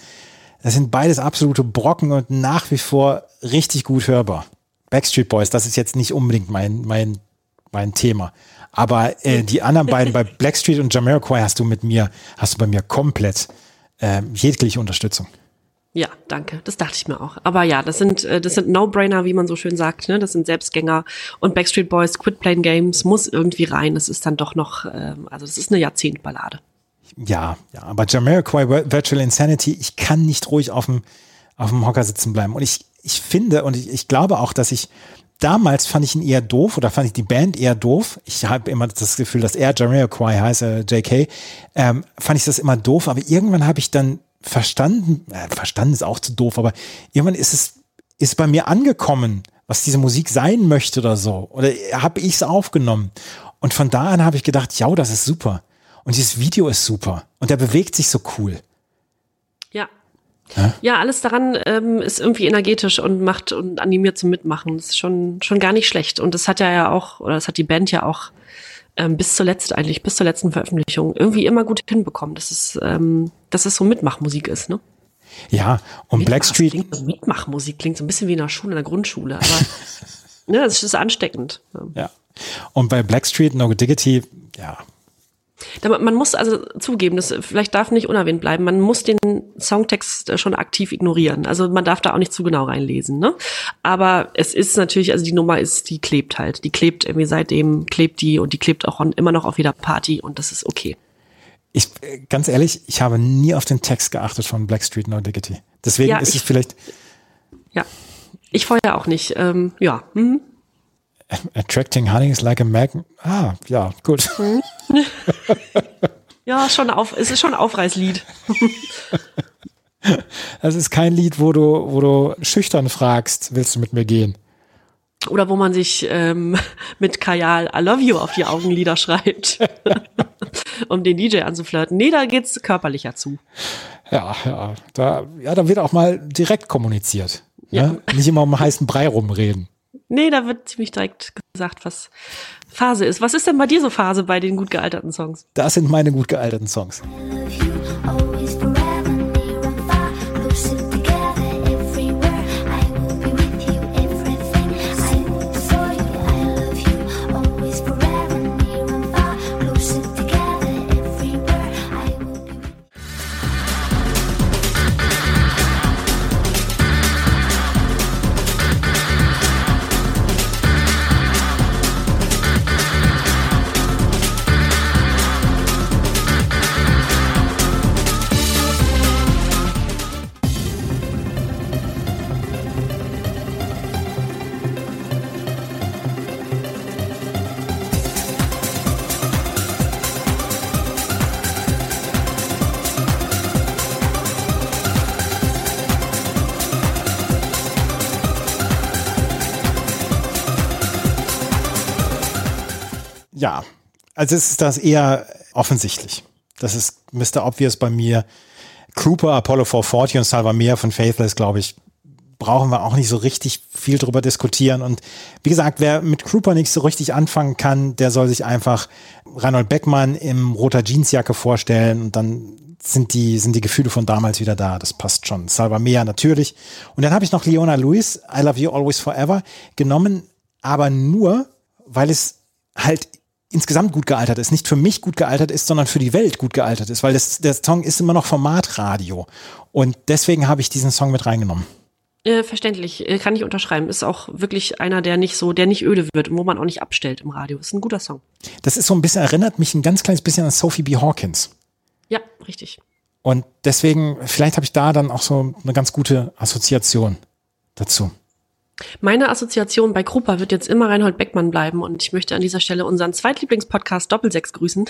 das sind beides absolute Brocken und nach wie vor richtig gut hörbar. Backstreet Boys, das ist jetzt nicht unbedingt mein, mein, mein Thema. Aber äh, die anderen beiden bei Blackstreet und Jamiroquai hast du mit mir, hast du bei mir komplett äh, jegliche Unterstützung. Ja, danke. Das dachte ich mir auch. Aber ja, das sind äh, das sind No-Brainer, wie man so schön sagt. Ne? Das sind Selbstgänger. Und Backstreet Boys Quit Playing Games muss irgendwie rein. Das ist dann doch noch, ähm, also das ist eine Jahrzehntballade. Ja, ja, aber Jamiroquai Vir- Virtual Insanity, ich kann nicht ruhig auf dem, auf dem Hocker sitzen bleiben. Und ich, ich finde und ich, ich glaube auch, dass ich damals fand ich ihn eher doof oder fand ich die Band eher doof. Ich habe immer das Gefühl, dass er Jamiroquai heißt, äh, JK. Ähm, fand ich das immer doof, aber irgendwann habe ich dann verstanden, äh, verstanden ist auch zu doof, aber irgendwann ist es ist bei mir angekommen, was diese Musik sein möchte oder so. Oder habe ich es aufgenommen. Und von da an habe ich gedacht, ja, das ist super. Und dieses Video ist super. Und der bewegt sich so cool. Ja. Ja? Ja, alles daran ähm, ist irgendwie energetisch und macht und animiert zum Mitmachen. Das ist schon, schon gar nicht schlecht. Und das hat ja ja auch, oder das hat die Band ja auch ähm, bis zuletzt eigentlich, bis zur letzten Veröffentlichung irgendwie immer gut hinbekommen, dass es, ähm, dass es so Mitmachmusik ist, ne? Ja, und Mitmach- Blackstreet, Klingt, so Mitmachmusik klingt so ein bisschen wie in der Schule, in der Grundschule, aber ne, das ist ansteckend. Ja. Und bei Blackstreet, No Diggity, ja, Man muss also zugeben, das vielleicht darf nicht unerwähnt bleiben, man muss den Songtext äh, schon aktiv ignorieren. Also man darf da auch nicht zu genau reinlesen, ne? Aber es ist natürlich, also die Nummer ist, die klebt halt. Die klebt irgendwie seitdem, klebt die und die klebt auch immer noch auf jeder Party und das ist okay. ich, äh, ganz ehrlich, ich habe nie auf den Text geachtet von Blackstreet No Diggity. Deswegen Ja, ist es ich- vielleicht Ja. Ich vorher auch nicht. Ähm, ja. Hm. Attracting Honey is like a magnet. Ah, ja, gut. Ja, schon auf, es ist schon ein Aufreißlied. Das ist kein Lied, wo du, wo du schüchtern fragst, willst du mit mir gehen? Oder wo man sich ähm, mit Kajal I love you auf die Augenlider schreibt, um den DJ anzuflirten. Nee, da geht's körperlicher zu. Ja, ja, da, ja, da wird auch mal direkt kommuniziert. Ne? Nicht immer um heißen Brei rumreden. Nee, da wird ziemlich direkt gesagt, was Phase ist. Was ist denn bei dir so Phase bei den gut gealterten Songs? Das sind meine gut gealterten Songs. Also ist das eher offensichtlich. Das ist Mr. Obvious bei mir. Cooper, Apollo 440 und Salvamere von Faithless, glaube ich, brauchen wir auch nicht so richtig viel drüber diskutieren. Und wie gesagt, wer mit Cooper nicht so richtig anfangen kann, der soll sich einfach Reinhold Beckmann im roter Jeansjacke vorstellen und dann sind die, sind die Gefühle von damals wieder da. Das passt schon. Salvamere natürlich. Und dann habe ich noch Leona Lewis, I Love You Always Forever, genommen, aber nur, weil es halt insgesamt gut gealtert ist. Nicht für mich gut gealtert ist, sondern für die Welt gut gealtert ist, weil das, der Song ist immer noch Formatradio. Und deswegen habe ich diesen Song mit reingenommen. Äh, verständlich, äh, kann ich unterschreiben. Ist auch wirklich einer, der nicht so, der nicht öde wird und wo man auch nicht abstellt im Radio. Ist ein guter Song. Das ist so ein bisschen, erinnert mich ein ganz kleines bisschen an Sophie B. Hawkins. Ja, richtig. Und deswegen, vielleicht habe ich da dann auch so eine ganz gute Assoziation dazu. Meine Assoziation bei Krupa wird jetzt immer Reinhold Beckmann bleiben und ich möchte an dieser Stelle unseren Zweitlieblingspodcast Doppelsechs grüßen.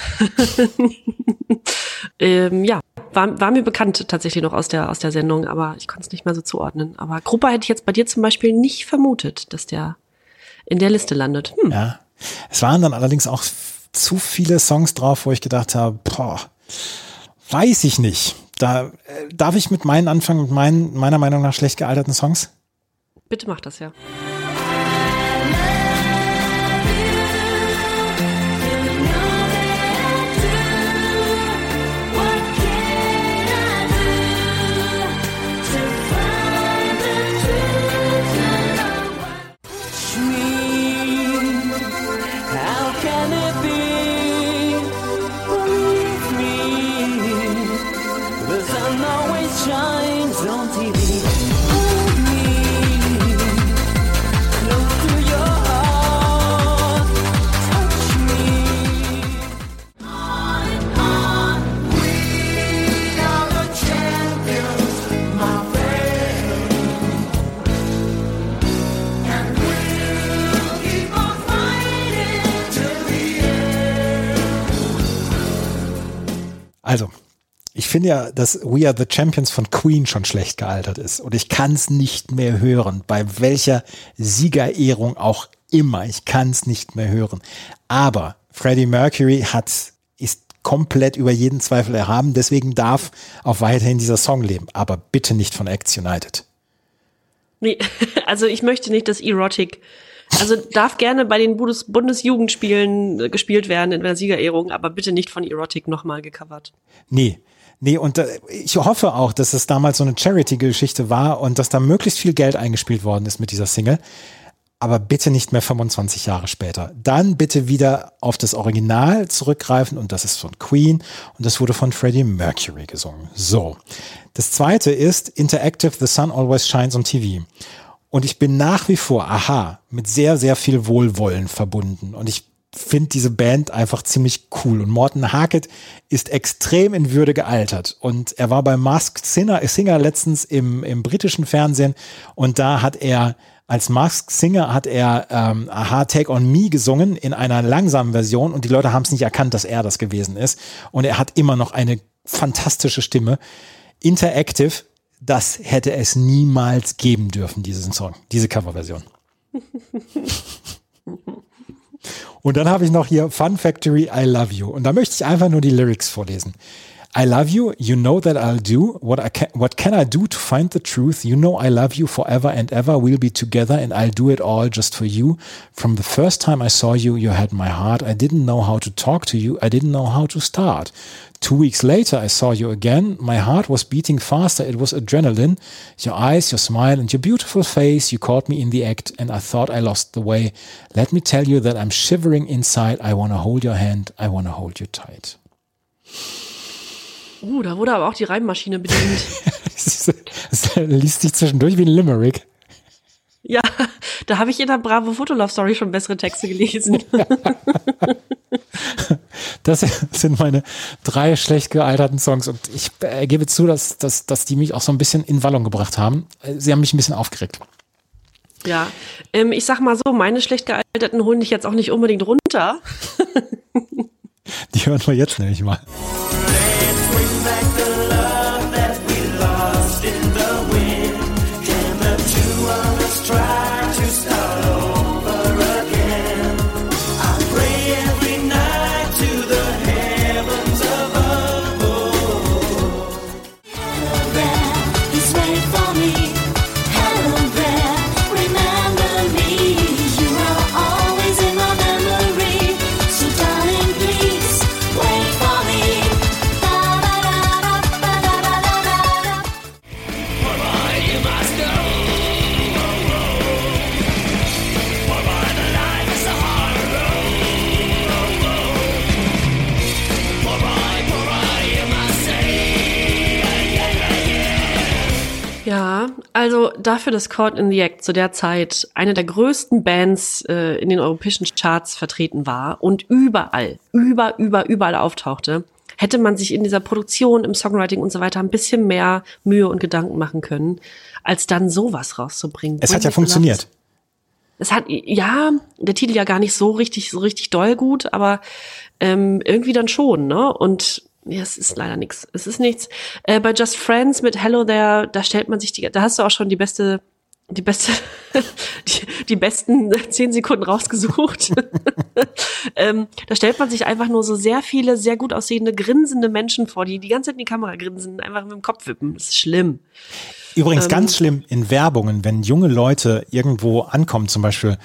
ähm, ja, war, war mir bekannt tatsächlich noch aus der, aus der Sendung, aber ich konnte es nicht mehr so zuordnen. Aber Krupa hätte ich jetzt bei dir zum Beispiel nicht vermutet, dass der in der Liste landet. Hm. Ja. Es waren dann allerdings auch zu viele Songs drauf, wo ich gedacht habe, boah, weiß ich nicht. Da äh, darf ich mit meinen anfangen, mit meinen, meiner Meinung nach schlecht gealterten Songs? Bitte mach das ja. Also, ich finde ja, dass We Are the Champions von Queen schon schlecht gealtert ist. Und ich kann es nicht mehr hören, bei welcher Siegerehrung auch immer. Ich kann es nicht mehr hören. Aber Freddie Mercury hat, ist komplett über jeden Zweifel erhaben. Deswegen darf auch weiterhin dieser Song leben. Aber bitte nicht von Acts United. Nee, also ich möchte nicht, dass Erotic, also darf gerne bei den Bundes Bundesjugendspielen äh, gespielt werden in der Siegerehrung, aber bitte nicht von Erotic nochmal gecovert. Nee. Nee, und äh, ich hoffe auch, dass es damals so eine Charity-Geschichte war und dass da möglichst viel Geld eingespielt worden ist mit dieser Single. Aber bitte nicht mehr 25 Jahre später. Dann bitte wieder auf das Original zurückgreifen und das ist von Queen und das wurde von Freddie Mercury gesungen. So. Das zweite ist Interactive The Sun Always Shines on TV. Und ich bin nach wie vor, aha, mit sehr, sehr viel Wohlwollen verbunden. Und ich finde diese Band einfach ziemlich cool. Und Morten Harkett ist extrem in Würde gealtert. Und er war bei Masked Singer, Singer letztens im, im britischen Fernsehen. Und da hat er als Masked Singer hat er ähm, Aha Take on Me gesungen in einer langsamen Version und die Leute haben es nicht erkannt, dass er das gewesen ist. Und er hat immer noch eine fantastische Stimme. Interactive, das hätte es niemals geben dürfen, diesen Song, diese Coverversion. Und dann habe ich noch hier Fun Factory, I Love You. Und da möchte ich einfach nur die Lyrics vorlesen. I love you, you know that I'll do what I can, what can I do to find the truth? You know I love you forever and ever. We'll be together and I'll do it all just for you. From the first time I saw you, you had my heart. I didn't know how to talk to you. I didn't know how to start. Two weeks later, I saw you again. My heart was beating faster. It was adrenaline. Your eyes, your smile, and your beautiful face. You caught me in the act, and I thought I lost the way. Let me tell you that I'm shivering inside. I want to hold your hand. I want to hold you tight. Uh, da wurde aber auch die Reimmaschine bedient. Das liest sich zwischendurch wie ein Limerick. ja, da habe ich in der Bravo Fotolove Story schon bessere Texte gelesen. Das sind meine drei schlecht gealterten Songs und ich äh, gebe zu, dass, dass, dass die mich auch so ein bisschen in Wallung gebracht haben. Äh, Sie haben mich ein bisschen aufgeregt. ja, ähm, ich sag mal so, meine schlecht gealterten holen dich jetzt auch nicht unbedingt runter. Die hören wir jetzt nämlich mal. Bring back also dafür, dass Caught in the Act zu der Zeit eine der größten Bands äh, in den europäischen Charts vertreten war und überall, über, über, überall auftauchte, hätte man sich in dieser Produktion, im Songwriting und so weiter ein bisschen mehr Mühe und Gedanken machen können, als dann sowas rauszubringen. Es hat ja funktioniert. Es hat, ja, der Titel ja gar nicht so richtig, so richtig doll gut, aber ähm, irgendwie dann schon, ne? Und ja, es ist leider nichts. Es ist nichts. Äh, bei Just Friends mit Hello There, da stellt man sich die, da hast du auch schon die beste, die beste, die, die besten zehn Sekunden rausgesucht. ähm, da stellt man sich einfach nur so sehr viele, sehr gut aussehende, grinsende Menschen vor, die die ganze Zeit in die Kamera grinsen, einfach mit dem Kopf wippen. Das ist schlimm. Übrigens Ähm, ganz schlimm in Werbungen, wenn junge Leute irgendwo ankommen, zum Beispiel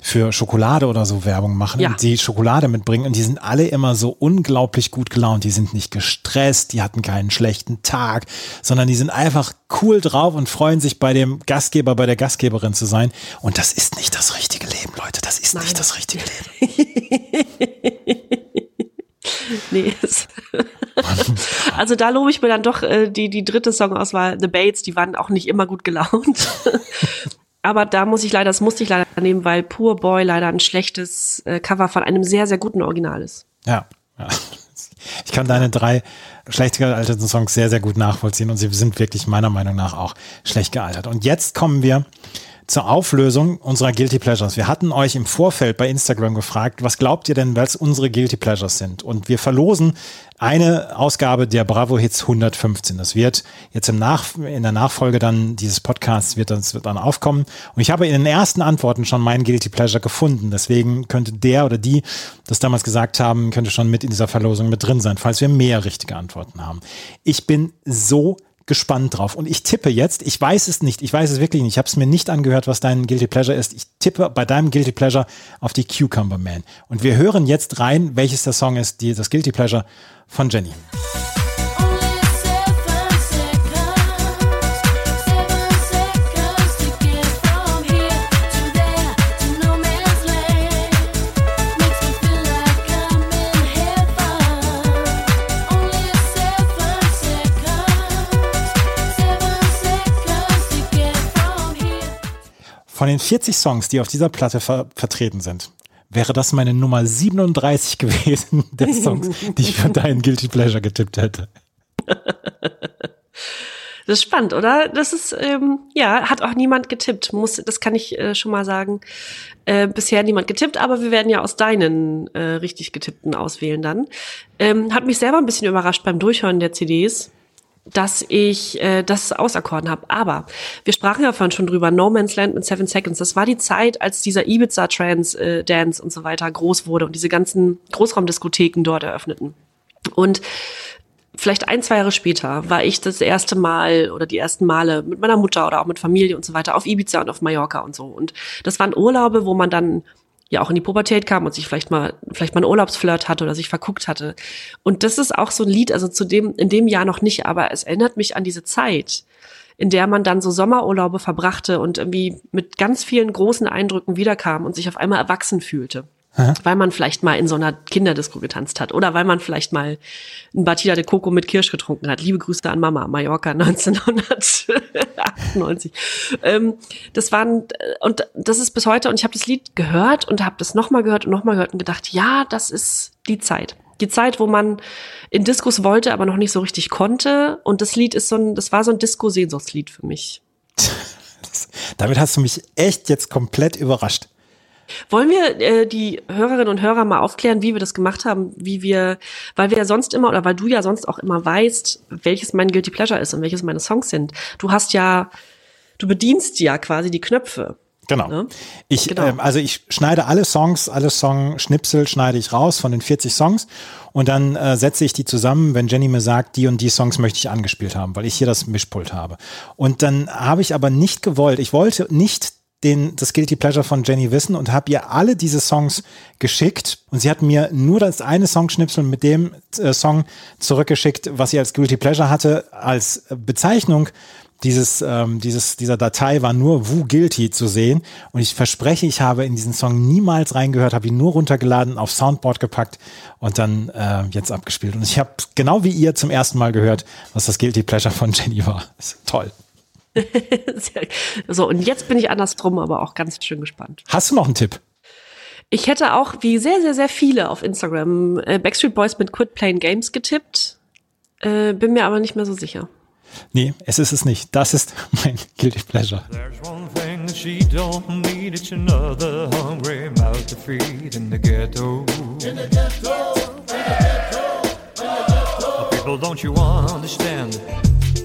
für Schokolade oder so Werbung machen Ja. und die Schokolade mitbringen und die sind alle immer so unglaublich gut gelaunt. Die sind nicht gestresst, die hatten keinen schlechten Tag, sondern die sind einfach cool drauf und freuen sich bei dem Gastgeber, bei der Gastgeberin zu sein. Und das ist nicht das richtige Leben, Leute. Das ist nicht das richtige Leben. Nee. also da lobe ich mir dann doch äh, die, die dritte Songauswahl, The Bates, die waren auch nicht immer gut gelaunt. Aber da muss ich leider, das musste ich leider nehmen, weil Poor Boy leider ein schlechtes äh, Cover von einem sehr, sehr guten Original ist. Ja, ja. Ich kann deine drei schlecht gealterten Songs sehr, sehr gut nachvollziehen und sie sind wirklich meiner Meinung nach auch schlecht gealtert. Und jetzt kommen wir zur Auflösung unserer Guilty Pleasures. Wir hatten euch im Vorfeld bei Instagram gefragt, was glaubt ihr denn, was unsere Guilty Pleasures sind? Und wir verlosen eine Ausgabe der Bravo Hits 115. Das wird jetzt im Nach in der Nachfolge dann dieses Podcasts wird das wird dann aufkommen. Und ich habe in den ersten Antworten schon meinen Guilty Pleasure gefunden. Deswegen könnte der oder die das damals gesagt haben, könnte schon mit in dieser Verlosung mit drin sein, falls wir mehr richtige Antworten haben. Ich bin so gespannt drauf. Und ich tippe jetzt, ich weiß es nicht, ich weiß es wirklich nicht, ich habe es mir nicht angehört, was dein Guilty Pleasure ist. Ich tippe bei deinem Guilty Pleasure auf die Cucumber Man. Und wir hören jetzt rein, welches der Song ist, die, das Guilty Pleasure von Jenny. Von den 40 Songs, die auf dieser Platte ver vertreten sind, wäre das meine Nummer 37 gewesen der Songs, die ich für deinen Guilty Pleasure getippt hätte. Das ist spannend, oder? Das ist, ähm, ja, hat auch niemand getippt. Muss, das kann ich äh, schon mal sagen. Äh, bisher niemand getippt, aber wir werden ja aus deinen äh, richtig getippten auswählen dann. Ähm, hat mich selber ein bisschen überrascht beim Durchhören der CDs, dass ich äh, das auserkoren habe. Aber wir sprachen ja vorhin schon drüber, No Man's Land mit Seven Seconds. Das war die Zeit, als dieser Ibiza-Trance, äh, Dance und so weiter groß wurde und diese ganzen Großraumdiskotheken dort eröffneten. Und vielleicht ein, zwei Jahre später war ich das erste Mal oder die ersten Male mit meiner Mutter oder auch mit Familie und so weiter auf Ibiza und auf Mallorca und so. Und das waren Urlaube, wo man dann ja auch in die Pubertät kam und sich vielleicht mal vielleicht mal einen Urlaubsflirt hatte oder sich verguckt hatte. Und das ist auch so ein Lied, also zu dem in dem Jahr noch nicht, aber es erinnert mich an diese Zeit, in der man dann so Sommerurlaube verbrachte und irgendwie mit ganz vielen großen Eindrücken wiederkam und sich auf einmal erwachsen fühlte. Weil man vielleicht mal in so einer Kinderdisco getanzt hat oder weil man vielleicht mal ein Batida de Coco mit Kirsch getrunken hat. Liebe Grüße an Mama, Mallorca 1998. ähm, das waren und das ist bis heute und ich habe das Lied gehört und habe das nochmal gehört und nochmal gehört und gedacht, ja, das ist die Zeit. Die Zeit, wo man in Diskos wollte, aber noch nicht so richtig konnte. Und das Lied ist so ein, das war so ein Disco-Sehnsuchtslied für mich. Damit hast du mich echt jetzt komplett überrascht. Wollen wir äh, die Hörerinnen und Hörer mal aufklären, wie wir das gemacht haben, wie wir, weil wir ja sonst immer oder weil du ja sonst auch immer weißt, welches mein Guilty Pleasure ist und welches meine Songs sind. Du hast ja, du bedienst ja quasi die Knöpfe. Genau. Ne? Ich, Genau. ähm, also ich schneide alle Songs, alle Song-Schnipsel schneide ich raus von den 40 Songs und dann äh, setze ich die zusammen, wenn Jenny mir sagt, die und die Songs möchte ich angespielt haben, weil ich hier das Mischpult habe. Und dann habe ich aber nicht gewollt, ich wollte nicht den, das Guilty Pleasure von Jenny wissen und habe ihr alle diese Songs geschickt und sie hat mir nur das eine Songschnipsel mit dem äh, Song zurückgeschickt, was sie als Guilty Pleasure hatte, als Bezeichnung dieses, ähm, dieses, dieser Datei war nur Wu Guilty zu sehen. Und ich verspreche, ich habe in diesen Song niemals reingehört, habe ihn nur runtergeladen, auf Soundboard gepackt und dann äh, jetzt abgespielt. Und ich habe genau wie ihr zum ersten Mal gehört, was das Guilty Pleasure von Jenny war. Ist toll. So, und jetzt bin ich andersrum, aber auch ganz schön gespannt. Hast du noch einen Tipp? Ich hätte auch, wie sehr, sehr, sehr viele auf Instagram, äh, Backstreet Boys mit Quit Playing Games getippt. Äh, bin mir aber nicht mehr so sicher. Nee, es ist es nicht. Das ist mein Guilty Pleasure. There's one thing and she don't need it. Another hungry mouth to feed in the ghetto. In the ghetto, in the ghetto, in the ghetto. People, don't you understand?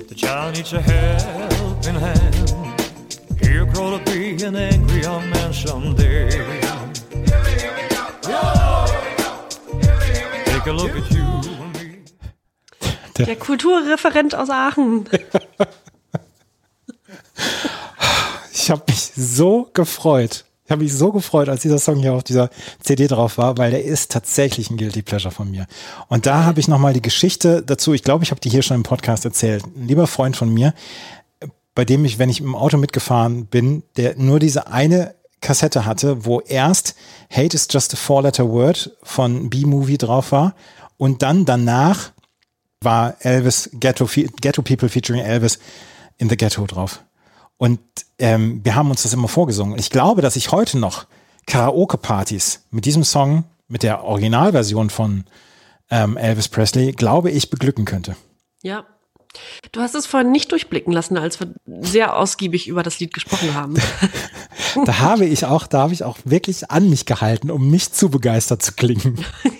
The child needs a helping hand. He'll grow to be an angry young man someday. Take a look at you and me. Der Kulturreferent aus Aachen. Ich habe mich so gefreut. Ich habe mich so gefreut, als dieser Song hier auf dieser CD drauf war, weil der ist tatsächlich ein Guilty Pleasure von mir. Und da habe ich nochmal die Geschichte dazu, ich glaube, ich habe die hier schon im Podcast erzählt. Ein lieber Freund von mir, bei dem ich, wenn ich im Auto mitgefahren bin, der nur diese eine Kassette hatte, wo erst Hate is just a four-letter word von B-Movie drauf war und dann danach war Elvis Ghetto, Ghetto People featuring Elvis in the Ghetto drauf. Und ähm, wir haben uns das immer vorgesungen. Ich glaube, dass ich heute noch Karaoke-Partys mit diesem Song, mit der Originalversion von ähm, Elvis Presley, glaube ich, beglücken könnte. Ja. Du hast es vorhin nicht durchblicken lassen, als wir sehr ausgiebig über das Lied gesprochen haben. Da habe ich auch, da habe ich auch wirklich an mich gehalten, um nicht zu begeistert zu klingen.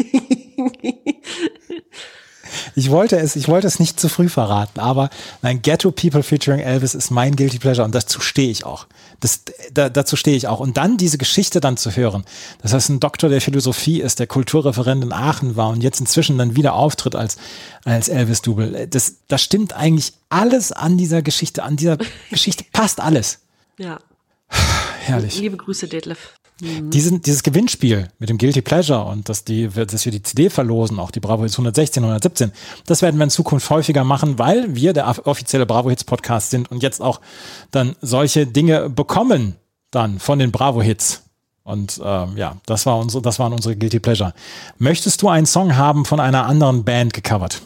Ich wollte es, ich wollte es nicht zu früh verraten, aber nein, Ghetto People featuring Elvis ist mein Guilty Pleasure und dazu stehe ich auch. Das, da, dazu stehe ich auch. Und dann diese Geschichte dann zu hören, dass das ein Doktor der Philosophie ist, der Kulturreferent in Aachen war und jetzt inzwischen dann wieder auftritt als, als Elvis-Double. Das, das stimmt eigentlich alles an dieser Geschichte, an dieser Geschichte passt alles. ja. Herrlich. Liebe Grüße, Detlef. Diesen, dieses Gewinnspiel mit dem Guilty Pleasure und dass, die, dass wir die CD verlosen, auch die Bravo Hits 116, 117, das werden wir in Zukunft häufiger machen, weil wir der offizielle Bravo Hits Podcast sind und jetzt auch dann solche Dinge bekommen dann von den Bravo Hits. Und ähm, ja, das, war unsere, das waren unsere Guilty Pleasure. Möchtest du einen Song haben von einer anderen Band gecovert?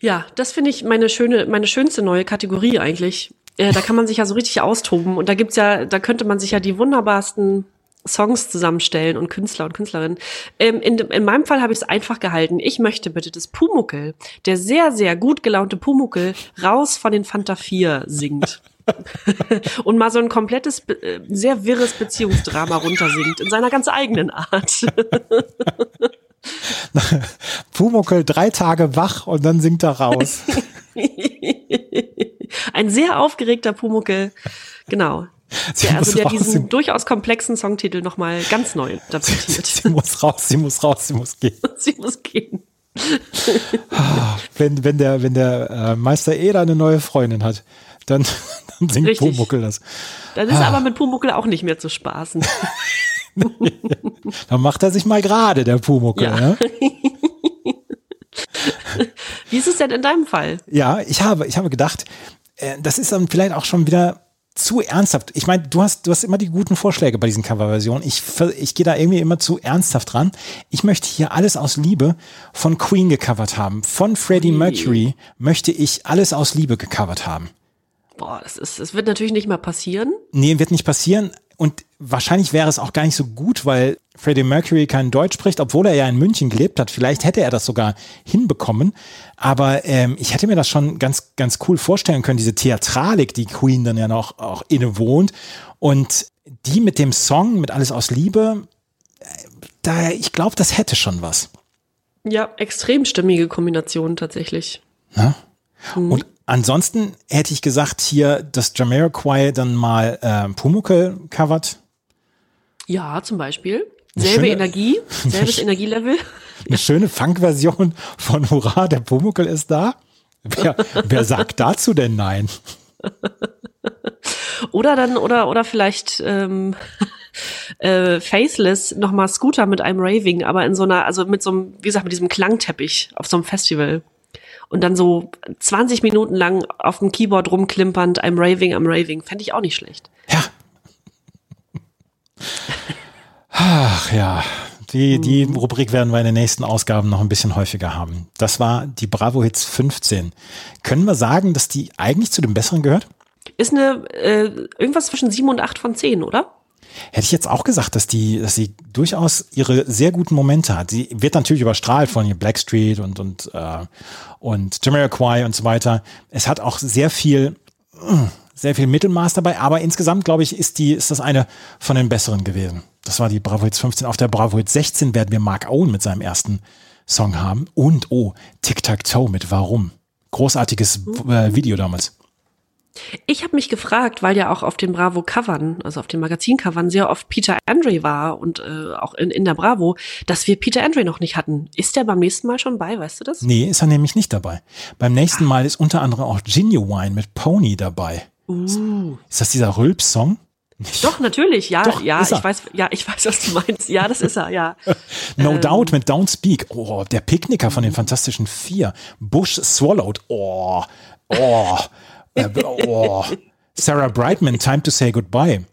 Ja, das finde ich meine schöne, meine schönste neue Kategorie eigentlich. Äh, da kann man sich ja so richtig austoben und da gibt's ja, da könnte man sich ja die wunderbarsten Songs zusammenstellen und Künstler und Künstlerinnen. Ähm, in, in meinem Fall habe ich es einfach gehalten. Ich möchte bitte das Pumuckel, der sehr, sehr gut gelaunte Pumuckel, raus von den Fanta 4 singt. und mal so ein komplettes, äh, sehr wirres Beziehungsdrama runtersingt, in seiner ganz eigenen Art. Pumuckel drei Tage wach und dann singt er raus. Ein sehr aufgeregter Pumuckel, genau. Sie Der, also der raus, diesen sie- durchaus komplexen Songtitel nochmal ganz neu interpretiert. sie muss raus, sie muss raus, sie muss gehen. Sie muss gehen. Wenn, wenn der, wenn der äh, Meister Eder eine neue Freundin hat, dann, dann singt Richtig. Pumuckel das. Dann ist aber mit Pumuckel auch nicht mehr zu spaßen. Dann macht er sich mal gerade, der Pumuckel. Ja. Ja, Wie ist es denn in deinem Fall? ja ich, habe, ich habe gedacht, äh, das ist dann vielleicht auch schon wieder zu ernsthaft. Ich meine, du hast, du hast immer die guten Vorschläge bei diesen Coverversionen. Ich, ich gehe da irgendwie immer zu ernsthaft dran. Ich möchte hier alles aus Liebe von Queen gecovert haben. Von Freddie Mercury möchte ich alles aus Liebe gecovert haben. Boah, das, ist, das wird natürlich nicht mal passieren. Nee, wird nicht passieren. Und wahrscheinlich wäre es auch gar nicht so gut, weil Freddie Mercury kein Deutsch spricht, obwohl er ja in München gelebt hat. Vielleicht hätte er das sogar hinbekommen. Aber ähm, ich hätte mir das schon ganz, ganz cool vorstellen können, diese Theatralik, die Queen dann ja noch auch innewohnt. Und die mit dem Song, mit Alles aus Liebe, äh, da, ich glaube, das hätte schon was. Ja, extrem stimmige Kombination tatsächlich. Ne? Und ansonsten hätte ich gesagt, hier das Jamiroquai dann mal äh, Pumuckl covert. Ja, zum Beispiel. Selbe schöne- Energie, selbes Energielevel. Eine schöne Funk-Version von Hurra, der Pumuckl ist da. Wer, wer sagt dazu denn nein? Oder dann, oder, oder vielleicht ähm, äh, Faithless nochmal Scooter mit einem Raving, aber in so einer, also mit so einem, wie gesagt, mit diesem Klangteppich auf so einem Festival. Und dann so 20 Minuten lang auf dem Keyboard rumklimpernd, I'm raving, I'm raving. Fände ich auch nicht schlecht. Ja. Ach ja, die, die Rubrik werden wir in den nächsten Ausgaben noch ein bisschen häufiger haben. Das war die Bravo Hits 15. Können wir sagen, dass die eigentlich zu den besseren gehört? Ist eine, äh, irgendwas zwischen 7 und 8 von 10, oder? Hätte ich jetzt auch gesagt, dass die, dass sie durchaus ihre sehr guten Momente hat. Sie wird natürlich überstrahlt von hier Blackstreet und und äh, und Jamiroquai und so weiter. Es hat auch sehr viel, sehr viel Mittelmaß dabei, aber insgesamt, glaube ich, ist, die, ist das eine von den besseren gewesen. Das war die Bravo Hits 15. Auf der Bravo Hits 16 werden wir Mark Owen mit seinem ersten Song haben. Und, oh, Tic-Tac-Toe mit Warum. Großartiges äh, Video damals. Ich habe mich gefragt, weil ja auch auf den Bravo-Covern, also auf den Magazincovern, sehr oft Peter Andre war und äh, auch in, in der Bravo, dass wir Peter Andre noch nicht hatten. Ist der beim nächsten Mal schon bei, weißt du das? Nee, ist er nämlich nicht dabei. Beim nächsten Mal ist unter anderem auch Genuine mit Pony dabei. Uh. Ist das dieser Rülps-Song? Doch, natürlich, ja, Doch, ja, ich weiß, ja, ich weiß, was du meinst. Ja, das ist er, ja. No Ähm. Doubt mit Don't Speak. Oh, der Picknicker von den Fantastischen Vier. Bush Swallowed. Oh, oh, äh, oh. Sarah Brightman, Time to Say Goodbye.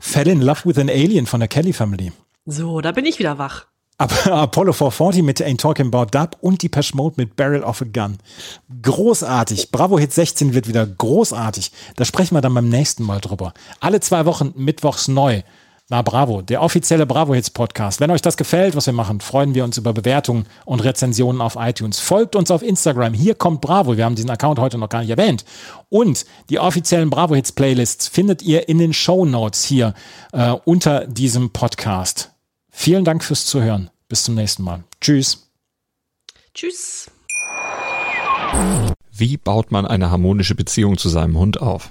Fell in Love with an Alien von der Kelly Family. So, da bin ich wieder wach. Aber Apollo 440 mit Ain't Talking About Dub und die Mode mit Barrel of a Gun. Großartig. Bravo Hit 16 wird wieder großartig. Da sprechen wir dann beim nächsten Mal drüber. Alle zwei Wochen mittwochs neu. Na Bravo, der offizielle Bravo Hits Podcast. Wenn euch das gefällt, was wir machen, freuen wir uns über Bewertungen und Rezensionen auf iTunes. Folgt uns auf Instagram. Hier kommt Bravo. Wir haben diesen Account heute noch gar nicht erwähnt. Und die offiziellen Bravo Hits Playlists findet ihr in den Show Notes hier äh, unter diesem Podcast. Vielen Dank fürs Zuhören. Bis zum nächsten Mal. Tschüss. Tschüss. Wie baut man eine harmonische Beziehung zu seinem Hund auf?